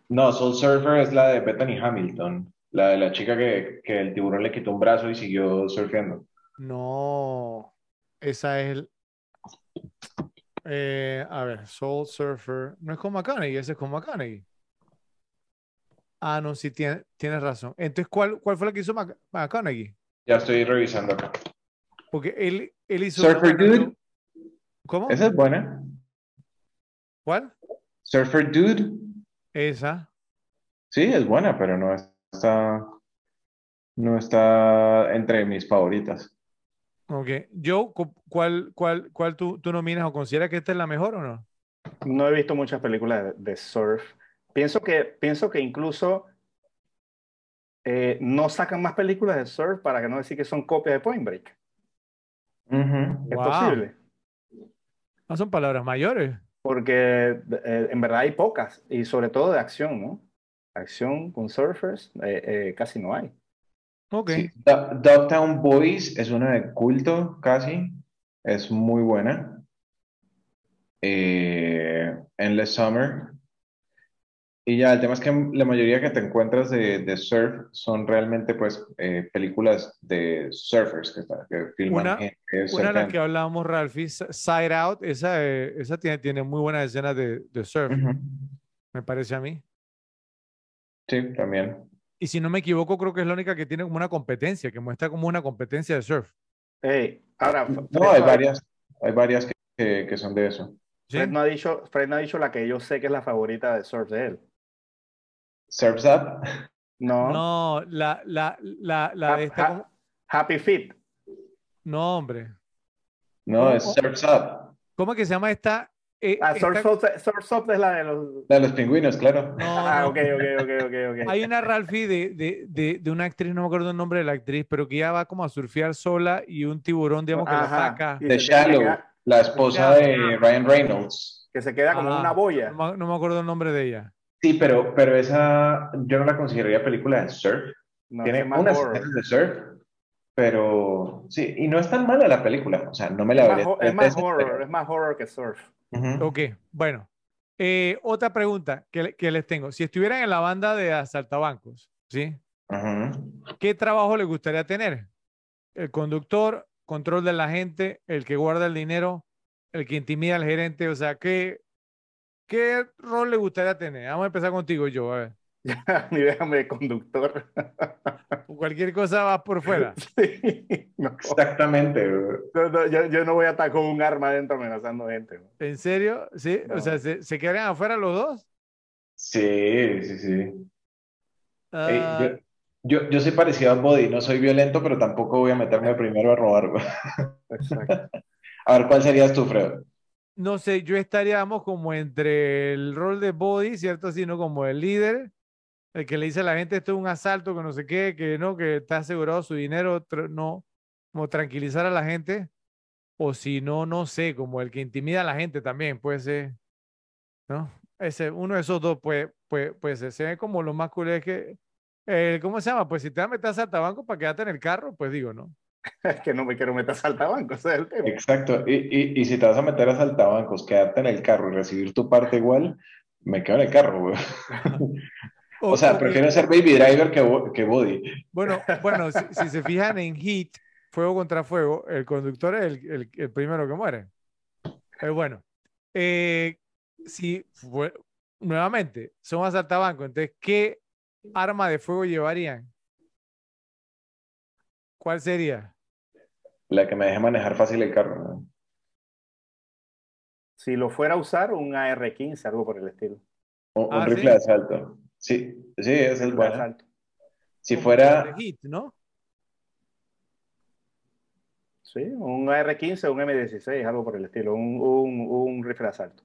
No, Soul Surfer es la de Bethany Hamilton, la de la chica que, que el tiburón le quitó un brazo y siguió surfeando. No, esa es el... Eh, a ver, Soul Surfer. No es con McConaughey, ese es con McConaughey. Ah, no, sí, tiene, tienes razón. Entonces, ¿cuál, ¿cuál fue la que hizo McConaughey? Ya estoy revisando acá. Porque él, él hizo. Surfer Dude. ¿Cómo? Esa es buena. ¿Cuál? Surfer Dude. Esa. Sí, es buena, pero no está. No está entre mis favoritas. Ok. Yo, ¿cuál, cuál, cuál tú, tú nominas o consideras que esta es la mejor o no? No he visto muchas películas de, surf. Pienso que, pienso que incluso eh, no sacan más películas de surf para que no decir que son copias de Point Break. Es posible. No son palabras mayores. Porque eh, en verdad hay pocas, y sobre todo de acción, ¿no? Acción con surfers eh, casi no hay. Ok. Dogtown Boys es una de culto, casi. Es muy buena. Eh, Endless Summer. Y ya, el tema es que la mayoría que te encuentras de, de surf son realmente pues eh, películas de surfers que, que filman Una- gente Una de las que hablábamos, Ralphie, Side Out, esa, eh, esa tiene, tiene muy buenas escenas de, de surf, me parece a mí. Sí, también. Y si no me equivoco, creo que es la única que tiene como una competencia, que muestra como una competencia de surf. Ahora, No, hay varias, hay varias que, que, que son de eso. ¿sí? Fred no ha dicho, Fred no ha dicho la que yo sé que es la favorita de surf de él. Surf's Up. No, No, la, la, la, la Ha- de esta. Happy Feet. No, hombre. No, es ¿Cómo? Surf's Up. ¿Cómo es que se llama esta? Eh, Ah, Surf's Up es la de los. La de los pingüinos, claro. No, Ah, no. ok, ok, ok, ok. Hay una Ralphie de, de, de, de una actriz, no me acuerdo el nombre de la actriz, pero que ella va como a surfear sola y un tiburón, digamos, que la Ajá, ataca. se tiene que Shallow, la esposa de Ryan Reynolds. Que se queda como Ah, una boya. No, me- no me acuerdo el nombre de ella. Sí, pero, pero esa yo no la consideraría película de surf. No, Tiene unas horror. escenas de surf, pero sí, y no es tan mala la película. O sea, no me la Es vería es más veces, horror, pero- es más horror que surf. Ok, bueno. Eh, otra pregunta que, que les tengo. Si estuvieran en la banda de asaltabancos, ¿sí? ¿Qué trabajo les gustaría tener? ¿El conductor, control de la gente, el que guarda el dinero, el que intimida al gerente? O sea, ¿qué, qué rol le gustaría tener? Vamos a empezar contigo, yo. A ver. Ni déjame de conductor. Cualquier cosa va por fuera. Sí, no. Exactamente. bro. No, no, yo, yo no voy a estar con un arma adentro amenazando gente. ¿En serio? ¿Sí? O sea. ¿se, se quedarían afuera los dos? Sí, sí, sí. Ah, yo, yo, yo soy parecido a Body, no soy violento, pero tampoco voy a meterme primero a robar. bro. Exacto. A ver, ¿cuál serías tú, Fred? no sé, yo estaríamos como entre el rol de body, ¿cierto? Sino como el líder, el que le dice a la gente esto es un asalto, que no sé qué, que no, que está asegurado su dinero, no, como tranquilizar a la gente. O si no, no sé, como el que intimida a la gente también, puede ser, ¿no? Ese, uno de esos dos puede, puede, puede ser. Se ve como lo más cool es que, eh, ¿cómo se llama? Pues si te vas a meter a saltabanco para quedarte en el carro, pues digo, ¿no? Es que no me quiero meter a saltabanco, ese es el tema. Exacto. Y, y, y si te vas a meter a saltabancos, quedarte en el carro y recibir tu parte igual, me quedo en el carro, güey. O sea, prefiero ser baby driver que, que body. Bueno, bueno, si, si se fijan en Heat, Fuego contra Fuego, el conductor es el, el- el primero que muere. Pero bueno, eh, si fue, nuevamente son asaltabancos, entonces, ¿qué arma de fuego llevarían? ¿Cuál sería? La que me deje manejar fácil el carro. ¿no? Si lo fuera a usar, un AR-15, algo por el estilo. Un, un Ah, rifle ¿sí? de asalto. Sí, sí, es de buena. asalto. Si Como fuera. Sí, un AR-15 o un M16, algo por el estilo. Un, un, un rifle de asalto.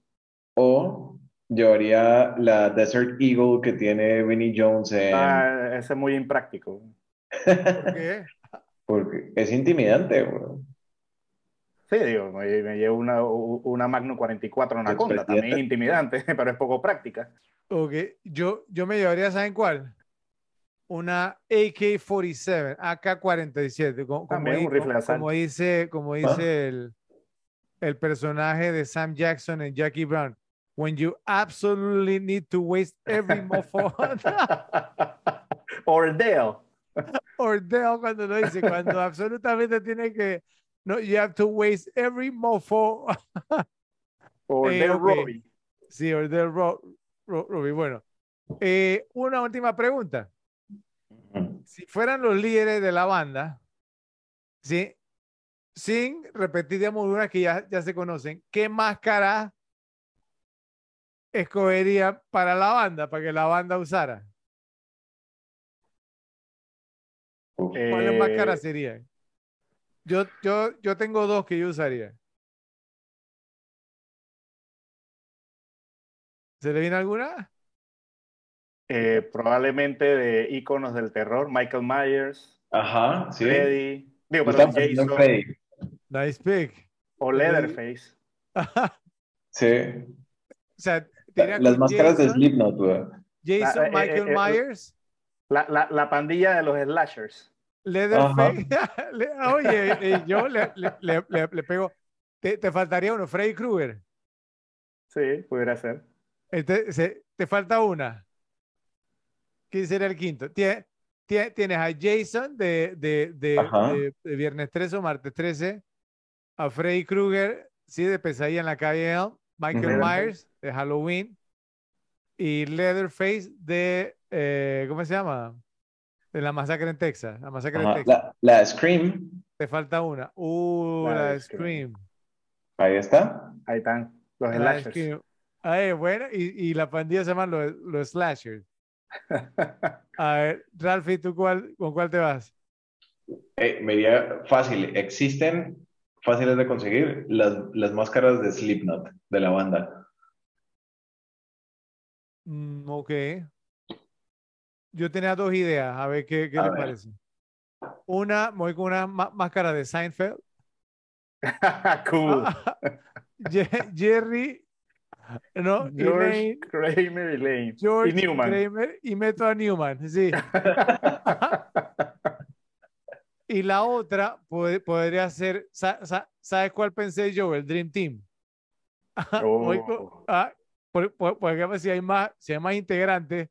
o llevaría la Desert Eagle que tiene Vinnie Jones en... Ah, ese es muy impráctico. ¿Por qué? Porque es intimidante, güey. Sí, digo, me, me llevo una, una Magnum 44 Anaconda, también es intimidante, pero es poco práctica. Ok, yo, yo me llevaría, ¿saben cuál? Una AK-47, AK-47, co- como, También un rifle de co- asalto. como dice, como dice el, el personaje de Sam Jackson en Jackie Brown. When you absolutely need to waste every mofo. Ordell. or Dale cuando lo dice, cuando absolutamente tiene que, no, you have to waste every mofo. Ordell Eh, ok. Robbie. sí, or Dale Ro- Ro- Robbie. Bueno, eh, una última pregunta. si fueran los líderes de la banda, ¿sí? sin repetir, digamos, una que ya, ya se conocen, ¿qué máscara escogería para la banda, para que la banda usara? ¿Cuáles Eh, máscaras serían? Yo, yo, yo tengo dos que yo usaría. ¿Se le viene alguna? eh, probablemente de íconos del terror, Michael Myers, Ajá, sí. Freddy, digo, perdón, Jason Freddy. Nice pick. o Leatherface. Sí. o sea, Las máscaras de Jason, Slipknot, güey. Jason, Ah, eh, Michael eh, eh, Myers, La, la, la pandilla de los slashers. Leatherface. Le- Oye, eh, yo le, le, le, pego. Te, te faltaría uno, Freddy Krueger. Sí, pudiera ser. Este, se- te falta una. ¿Quién sería el quinto? Tie- tie- Tienes a Jason de, de, de, Ajá. de- de Viernes 13 o Martes 13, a Freddy Krueger, sí, de Pesadilla en la calle Elm, Michael. Myers de Halloween y Leatherface de, eh, ¿cómo se llama? De la masacre en Texas. La masacre en Texas. La, la Scream, Te falta una. Uh, La Scream. ahí está. Ahí están los La slashers. Scream. Ay, bueno, y, y la pandilla se llama los, los slashers. A ver, Ralphie, ¿tú cuál, con cuál te vas? Eh, me diría fácil. Existen fáciles de conseguir las, las máscaras de Slipknot de la banda. Mm, ok. Yo tenía dos ideas, a ver qué, qué A le ver. parece. Una, voy con una má- máscara de Seinfeld. cool. Ye- Jerry, no, George Elaine, Kramer y Lane. George y Newman. Kramer y meto a Newman, sí. Y la otra pod- podría ser, sa- sa- ¿sabes cuál pensé yo? El Dream Team. Oh. ah, por- por- porque pues, si hay más, si hay más integrantes,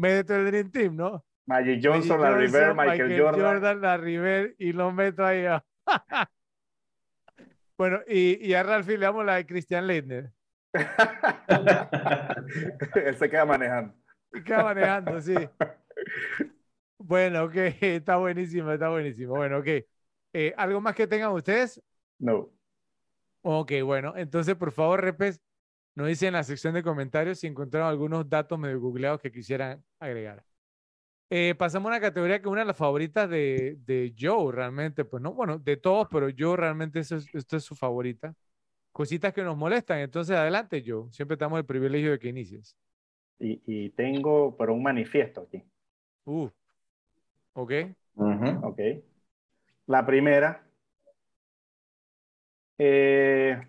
meto el Dream Team, ¿no? Magic Magic Johnson, la River, Johnson, Michael, Jordan. la River y lo meto ahí. ah. bueno, y, y a Ralphie le damos la de Christian Leitner. Él se queda manejando. Y queda manejando, sí. Bueno, ok, está buenísimo, está buenísimo. Bueno, ok. Eh, ¿algo más que tengan ustedes? No. Ok, bueno, entonces por favor, Repes, nos dicen en la sección de comentarios si encontraron algunos datos medio googleados que quisieran agregar. Eh, pasamos a una categoría que es una de las favoritas de, de Joe, realmente, pues no, bueno, de todos, pero Joe realmente eso es- esto es su favorita. Cositas que nos molestan, entonces adelante, Joe. Siempre estamos el privilegio de que inicies. Y, y tengo, pero un manifiesto aquí. Uh, ok. Ujú. Ok. La primera, eh,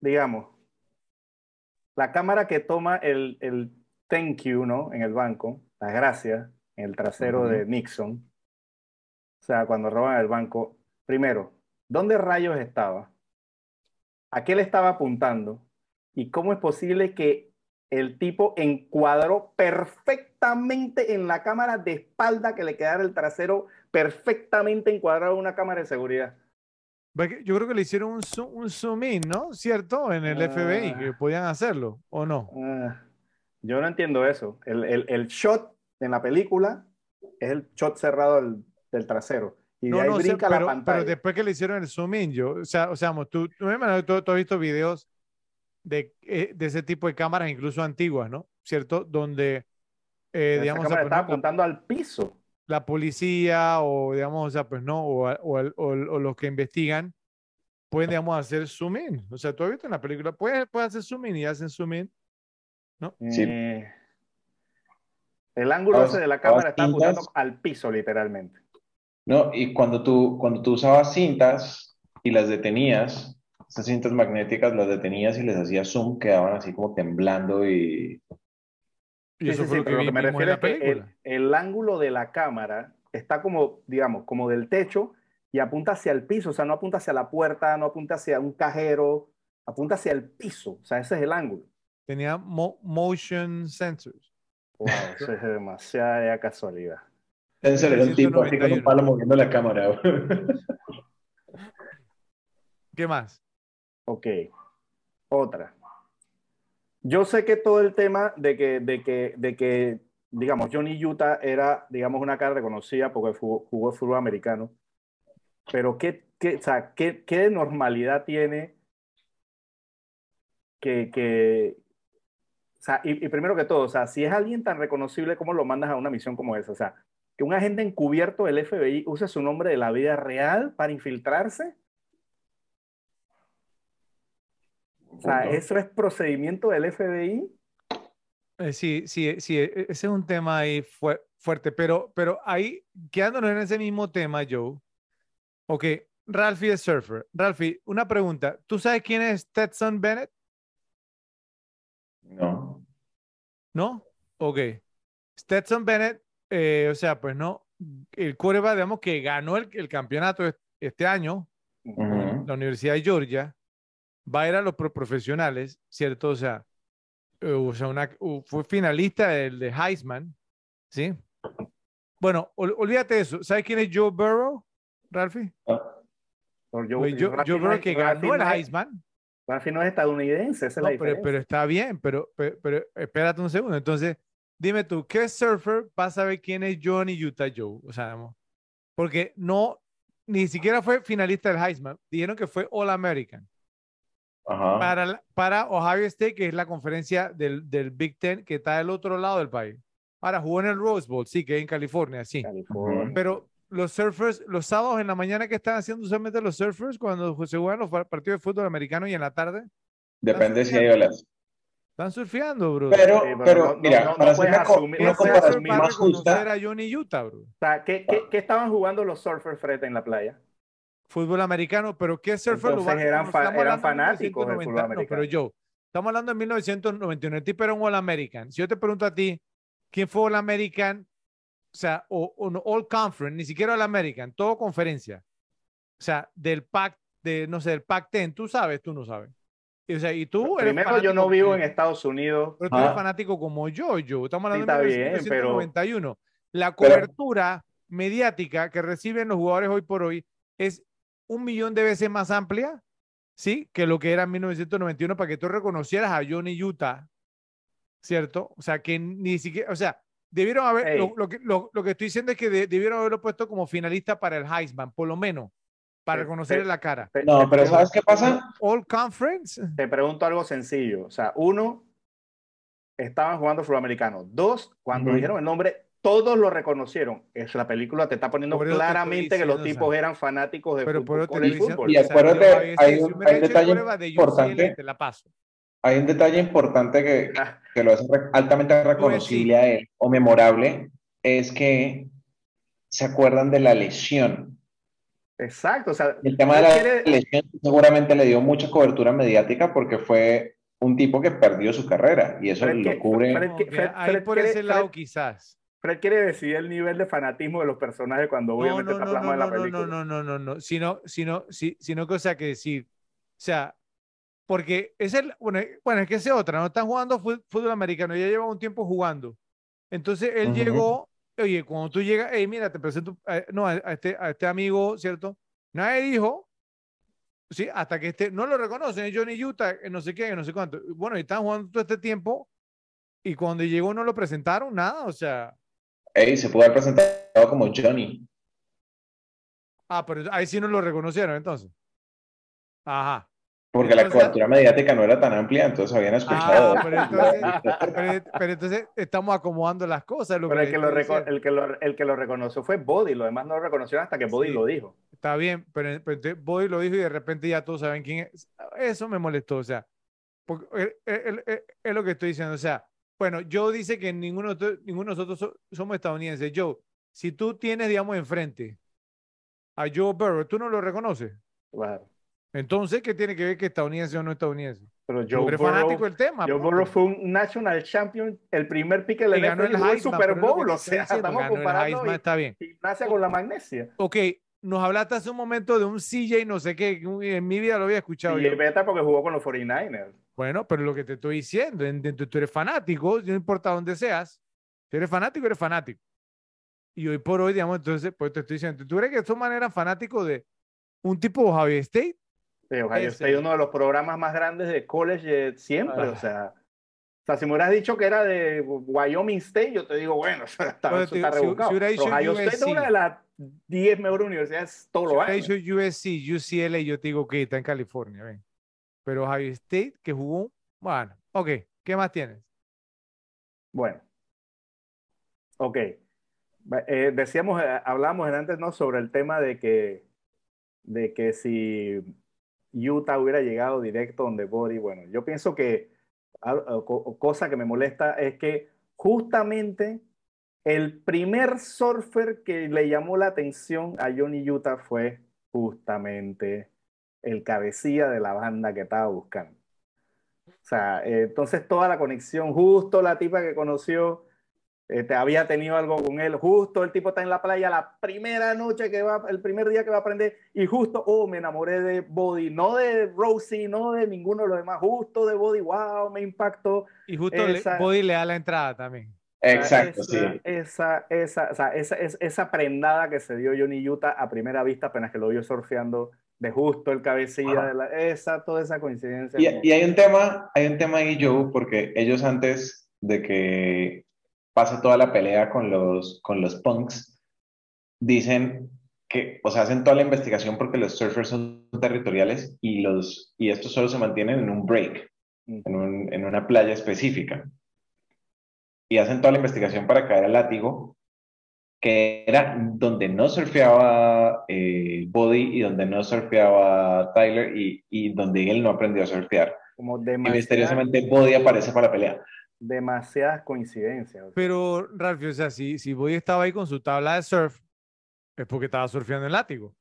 digamos, la cámara que toma el, el thank you, ¿no? En el banco, las gracias, en el trasero de Nixon. O sea, cuando roban el banco. Primero, ¿dónde rayos estaba? ¿A qué le estaba apuntando? ¿Y cómo es posible que el tipo encuadró perfectamente en la cámara de espalda que le quedara el trasero perfectamente encuadrado en una cámara de seguridad? Que Yo creo que le hicieron un zoom, un zoom in, ¿no? ¿Cierto? En el FBI, que Ah. podían hacerlo, ¿o no? Ah, yo no entiendo eso. El, el- el shot en la película es el shot cerrado del, del trasero. Y de No, ahí no brinca la pero, pantalla. pero después que le hicieron el zoom in, yo, o sea, o sea, tú, tú, que tú- tú has visto videos de, eh, de ese tipo de cámaras, incluso antiguas, ¿no? ¿Cierto? Donde, eh, digamos, cámara la, apuntando al piso. La policía o, digamos, o sea, pues no, o, o, o, o los que investigan pueden, digamos, hacer zoom in. O sea, tú has visto en la película, puedes, puedes hacer zoom in y hacen zoom in. Sí. Eh, el ángulo ese de la cámara está apuntando cintas. al piso, literalmente. No, y cuando tú, cuando tú usabas cintas y las detenías, esas cintas magnéticas las detenías y les hacías zoom, quedaban así como temblando y... Y Sí, eso sí, fue sí, lo que pero lo que me refiero la es que el, película. el ángulo de la cámara está como, digamos, como del techo y apunta hacia el piso, o sea, no apunta hacia la puerta, no apunta hacia un cajero, apunta hacia el piso, o sea, ese es el ángulo. Tenía mo- motion sensors. Wow, eso es demasiada casualidad. Denzel era un tipo así con un 191. palo moviendo la cámara. ¿Qué más? Ok, otra. Yo sé que todo el tema de que, de que, de que digamos, Johnny Utah era, digamos, una cara reconocida porque jugó, fútbol americano, pero ¿qué, o sea, qué, qué normalidad tiene que, que o sea, y, y primero que todo, o sea, si es alguien tan reconocible, ¿cómo lo mandas a una misión como esa? O sea, que un agente encubierto del FBI use su nombre de la vida real para infiltrarse. O sea, ¿eso es procedimiento del FBI? Eh, sí, sí, sí, e- ese es un tema ahí fue- fuerte, pero, pero ahí, quedándonos en ese mismo tema, Joe. Ok, Ralphie es surfer. Ralphie, una pregunta. ¿Tú sabes quién es Stetson Bennett? No. ¿No? Ok. Stetson Bennett, eh, o sea, pues no, el quarterback, digamos, que ganó el, el campeonato est- este año, la Universidad de Georgia, va a ir a los pro- profesionales, ¿cierto? O sea, eh, o sea una, fue finalista del de Heisman, ¿Sí? Bueno, olvídate de eso. ¿Sabes quién es Joe Burrow, Ralphie? Ah. Joe, Joe, Burrow que ganó el Heisman. Ralphie no es estadounidense, esa es la pero, pero, está bien, pero, pero, espérate un segundo. Entonces, dime tú, ¿qué surfer va a saber quién es Johnny Utah Joe? O sea, porque no, ni siquiera fue finalista del Heisman. Dijeron que fue All American. Para, para Ohio State, que es la conferencia del, del, Big Ten que está del otro lado del país. Ahora jugó en el Rose Bowl, sí, que es en California, sí. Pero los surfers, los sábados en la mañana que están haciendo usualmente los surfers cuando se juegan los partidos de fútbol americano y en la tarde. Depende si hay olas. Están surfeando, bro. Pero, pero, mira, para hacer una, comparación más justa. a Johnny Utah, bro. O sea, ¿qué, qué, qué estaban jugando los surfers, Fred, en la playa? Fútbol americano, pero ¿qué surfer Entonces eran, eran fanáticos del fútbol americano. No, pero yo, estamos hablando de 1991, el tipo era un All American. Si yo te pregunto a ti, ¿quién fue All American? O sea, o, All Conference, ni siquiera All American, todo conferencia. O sea, del PAC, de, no sé, del PAC 10, tú sabes, tú no sabes. O sea, y tú eres Primero, yo no vivo en Estados Unidos. Pero tú eres fanático como yo, yo. Estamos hablando de 1991. La cobertura mediática que reciben los jugadores hoy por hoy es un millón de veces más amplia, ¿sí? Que lo que era en 1991 para que tú reconocieras a Johnny Utah, ¿cierto? O sea, que ni siquiera, o sea, debieron haber, lo, que, lo, que estoy diciendo es que debieron haberlo puesto como finalista para el Heisman, por lo menos, para reconocerle la cara. No, pero ¿sabes qué pasa? All Conference. Te pregunto algo sencillo, o sea, uno, estaban jugando fútbol americano. Dos, cuando dijeron el nombre, todos lo reconocieron. Es la película te está poniendo claramente que los tipos eran fanáticos de fútbol, y, acuérdate, hay, un, detalle importante. la paso. Hay un detalle importante que, ah. que lo hace altamente reconocible a él o memorable, es que se acuerdan de la lesión. Exacto. O sea, el tema de la lesión seguramente le dio mucha cobertura mediática porque fue un tipo que perdió su carrera y eso lo cubre. ahí por ese lado quizás. Fred quiere decir el nivel de fanatismo de los personajes cuando obviamente no, no, está no, la película. No, no, no, no, no, sino, sino, sino que, o sea, que decir, o sea, porque es el, bueno, bueno, es que es otra, no están jugando fútbol americano, ya lleva un tiempo jugando. Entonces él llegó, oye, cuando tú llegas, hey, mira, te presento, eh, no, a, este, a este amigo, ¿cierto? Nadie dijo, sí, hasta que este, no lo reconocen, es Johnny Utah, no sé qué, no sé cuánto. Bueno, y están jugando todo este tiempo y cuando llegó no lo presentaron, nada, o sea, Ey, se pudo haber presentado como Johnny. Ah, pero ahí sí no lo reconocieron entonces. Ajá. Porque la cobertura mediática no era tan amplia, entonces habían escuchado. Ah, pero, entonces, estamos acomodando las cosas. pero el que, lo el, que lo, el que lo reconoció fue Body, lo demás no lo reconocieron hasta que Body lo dijo. Está bien, pero, Body lo dijo y de repente ya todos saben quién es. Eso me molestó, o sea, porque, es lo que estoy diciendo, o sea, bueno, Joe dice que ninguno, ninguno de nosotros somos estadounidenses. Joe, si tú tienes, digamos, enfrente a Joe Burrow, ¿tú no lo reconoces? Claro. Entonces, ¿qué tiene que ver que estadounidense o no estadounidense? Pero Joe Burrow, fanático del tema. Joe Burrow fue un national champion, el primer pick le ganó el, Super Bowl, o sea, estamos comparando y, está bien. gimnasia con la magnesia. Ok, nos hablaste hace un momento de un CJ no sé qué, en mi vida lo había escuchado. Y el beta porque jugó con los 49ers. Bueno, pero lo que te estoy diciendo, tú eres fanático, no importa dónde seas, si eres fanático, eres fanático. Y hoy por hoy, digamos, entonces, pues te estoy diciendo, ¿tú crees que de esta manera fanático de un tipo Javier State? Sí, Ohio State es uno de los programas más grandes de college siempre, o ah. sea. O sea, si me hubieras dicho que era de Wyoming State, yo te digo, bueno, está, eso está rebuscado. Si, Ohio State es una de las 10 mejores universidades todo lo años. Si USC, UCLA, yo te digo que está en California, ven. Pero Ohio State, que jugó, bueno, ok, ¿qué más tienes? Bueno, ok. Eh, decíamos, eh, hablamos antes, ¿no? Sobre el tema de que, de que si Utah hubiera llegado directo donde Body, bueno, yo pienso que cosa que me molesta es que justamente el primer surfer que le llamó la atención a Johnny Utah fue justamente el cabecilla de la banda que estaba buscando. O sea, entonces toda la conexión, justo la tipa que conoció, este, había tenido algo con él, justo el tipo está en la playa la primera noche que va, el primer día que va a aprender, y justo, oh, me enamoré de Body, no de Rosie, no de ninguno de los demás, justo de Body, wow, me impactó. Y justo Body le da la entrada también. Exacto, esa, sí. Esa, esa, o sea, esa, esa, esa prendada que se dio Johnny Utah a primera vista apenas que lo vio surfeando de justo el cabecilla Ajá. de la, esa, toda esa coincidencia. Y, y hay un tema, hay un tema ahí, Joe, porque ellos antes de que pase toda la pelea con los, con los punks, dicen que, o sea, hacen toda la investigación porque los surfers son territoriales y, los, y estos solo se mantienen en un break, Mm. en, un- en una playa específica. Y hacen toda la investigación para caer al látigo, que era donde no surfeaba eh, Body y donde no surfeaba Tyler y, y donde él no aprendió a surfear. como Y misteriosamente Body aparece para la pelea. demasiadas coincidencias. Pero, Ralph, o sea, si, si Boy estaba ahí con su tabla de surf, es porque estaba surfeando en látigo.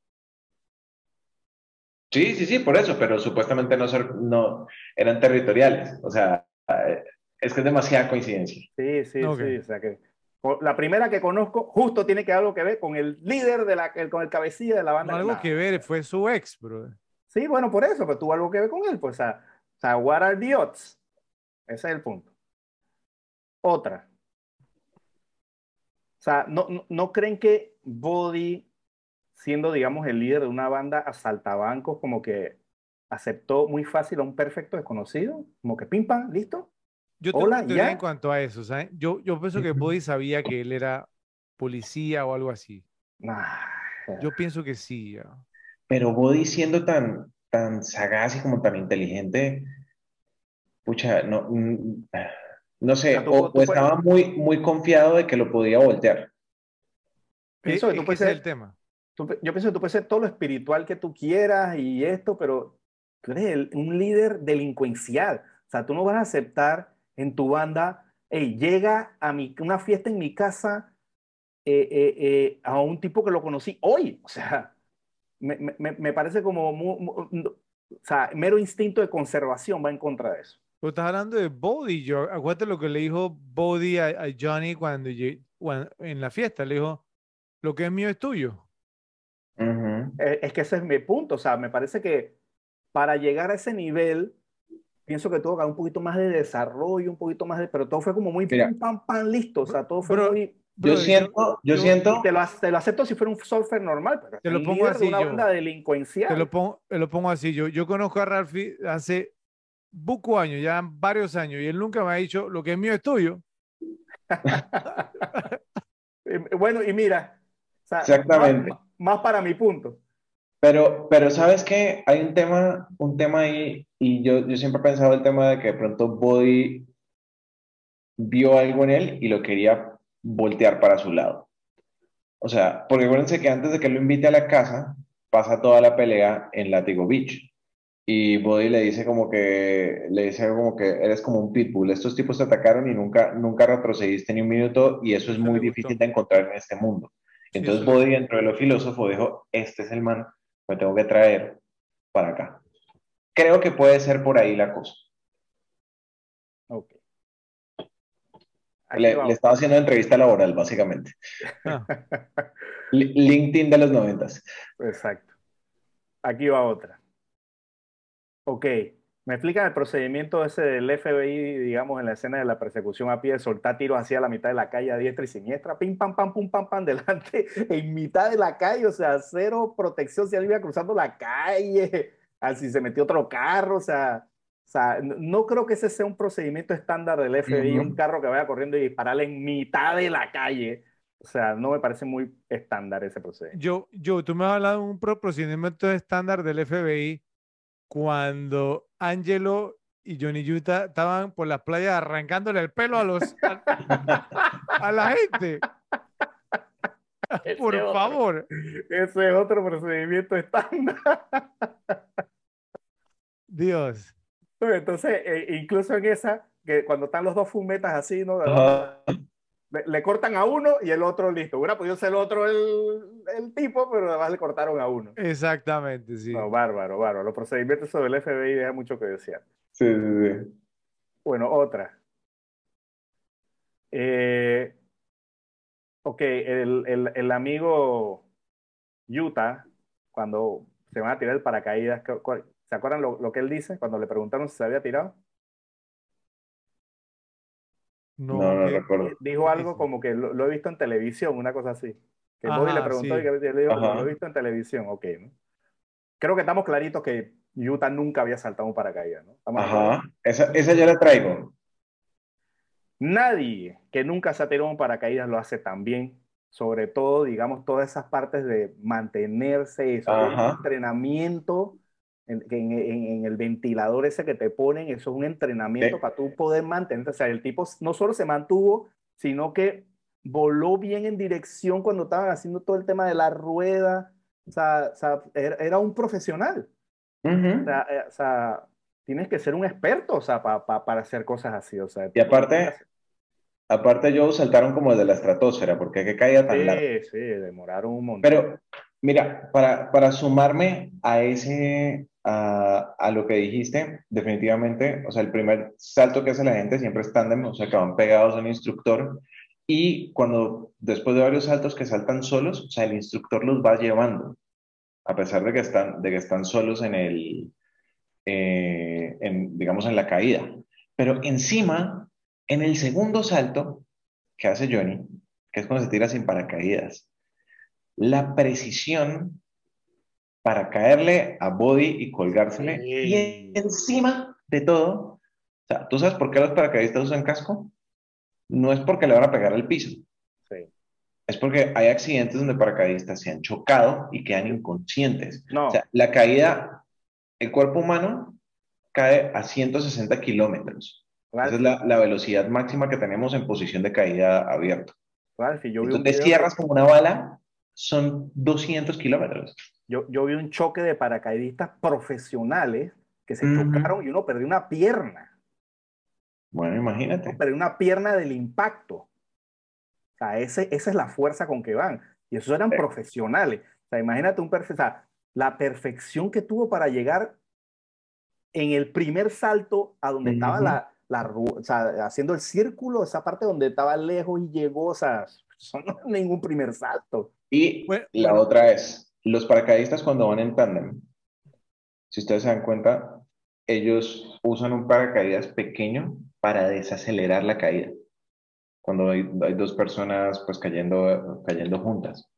Sí, sí, sí, por eso, pero supuestamente no, eran territoriales. O sea, eh, es que es demasiada coincidencia. Sí, sí, sí. O sea que co- la primera que conozco justo tiene que algo que ver con el líder de la, el- con el cabecilla de la banda. No algo que ver, fue su ex, bro. Sí, bueno, por eso, pero tuvo algo que ver con él. Pues, o sea, o sea, what are the odds? Ese es el punto. Otra. O sea, ¿no, no, no creen que Body, siendo, digamos, el líder de una banda asaltabancos, como que aceptó muy fácil a un perfecto desconocido? Como que pim pam, listo. Yo tengo Hola, una en cuanto a eso, ¿sabes? Yo, yo pienso que Body sabía que él era policía o algo así. Yo pienso que sí. ya. Pero Body siendo tan, tan sagaz y como tan inteligente, pucha, no, mm, no sé, O o, estaba muy, muy confiado de que lo podía voltear. Pienso Es- que tú es puedes ser- el tema. Tú- yo pienso que tú puedes ser todo lo espiritual que tú quieras y esto, pero tú eres el- un líder delincuencial. O sea, tú no vas a aceptar en tu banda, hey, llega a mi, una fiesta en mi casa eh, eh, eh, a un tipo que lo conocí hoy. O sea, me, me- me- parece como mu- mu- no, o sea, mero instinto de conservación va en contra de eso. Pero estás hablando de Body, yo. Acuérdate lo que le dijo Body a, a Johnny cuando, lle- cuan- en la fiesta. Le dijo, lo que es mío es tuyo. Eh, es que ese es mi punto. O sea, me parece que para llegar a ese nivel, pienso que tuvo que haber un poquito más de desarrollo, un poquito más de. Pero todo fue como muy Mira. pam, pam, pam, listo. O sea, todo fue Bro, muy. Yo siento, yo yo- siento, te lo, te lo acepto si fuera un surfer normal, pero Te lo pongo así una yo. banda delincuencial. Te lo pongo, te lo pongo así. Yo, yo conozco a Ralphie hace buco años, ya varios años, y él nunca me ha dicho, lo que es mío es tuyo. Eh, Bueno, y mira, o sea, Exactamente. Más, más para mi punto. Pero, pero sabes que hay un tema, un tema ahí, y yo, yo siempre he pensado el tema de que de pronto Body vio algo en él y lo quería voltear para su lado. O sea, porque acuérdense que antes de que lo invite a la casa, pasa toda la pelea en Latigo Beach. Y Body le dice como que, le dice como que eres como un pitbull. Estos tipos te atacaron y nunca, nunca retrocediste ni un minuto y eso es muy difícil de encontrar en este mundo. Sí, Entonces eso le Body, dentro de lo filósofo, dijo, este es el man que tengo que traer para acá. Creo que puede ser por ahí la cosa. Ok. Le, estaba haciendo entrevista laboral, básicamente. Ah, Li- LinkedIn de los noventas. Exacto. Aquí va otra. Ok, me explican el procedimiento ese del FBI, digamos, en la escena de la persecución a pie, soltar tiros hacia la mitad de la calle a diestra y siniestra, pim, pam, pam, pum, pam, pam, delante, en mitad de la calle, o sea, cero protección si alguien iba cruzando la calle, así se metió otro carro, o sea, o sea, no, creo que ese sea un procedimiento estándar del FBI, Ujú. un carro que vaya corriendo y dispararle en mitad de la calle. O sea, no me parece muy estándar ese procedimiento. yo, yo, tú me has hablado de un pro- procedimiento estándar del FBI cuando Angelo y Johnny Utah estaban por las playas arrancándole el pelo a los a, a la gente. Por otro. favor. Ese es otro procedimiento estándar. Dios. Entonces, eh, incluso en esa, que cuando están los dos fumetas así, ¿no? Le, le cortan a uno y el otro listo. Hubiera podido ser el otro el, el tipo, pero además le cortaron a uno. Exactamente, sí. No, bárbaro, bárbaro. Los procedimientos sobre el FBI dejan mucho que desear. Sí, sí, sí. Bueno, otra. Eh, ok, el, el, el amigo Utah, cuando se van a tirar el paracaídas, ¿cu- cuál- ¿se acuerdan lo, lo que él dice cuando le preguntaron si se había tirado? No, no, recuerdo. Dijo algo como que lo, he visto en televisión, una cosa así. Que Bobby le preguntó y que le dijo, lo he visto en televisión, ok, ¿no? Creo que estamos claritos que Utah nunca había saltado un paracaídas, ¿no? Ajá, esa, esa ya la traigo. Nadie que nunca se ha tirado un paracaídas lo hace tan bien. Sobre todo, digamos, todas esas partes de mantenerse, eso, entrenamiento en, en, el ventilador ese que te ponen, eso es un entrenamiento para tú poder mantenerte. O sea, el tipo no solo se mantuvo, sino que voló bien en dirección cuando estaban haciendo todo el tema de la rueda. O sea, era, un profesional. Eh, o, sea, tienes que ser un experto o sea, para hacer cosas así. O sea, y aparte, Aparte, ellos saltaron como de la estratosfera, porque que caía tan largo. Sí, sí, demoraron un montón. Pero, mira, para, para sumarme a ese, a, lo que dijiste, definitivamente, o sea, el primer salto que hace la gente siempre es tándem, o sea, que van pegados a un instructor, y cuando, después de varios saltos que saltan solos, o sea, el instructor los va llevando, a pesar de que están, de que están solos en el, eh, en, digamos, en la caída. Pero encima en el segundo salto que hace Johnny, que es cuando se tira sin paracaídas, la precisión para caerle a Body y colgársele, y encima de todo, o sea, ¿tú sabes por qué los paracaidistas usan casco? No es porque le van a pegar al piso. Es porque hay accidentes donde paracaidistas se han chocado y quedan inconscientes. O sea, la caída, el cuerpo humano cae a 160 kilómetros. Esa es la, velocidad máxima que tenemos en posición de caída abierta. Si yo vi Entonces, cierras como una bala, son 200 kilómetros. Yo, yo vi un choque de paracaidistas profesionales que se chocaron y uno perdió una pierna. Bueno, imagínate. perdió una pierna del impacto. O sea, ese, esa es la fuerza con que van. Y esos eran profesionales. O sea, imagínate un perfecto, o sea, la perfección que tuvo para llegar en el primer salto a donde estaba la, la, o sea, haciendo el círculo, esa parte donde estaba lejos y llegó, o sea, eso no es ningún primer salto. Y la otra es, los paracaidistas cuando van en tándem, si ustedes se dan cuenta, ellos usan un paracaídas pequeño para desacelerar la caída. Cuando hay, hay dos personas pues cayendo, cayendo juntas.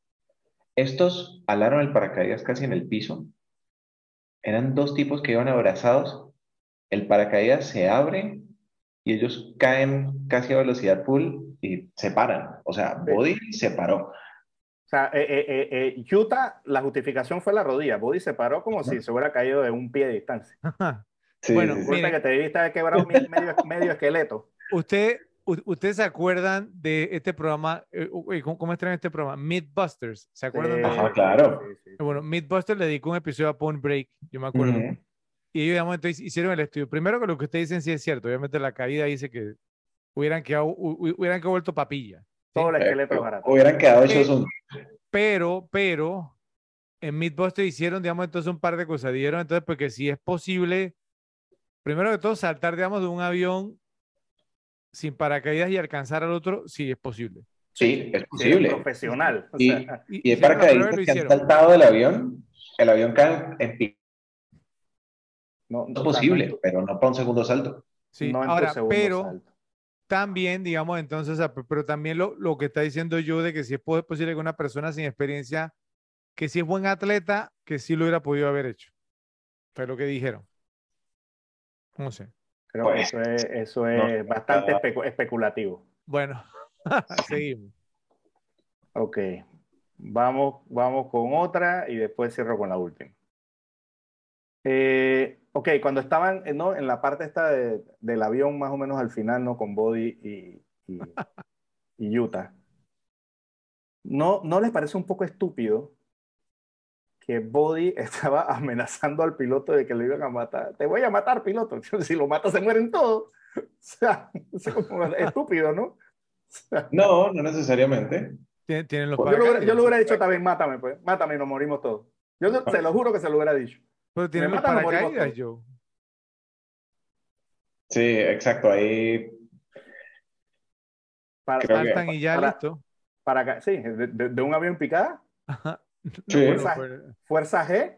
Estos alaron el paracaídas casi en el piso. Eran dos tipos que iban abrazados. El paracaídas se abre y ellos caen casi a velocidad full y se paran. O sea, Body se paró. Sea, eh, eh, eh, Utah, la justificación fue la rodilla. Body se paró como si se hubiera caído de un pie de distancia. bueno, sí, que te debiste haber quebrado medio, medio esqueleto. Usted, ¿Ustedes se acuerdan de este programa? ¿Cómo, están este programa? Mythbusters. ¿Se acuerdan? Ajá, claro. Bueno, Mythbusters le dedicó un episodio a Point Break, yo me acuerdo. Y ellos, digamos, entonces hicieron el estudio. Primero que lo que ustedes dicen sí es cierto. Obviamente la caída dice que hubieran quedado, hubieran quedado vuelto papilla. Todo el esqueleto barato. Hubieran quedado hechos un... Pero, pero, en Mythbusters hicieron, digamos, entonces un par de cosas. Dieron entonces, porque si es posible, primero que todo, saltar, digamos, de un avión sin paracaídas y alcanzar al otro, sí es posible. Sí, es posible. profesional. y, y, y, paracaidistas que han saltado del avión, el avión cae en pico no, es posible, pero no para un segundo salto. Sí, ahora, pero también, digamos, entonces, pero también lo, lo, que está diciendo yo de que si es posible que una persona sin experiencia, que si es buen atleta, que sí lo hubiera podido haber hecho. Fue lo que dijeron. No sé. Creo que pues, eso es, eso es bastante especulativo. Bueno, seguimos. Ok, vamos, vamos con otra y después cierro con la última. Eh, Ok, cuando estaban eh, ¿no? en la parte esta del avión, más o menos al final, ¿no? Con Body y, y, Utah. ¿No, ¿No les parece un poco estúpido que Body estaba amenazando al piloto de que lo iban a matar? Te voy a matar, piloto. Si lo matas, se mueren todos. O sea, es como estúpido, ¿no? no, no necesariamente. ¿Tienen los pues yo, lo, yo, lo hubiera dicho también, mátame, pues. Mátame y nos morimos todos. Yo se lo juro que se lo hubiera dicho. Pero tiene los paracaídas, yo. Sí, exacto. Ahí. Para, saltan y ya listo. Para, sí, de, un avión picada. Sí. Fuerza, G.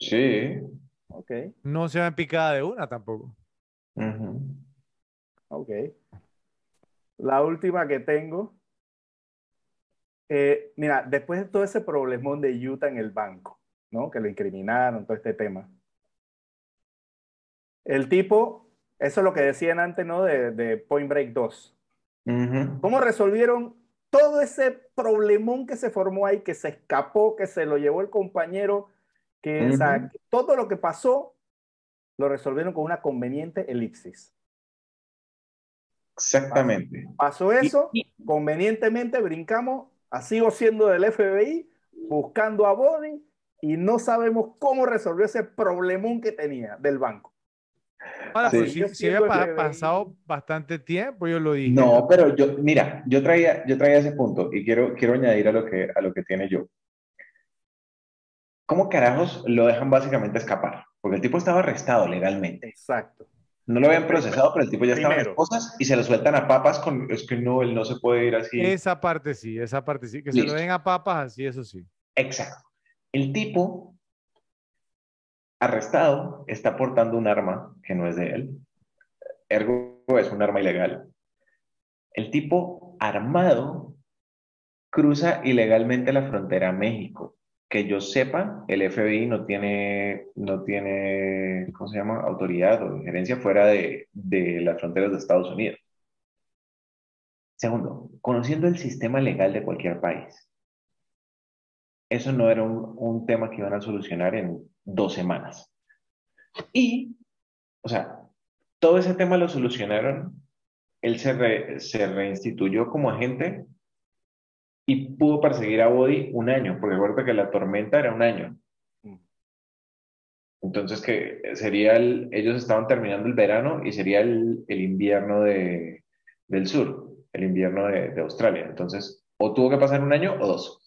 Sí. Ok. No se ven picada de una tampoco. Ok. La última que tengo. Eh, mira, después de todo ese problemón de Utah en el banco, ¿no? Que lo incriminaron, todo este tema. El tipo, eso es lo que decían antes, ¿no? De, de Point Break 2. ¿Cómo resolvieron todo ese problemón que se formó ahí, que se escapó, que se lo llevó el compañero, que todo lo que pasó lo resolvieron con una conveniente elipsis. Exactamente. Pasó eso, convenientemente brincamos, sigo siendo del FBI, buscando a Body y no sabemos cómo resolvió ese problemón que tenía del banco. Ahora, pues, si, había pasado bastante tiempo, yo lo dije. No, pero yo, mira, yo traía, yo traía ese punto y quiero, quiero añadir a lo, que, a lo que tiene yo. ¿Cómo carajos lo dejan básicamente escapar? Porque el tipo estaba arrestado legalmente. Exacto. No lo habían procesado, pero el tipo ya estaba en cosas y se lo sueltan a papas con, es que no, él no se puede ir así. Esa parte sí, esa parte sí, que se lo den a papas así, eso sí. Exacto. El tipo arrestado está portando un arma que no es de él. Ergo es un arma ilegal. El tipo armado cruza ilegalmente la frontera a México. Que yo sepa, el FBI no tiene, no tiene, ¿cómo se llama? Autoridad o injerencia fuera de, de las fronteras de Estados Unidos. Segundo, conociendo el sistema legal de cualquier país, eso no era un, un tema que iban a solucionar en dos semanas. Y, o sea, todo ese tema lo solucionaron, él se, se reinstituyó como agente y pudo perseguir a Body un año, porque recuerda que la tormenta era un año. Entonces, que sería el, ellos estaban terminando el verano y sería el, el invierno de, del sur, el invierno de, de Australia. Entonces, o tuvo que pasar un año o dos.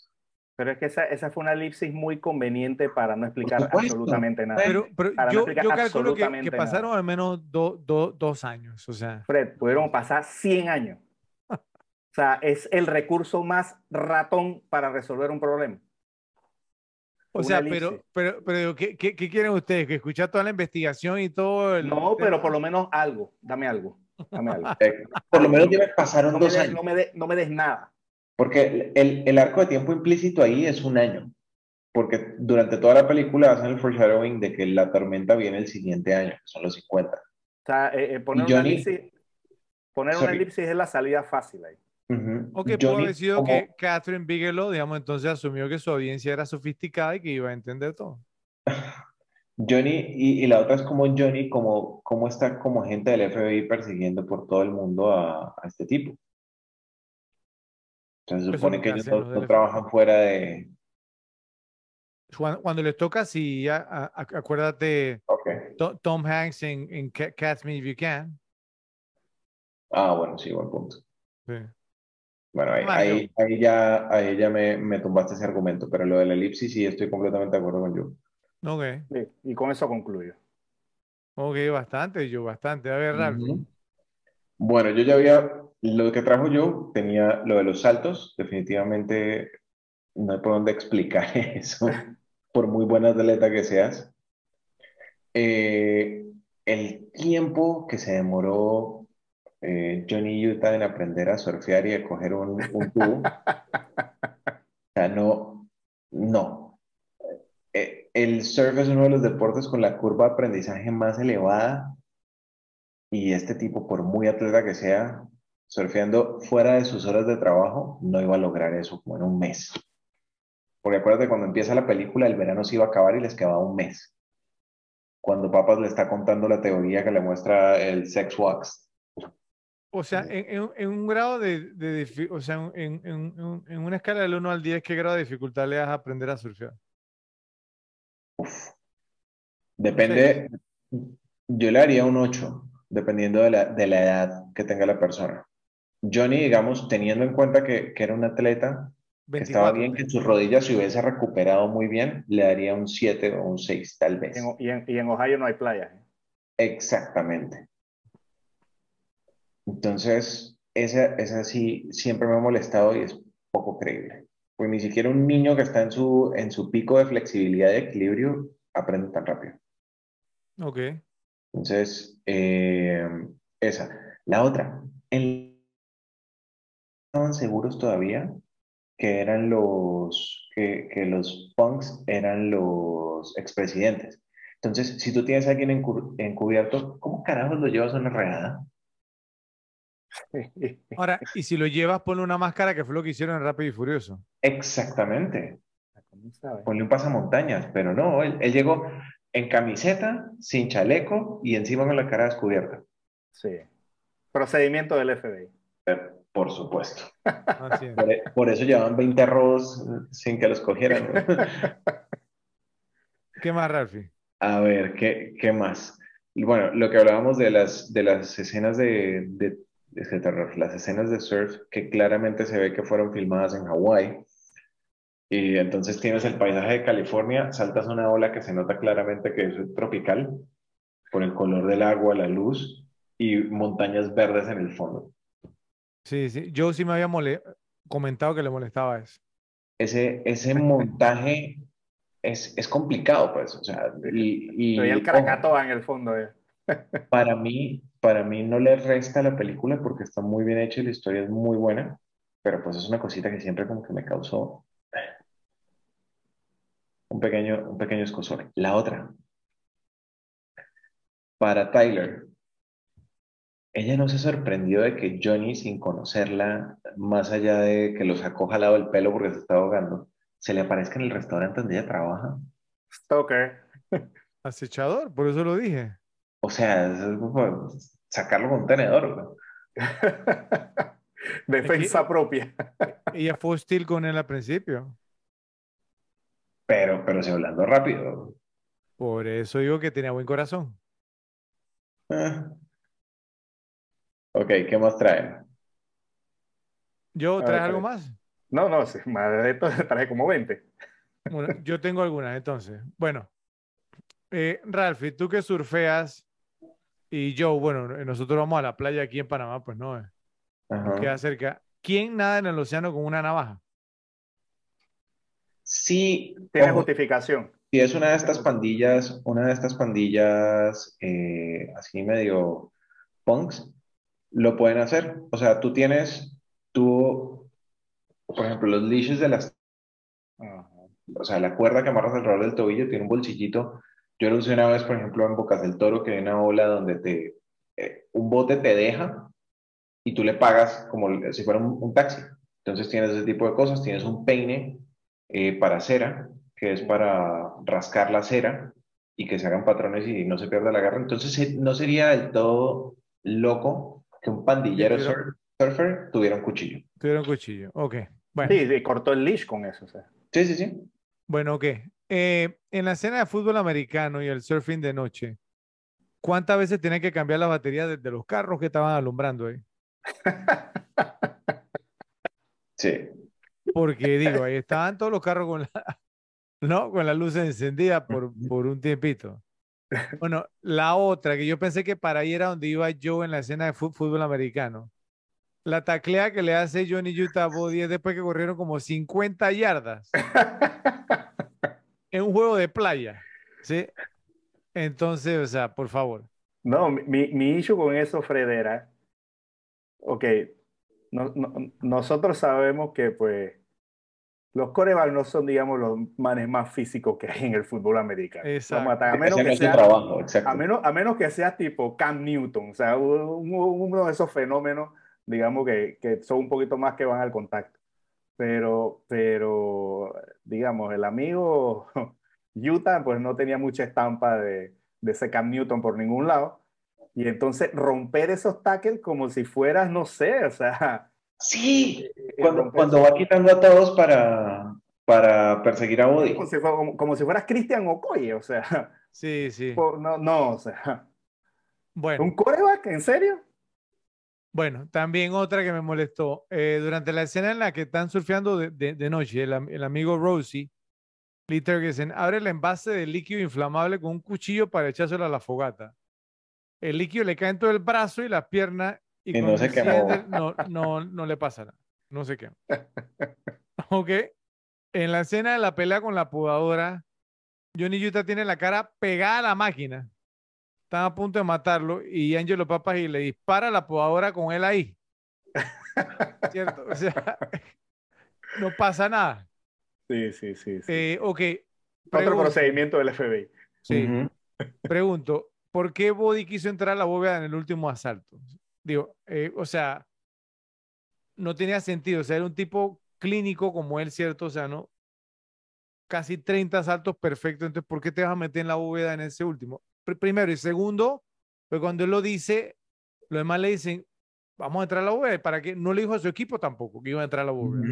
Pero es que esa, esa, fue una elipsis muy conveniente para no explicar absolutamente nada. Pero, pero yo, yo, calculo que, que pasaron al menos dos años. O sea. Fred, pudieron pasar 100 años. o sea, es el recurso más ratón para resolver un problema. O sea, pero, pero, pero ¿qué, qué, qué, quieren ustedes? ¿Que escuchar toda la investigación y todo? El... No, pero por lo menos algo. Dame algo. Dame algo. Eh, por lo menos pasaron dos años. No me, de, no me des nada. Porque el, el, arco de tiempo implícito ahí es un año. Porque durante toda la película hacen el foreshadowing de que la tormenta viene el siguiente año, que son los 50. O sea, eh, eh, poner, una, elipsis, poner una elipsis es la salida fácil ahí. O que pudo haber sido que Catherine Bigelow, digamos, entonces asumió que su audiencia era sofisticada y que iba a entender todo. Johnny, y, y, la otra es como Johnny, como, como está como gente del FBI persiguiendo por todo el mundo a, a este tipo se supone que ellos no, trabajan fuera de... Cuando, les toca, sí, ya, acuérdate Tom Hanks en, en Catch Me If You Can. Ah, bueno, sí, buen punto. Bueno, ahí, ahí, ya, ahí ya me, me, tumbaste ese argumento, pero lo de la elipsis sí estoy completamente de acuerdo con yo. Ok. y con eso concluyo. Ok, bastante, yo, bastante. A ver, Ralph. Bueno, yo ya había, lo que trajo yo tenía lo de los saltos, definitivamente no hay por dónde explicar eso, por muy buena atleta que seas. Eh, el tiempo que se demoró eh, Johnny Utah en aprender a surfear y a coger un, un tubo, o sea, no, no. Eh, el surf es uno de los deportes con la curva de aprendizaje más elevada y este tipo, por muy atleta que sea, surfeando fuera de sus horas de trabajo, no iba a lograr eso como en un mes. Porque acuérdate, cuando empieza la película, el verano se iba a acabar y les quedaba un mes. Cuando Papas le está contando la teoría que le muestra el sex wax. O sea, en, en, un grado de, de, o sea, en, en, una escala del 1 al 10, ¿qué grado de dificultad le das a aprender a surfear? Uf. Depende, yo le haría un 8 dependiendo de la, de la edad que tenga la persona. Johnny, digamos, teniendo en cuenta que, que era un atleta, que estaba bien, que sus rodillas se hubiese recuperado muy bien, le daría un 7 o un 6 tal vez. y, en, y, en, Ohio no hay playa. ¿eh? Exactamente. Entonces, esa, esa sí siempre me ha molestado y es poco creíble. Pues ni siquiera un niño que está en su, en su pico de flexibilidad y equilibrio aprende tan rápido. Ok. Entonces, eh, esa. La otra, en estaban seguros todavía que eran los, que, que los punks eran los expresidentes. Entonces, si tú tienes a alguien encubierto, ¿cómo carajos lo llevas a una regada? Ahora, y si lo llevas, ponle una máscara que fue lo que hicieron en Rápido y Furioso. Exactamente. Ponle un pasamontañas, pero no, él, llegó en camiseta, sin chaleco y encima con la cara descubierta. Sí. Procedimiento del FBI. Por supuesto. Por, eso llevaban 20 robos sin que los cogieran. ¿Qué más, Ralfi? A ver, ¿qué, qué más? Bueno, lo que hablábamos de las, de las escenas de, de, terror, las escenas de surf que claramente se ve que fueron filmadas en Hawái. Y entonces tienes el paisaje de California, saltas una ola que se nota claramente que es tropical, por el color del agua, la luz y montañas verdes en el fondo. Sí, sí, yo sí me había comentado que le molestaba eso. Ese, ese montaje es, es complicado, pues, o sea, y, y el Krakatoa en el fondo. Eh. Para mí, para mí no le resta la película porque está muy bien hecha y la historia es muy buena, pero pues es una cosita que siempre como que me causó un pequeño, un pequeño escosor. La otra, para Tyler, ella no se sorprendió de que Johnny, sin conocerla, más allá de que lo sacó jalado el pelo porque se estaba ahogando, se le aparezca en el restaurante donde ella trabaja. Stalker. Acechador, por eso lo dije. O sea, sacarlo con un tenedor. Defensa propia. Ella fue hostil con él al principio. Pero, pero se hablando rápido. Por eso digo que tenía buen corazón. Ah. Ok, ¿qué más traen? ¿Yo trae algo más? No, no, más de esto trae como 20. Bueno, yo tengo algunas entonces. Bueno, eh, Ralphie, tú que surfeas y yo, bueno, nosotros vamos a la playa aquí en Panamá, pues no, eh, queda cerca. ¿Quién nada en el océano con una navaja? Sí. Tiene justificación. Si es una de estas pandillas, una de estas pandillas eh, así medio punks, lo pueden hacer. O sea, tú tienes, tú por ejemplo, los leashes de las... O sea, la cuerda que amarras alrededor del tobillo tiene un bolsillito. Yo lo usé una vez, por ejemplo, en Bocas del Toro, que hay una ola donde te, eh, un bote te deja y tú le pagas como si fuera un, taxi. Entonces tienes ese tipo de cosas. Tienes un peine eh, para cera, que es para rascar la cera y que se hagan patrones y no se pierda la garra. Entonces no sería del todo loco que un pandillero surfer tuviera un cuchillo. Tuviera un cuchillo, ok. Sí, cortó el leash con eso. Sí, sí, sí. Bueno, ok. Eh, en la escena de fútbol americano y el surfing de noche, ¿cuántas veces tiene que cambiar la batería de, los carros que estaban alumbrando ahí? Sí. Porque digo, ahí estaban todos los carros con la, ¿no? con la luz encendida por, por un tiempito. Bueno, la otra que yo pensé que para ahí era donde iba yo en la escena de fútbol americano la taclea que le hace Johnny Utah Body después que corrieron como 50 yardas en un juego de playa. ¿Sí? Entonces, o sea, por favor. No, mi, mi issue con eso, Fredera, ok, nosotros sabemos que pues los corebacks no son, digamos, los manes más físicos que hay en el fútbol americano. Exacto. A menos, que sea, a, menos, a menos que sea tipo Cam Newton, o sea, uno de esos fenómenos digamos que, que, son un poquito más que van al contacto. Pero, pero digamos, el amigo Utah pues no tenía mucha estampa de, de ese Cam Newton por ningún lado. Y entonces romper esos tackles como si fueras, no sé, o sea... Sí, eh, eh, cuando, cuando va quitando a todos para, para perseguir a Body. Como si, como, si fueras Christian Okoye, o sea... Sí, sí. No, no, o sea... Bueno. ¿Un coreback? ¿En serio? Bueno, también otra que me molestó. Eh, durante la escena en la que están surfeando de, noche, el, amigo Rosie, Lee Tergesen, abre el envase de líquido inflamable con un cuchillo para echárselo a la fogata. El líquido le cae en todo el brazo y las piernas y, no, se no, no, no, le pasa nada. No sé qué. ok. En la escena de la pelea con la podadora, Johnny Utah tiene la cara pegada a la máquina están a punto de matarlo y Angelo Papas y le dispara la podadora con él ahí. ¿cierto? O sea, no pasa nada. Sí, sí, sí. sí. Eh, ok. Otro procedimiento del FBI. Sí, pregunto, ¿por qué Body quiso entrar a la bóveda en el último asalto? Eh, o sea, no tenía sentido. O sea, un tipo clínico como él, ¿cierto? O sea, ¿no? Casi 30 asaltos perfectos. Entonces, ¿por qué te vas a meter en la bóveda en ese último? Pr- primero. Y segundo, pues cuando él lo dice, los demás le dicen, vamos a entrar a la bóveda. ¿Para qué? No le dijo a su equipo tampoco que iba a entrar a la bóveda.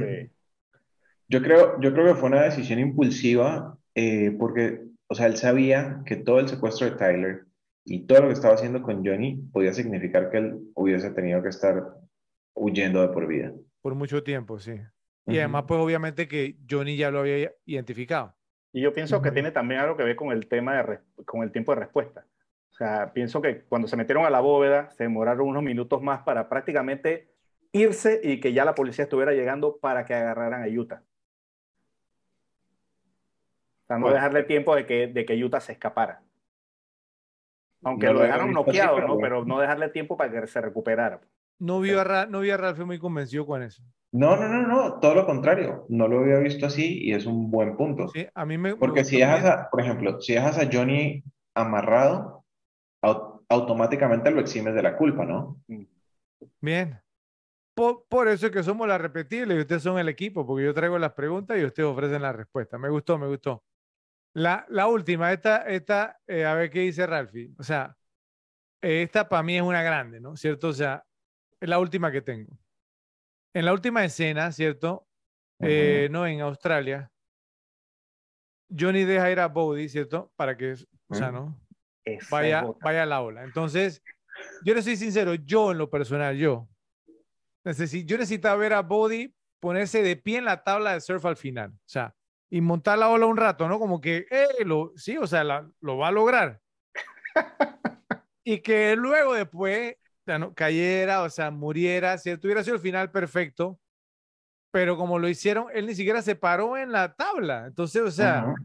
Yo creo, yo creo que fue una decisión impulsiva eh, porque, o sea, él sabía que todo el secuestro de Tyler y todo lo que estaba haciendo con Johnny podía significar que él hubiese tenido que estar huyendo de por vida. Por mucho tiempo, sí. Y además, pues obviamente que Johnny ya lo había identificado. Y yo pienso que tiene también algo que ver con el tema de con el tiempo de respuesta. O sea, pienso que cuando se metieron a la bóveda se demoraron unos minutos más para prácticamente irse y que ya la policía estuviera llegando para que agarraran a Utah. O sea, no Bueno. dejarle tiempo de que, de que Utah se escapara. Aunque No lo dejaron así, noqueado, pero ¿no? Pero no dejarle tiempo para que se recuperara. No vio a, Ra- no vi a Ralph muy convencido con eso. No, no, no, no, todo lo contrario. No lo había visto así y es un buen punto. Sí, a mí me. me Porque si dejas bien. a, por ejemplo, si dejas a Johnny amarrado, au- automáticamente lo eximes de la culpa, ¿no? Bien. Por, por eso es que somos la repetible y ustedes son el equipo, porque yo traigo las preguntas y ustedes ofrecen la respuesta. Me gustó, me gustó. La, la última, esta, esta eh, a ver qué dice Ralphie. O sea, eh, esta para mí es una grande, ¿no? ¿Cierto? O sea, es la última que tengo. En la última escena, ¿cierto? Eh, no, en Australia, Johnny deja ir a Bodhi, ¿cierto? Para que, o sea, Ujú. ¿no? Esa vaya, vaya a la ola. Entonces, yo le soy sincero, yo en lo personal, yo, yo necesitaba ver a Body ponerse de pie en la tabla de surf al final, o sea, y montar la ola un rato, ¿no? Como que, eh, lo, sí, o sea, la- lo va a lograr. y que luego después, o sea, ¿no? cayera, o sea, muriera, si hubiera sido el final perfecto, pero como lo hicieron, él ni siquiera se paró en la tabla. Entonces, o sea, Ujú.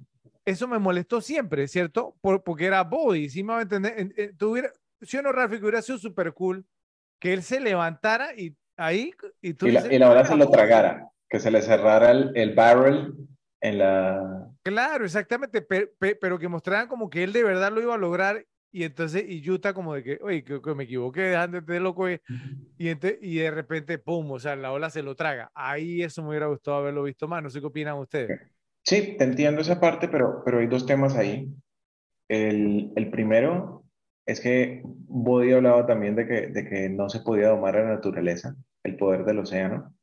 eso me molestó siempre, ¿cierto? Por- porque era Body, ¿sí me va a entender? En- en- tuviera, si o no, Rafi, hubiera sido súper cool que él se levantara y ahí, y tú Y la, dices, y la "Ah, se lo Body". tragara, que se le cerrara el, el barrel en la... Claro, exactamente, pe- pe- pero, que mostraran como que él de verdad lo iba a lograr y entonces, y Utah como de que, oye, que, que me equivoqué, dejándote de loco, eh", y, ente- y de repente, pum, o sea, la ola se lo traga. Ahí eso me hubiera gustado haberlo visto más, no sé qué opinan ustedes. Sí, te entiendo esa parte, pero, pero hay dos temas ahí. El, el primero es que Bodhi hablaba también de que, de que no se podía domar a la naturaleza, el poder del océano.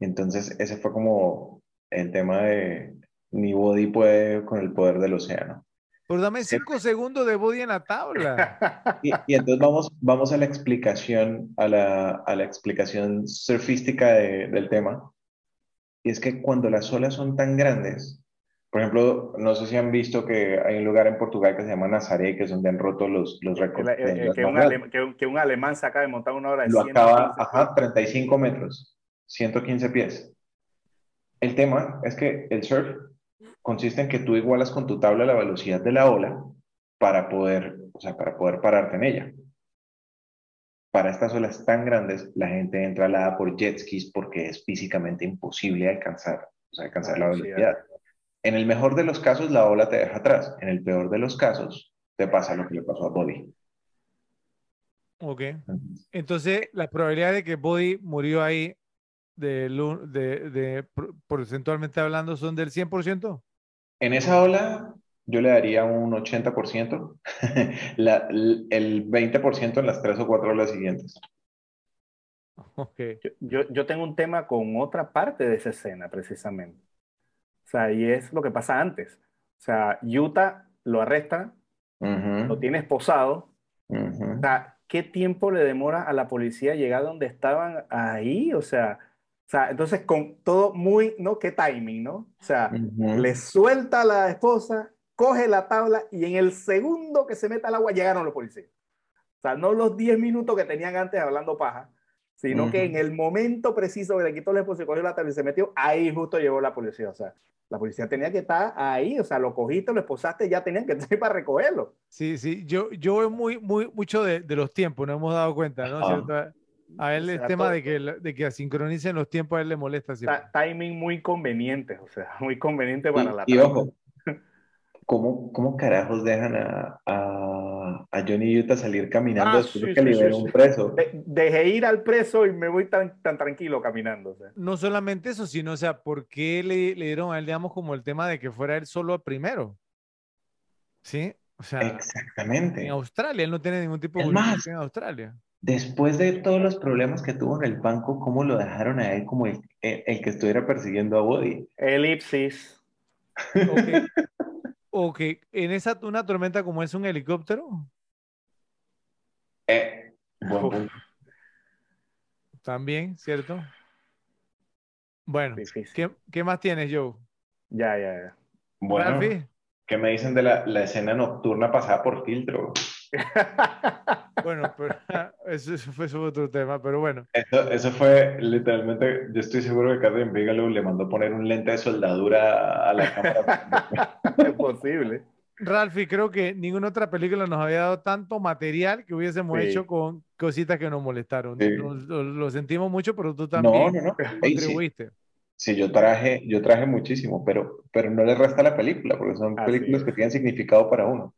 Y entonces ese fue como el tema de ni Bodhi puede con el poder del océano. Pero dame cinco segundos de Body en la tabla. Y, y entonces vamos, vamos a la explicación, a la, a la explicación surfística de- del tema. Y es que cuando las olas son tan grandes, por ejemplo, no sé si han visto que hay un lugar en Portugal que se llama Nazaré, que es donde han roto los, los récords olas que, que un- que un alemán se acaba de montar una hora de Lo 115 acaba, ajá, 35 metros, 115 pies. El tema es que el surf consiste en que tú igualas con tu tabla la velocidad de la ola para poder, o sea, para poder pararte en ella. Para estas olas tan grandes, la gente entra alada por jet skis porque es físicamente imposible alcanzar, o sea, alcanzar la velocidad. velocidad. En el mejor de los casos, la ola te deja atrás. En el peor de los casos, te pasa lo que le pasó a Bobby. Ok. Entonces, la probabilidad de que Body murió ahí, de, de, de por- porcentualmente hablando, son del 100%. En esa ola, yo le daría un 80%, la- el 20% en las tres o cuatro olas siguientes. Ok. Yo, yo, yo tengo un tema con otra parte de esa escena, precisamente. O sea, y es lo que pasa antes. O sea, Utah lo arresta, lo Ujú, tiene esposado. ujú. O sea, ¿qué tiempo le demora a la policía llegar donde estaban ahí? O sea, o sea, entonces con todo muy, ¿no? ¿Qué timing, no? O sea, le suelta a la esposa, coge la tabla y en el segundo que se mete al agua llegaron los policías. O sea, no los 10 minutos que tenían antes hablando paja, sino que en el momento preciso que le quitó la esposa y cogió la tabla y se metió, ahí justo llegó la policía. O sea, la policía tenía que estar ahí, o sea, lo cogiste, lo esposaste, ya tenían que estar para recogerlo. Sí, sí. Yo, yo veo muy, muy, mucho de, de los tiempos, nos hemos dado cuenta, ¿no? A él O el tema todo- de que, de que sincronicen los tiempos a él le molesta siempre. timing muy conveniente, o sea, muy conveniente para la Y, y trama. ojo, ¿cómo, cómo carajos dejan a, a, a Johnny Utah salir caminando Ah, después de sí, que sí, sí, un preso? De- dejé ir al preso y me voy tan, tan tranquilo caminando. o sea. No solamente eso, sino, o sea, ¿por qué le, le dieron a él, digamos, como el tema de que fuera él solo primero? ¿Sí? O sea, Exactamente. en Australia, él no tiene ningún tipo de más, en Australia. Después de todos los problemas que tuvo en el banco, ¿cómo lo dejaron a él como el, el- el que estuviera persiguiendo a Woody? Elipsis. Ok. Ok, en esa una tormenta como es un helicóptero, Eh, buen Uf. punto. también, ¿cierto? Bueno. ¿qué, qué más tienes, Joe? Ya, ya, ya. Bueno? ¿qué me dicen de la, la escena nocturna pasada por filtro? Bueno, pero eso, eso fue sobre otro tema, pero bueno. Eso, eso fue literalmente, yo estoy seguro que Catherine Bigelow le mandó poner un lente de soldadura a la cámara. es posible. Ralphie, creo que ninguna otra película nos había dado tanto material que hubiésemos Sí. hecho con cositas que nos molestaron. Sí. Lo, lo- lo sentimos mucho, pero tú No, también no, no. Sí, contribuiste. sí, yo traje, yo traje muchísimo, pero, pero no le resta a la película, porque son Así películas es. que tienen significado para uno.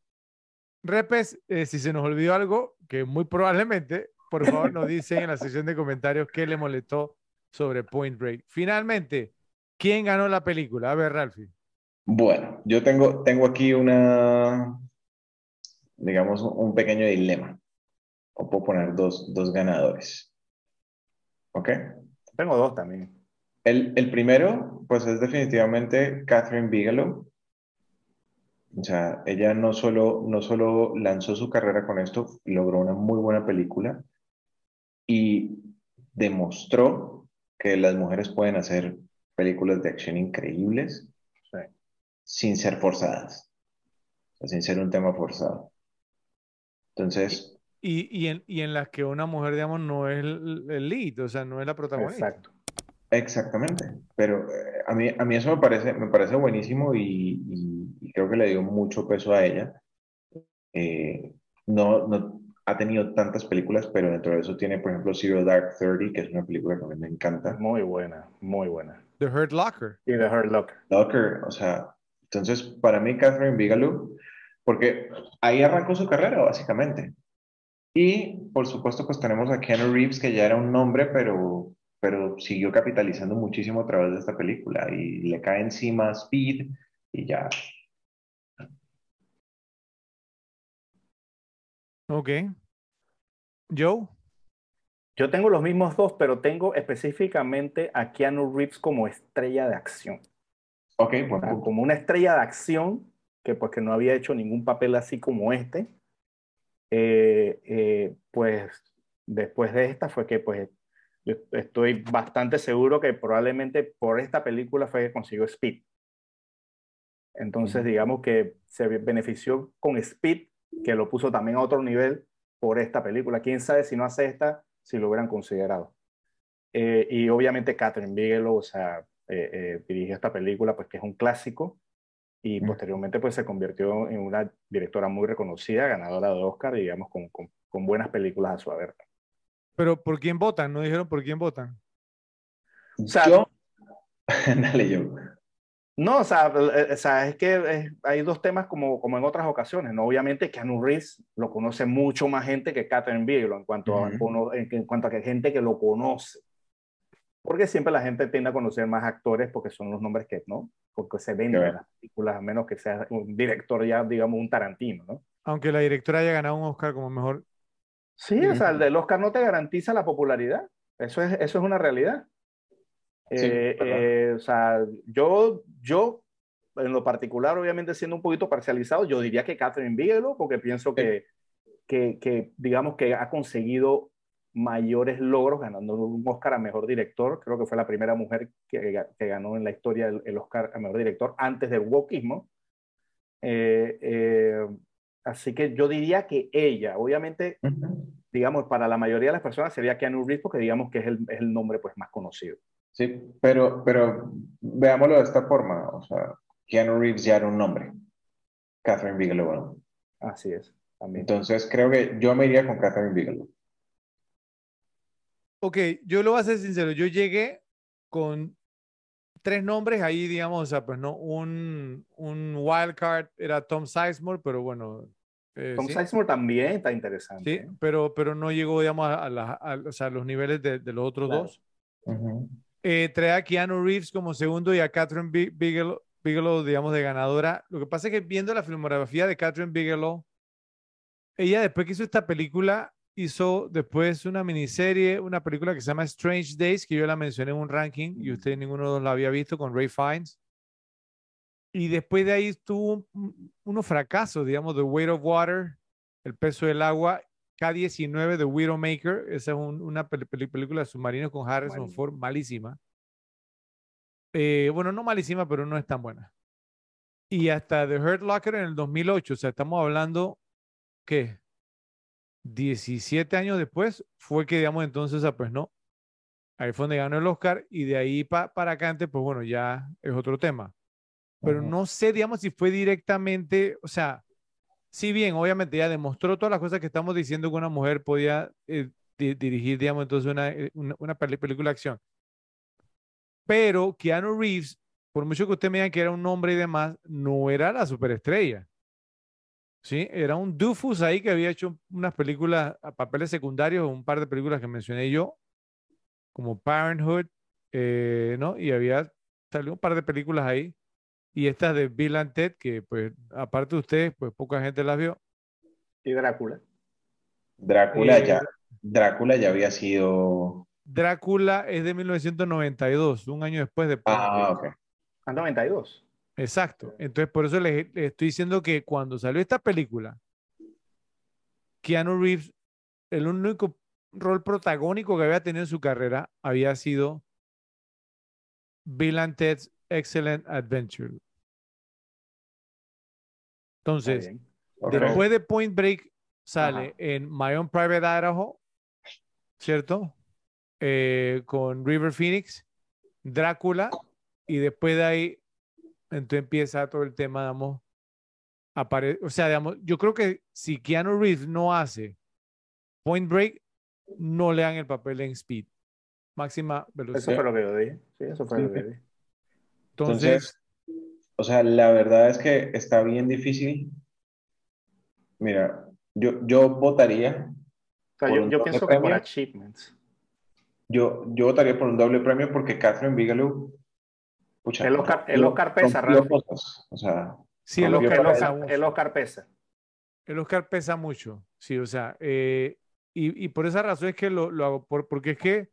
Repes, eh, si se nos olvidó algo, que muy probablemente, por favor nos dicen en la sección de comentarios qué le molestó sobre Point Break. Finalmente, ¿quién ganó la película? A ver, Ralphie. Bueno, yo tengo, tengo aquí una, digamos, un pequeño dilema. O puedo poner dos, dos ganadores. ¿Ok? Tengo dos también. El, el primero, pues es definitivamente Catherine Bigelow. O sea, ella no solo, no solo lanzó su carrera con esto, logró una muy buena película y demostró que las mujeres pueden hacer películas de acción increíbles Sí. sin ser forzadas, o sea, sin ser un tema forzado. Entonces, Y, y, en, y en las que una mujer, digamos, no es el, el lead, o sea, no es la protagonista. Exacto. Exactamente, pero eh, a mí, a mí eso me parece, me parece buenísimo y, y- y creo que le dio mucho peso a ella. Eh, no, no ha tenido tantas películas, pero dentro de eso tiene, por ejemplo, Zero Dark Thirty, que es una película que a mí me encanta. Muy buena, muy buena. The Hurt Locker. Y The Hurt Locker. Locker, o sea, entonces para mí Catherine Bigelow, porque ahí arrancó su carrera básicamente. Y por supuesto pues tenemos a Keanu Reeves que ya era un nombre, pero, pero siguió capitalizando muchísimo a través de esta película y le cae encima Speed y ya. Ok. Joe. Yo tengo los mismos dos, pero tengo específicamente a Keanu Reeves como estrella de acción. Ok, buen O sea, punto. como una estrella de acción que pues que no había hecho ningún papel así como este. Eh, eh, pues después de esta fue que pues yo estoy bastante seguro que probablemente por esta película fue que consiguió Speed. Entonces digamos que se benefició con Speed, que lo puso también a otro nivel por esta película. Quién sabe si no hace esta, si lo hubieran considerado. Eh, y obviamente Catherine Bigelow, o sea, eh, eh, dirigió esta película, pues que es un clásico, y posteriormente pues se convirtió en una directora muy reconocida, ganadora de Oscar, digamos, con, con, con buenas películas a su haber. Pero ¿por quién votan? No dijeron por quién votan. sea, Yo, dale yo. No, o sea, eh, o sea, es que eh, hay dos temas como, como en otras ocasiones, ¿no? Obviamente Keanu Reeves lo conoce mucho más gente que Catherine Bigelow en cuanto, a, Ujú. cono- en, en cuanto a que gente que lo conoce. Porque siempre la gente tiende a conocer más actores porque son los nombres que, ¿no? Porque se venden Claro. en las películas, a menos que sea un director ya, digamos, un Tarantino, ¿no? Aunque la directora haya ganado un Oscar como mejor. Sí, o sea, el del Oscar no te garantiza la popularidad. Eso es, eso es una realidad. Sí, Eh, eh, o sea, yo, yo, en lo particular, obviamente siendo un poquito parcializado, yo diría que Catherine Bigelow, porque pienso que, que, que, digamos que ha conseguido mayores logros ganando un Oscar a Mejor Director. Creo que fue la primera mujer que, que ganó en la historia el, el Oscar a Mejor Director antes del wokismo. Eh, eh, así que yo diría que ella, obviamente, digamos, para la mayoría de las personas sería Keanu Reeves porque digamos que es el, es el nombre pues más conocido. Sí, pero, pero veámoslo de esta forma, o sea, Keanu Reeves ya era un nombre, Catherine Bigelow no. Así es, también. Entonces creo que yo me iría con Catherine Bigelow. ok, yo lo voy a ser sincero, yo llegué con tres nombres ahí, digamos, o sea, pues no, un, un wild card era Tom Sizemore, pero bueno. Eh, Tom Sizemore también está interesante. Sí, pero, pero no llegó, digamos, a, o sea, los niveles de, de los otros dos. eh, trae a Keanu Reeves como segundo y a Catherine Bigelow, Bigelow, digamos, de ganadora. Lo que pasa es que viendo la filmografía de Catherine Bigelow, ella después que hizo esta película, hizo después una miniserie, una película que se llama Strange Days, que yo la mencioné en un ranking y usted ninguno de los la había visto con Ray Fiennes. Y después de ahí tuvo unos fracasos, digamos, The Weight of Water, El peso del agua, K-19, The Widowmaker, esa es una película de submarinos con Harrison Ford, malísima. Eh, bueno, no malísima, pero no es tan buena. Y hasta The Hurt Locker en el 2008, o sea, estamos hablando, ¿qué? 17 años después fue que, digamos, entonces, pues no, ahí fue donde ganó el Oscar y de ahí para acá antes, pues bueno, ya es otro tema. Pero no sé, digamos, si fue directamente, o sea, si bien obviamente ya demostró todas las cosas que estamos diciendo que una mujer podía eh, dirigir, digamos, entonces una, eh, una, una película de acción. Pero Keanu Reeves, por mucho que usted me diga que era un hombre y demás, no era la superestrella. ¿Sí? Era un Dufus ahí que había hecho unas películas, a papeles secundarios, un par de películas que mencioné yo, como Parenthood, eh, ¿no? Y había salido un par de películas ahí. Y estas de Bill and Ted, que pues, aparte de ustedes, pues poca gente las vio. Y Drácula. Drácula ya, eh, Drácula ya había sido. Drácula es de 1992, un año después de. Ah, ok. Ah, 92. Exacto. Entonces, por eso les, estoy diciendo que cuando salió esta película, Keanu Reeves, el único rol protagónico que había tenido en su carrera había sido Bill and Ted's Excellent Adventure. Entonces, después de Point Break sale en My Own Private Idaho, ¿cierto? Eh, con River Phoenix, Drácula, y después de ahí entonces empieza todo el tema, digamos, o sea, digamos, yo creo que si Keanu Reeves no hace Point Break, no le dan el papel en Speed. Máxima velocidad. Eso fue lo que yo dije. Sí, eso fue lo que dije. Entonces, o sea, la verdad es que está bien difícil. Mira, yo, yo votaría. O sea, yo, yo pienso que por achievements. Yo, yo votaría por un doble premio porque Catherine Bigelow el, Oscar, el Oscar pesa, O sea, sí, el Oscar, el, Oscar, pesa. El Oscar pesa mucho, sí, o sea, eh, y, y, por esa razón es que lo, lo hago, por, porque es que,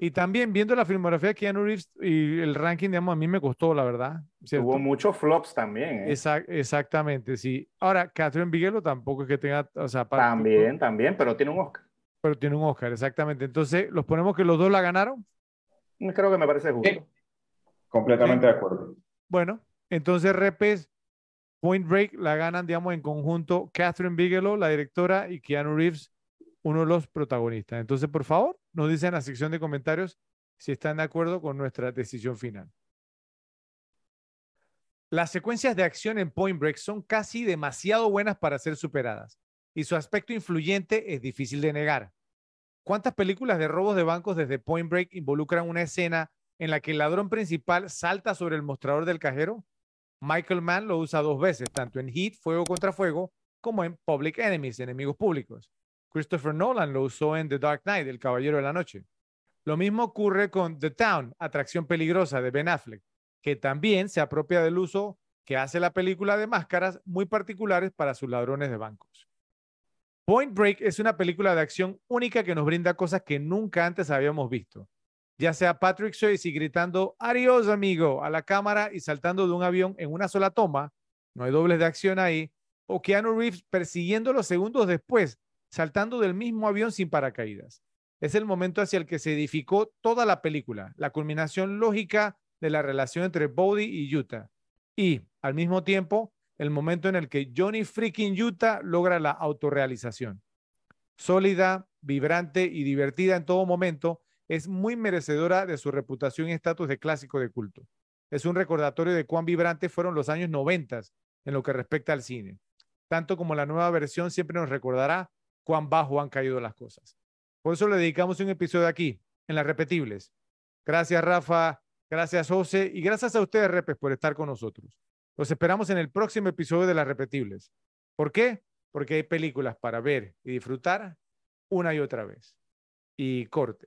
y también viendo la filmografía de Keanu Reeves y el ranking, digamos, a mí me costó, la verdad. Hubo muchos flops también. ¿eh? exactamente, sí. Ahora, Catherine Bigelow tampoco es que tenga, o sea, también, también, pero tiene un Oscar. Pero tiene un Oscar, exactamente. Entonces, ¿los ponemos que los dos la ganaron? Creo que me parece justo. Completamente de acuerdo. Bueno, entonces Repes, Point Break la ganan, digamos, en conjunto Catherine Bigelow, la directora, y Keanu Reeves, uno de los protagonistas. Entonces, por favor, nos dicen en la sección de comentarios si están de acuerdo con nuestra decisión final. Las secuencias de acción en Point Break son casi demasiado buenas para ser superadas, y su aspecto influyente es difícil de negar. ¿Cuántas películas de robos de bancos desde Point Break involucran una escena en la que el ladrón principal salta sobre el mostrador del cajero, Michael Mann lo usa dos veces, tanto en Heat, Fuego contra Fuego, como en Public Enemies, Enemigos Públicos. Christopher Nolan lo usó en The Dark Knight, El Caballero de la Noche. Lo mismo ocurre con The Town, Atracción Peligrosa de Ben Affleck, que también se apropia del uso que hace la película de máscaras muy particulares para sus ladrones de bancos. Point Break es una película de acción única que nos brinda cosas que nunca antes habíamos visto ya sea Patrick Swayze gritando adiós amigo a la cámara y saltando de un avión en una sola toma, no hay dobles de acción ahí, o Keanu Reeves persiguiendo los segundos después, saltando del mismo avión sin paracaídas. Es el momento hacia el que se edificó toda la película, la culminación lógica de la relación entre Bodhi y Utah. Y, al mismo tiempo, el momento en el que Johnny freaking Utah logra la autorrealización. Sólida, vibrante y divertida en todo momento, es muy merecedora de su reputación y estatus de clásico de culto. Es un recordatorio de cuán vibrantes fueron los años 90 en lo que respecta al cine. Tanto como la nueva versión siempre nos recordará cuán bajo han caído las cosas. Por eso le dedicamos un episodio aquí, en las repetibles. Gracias, Rafa. Gracias, José. Y gracias a ustedes, Repes, por estar con nosotros. Los esperamos en el próximo episodio de las repetibles. ¿Por qué? Porque hay películas para ver y disfrutar una y otra vez. Y corte.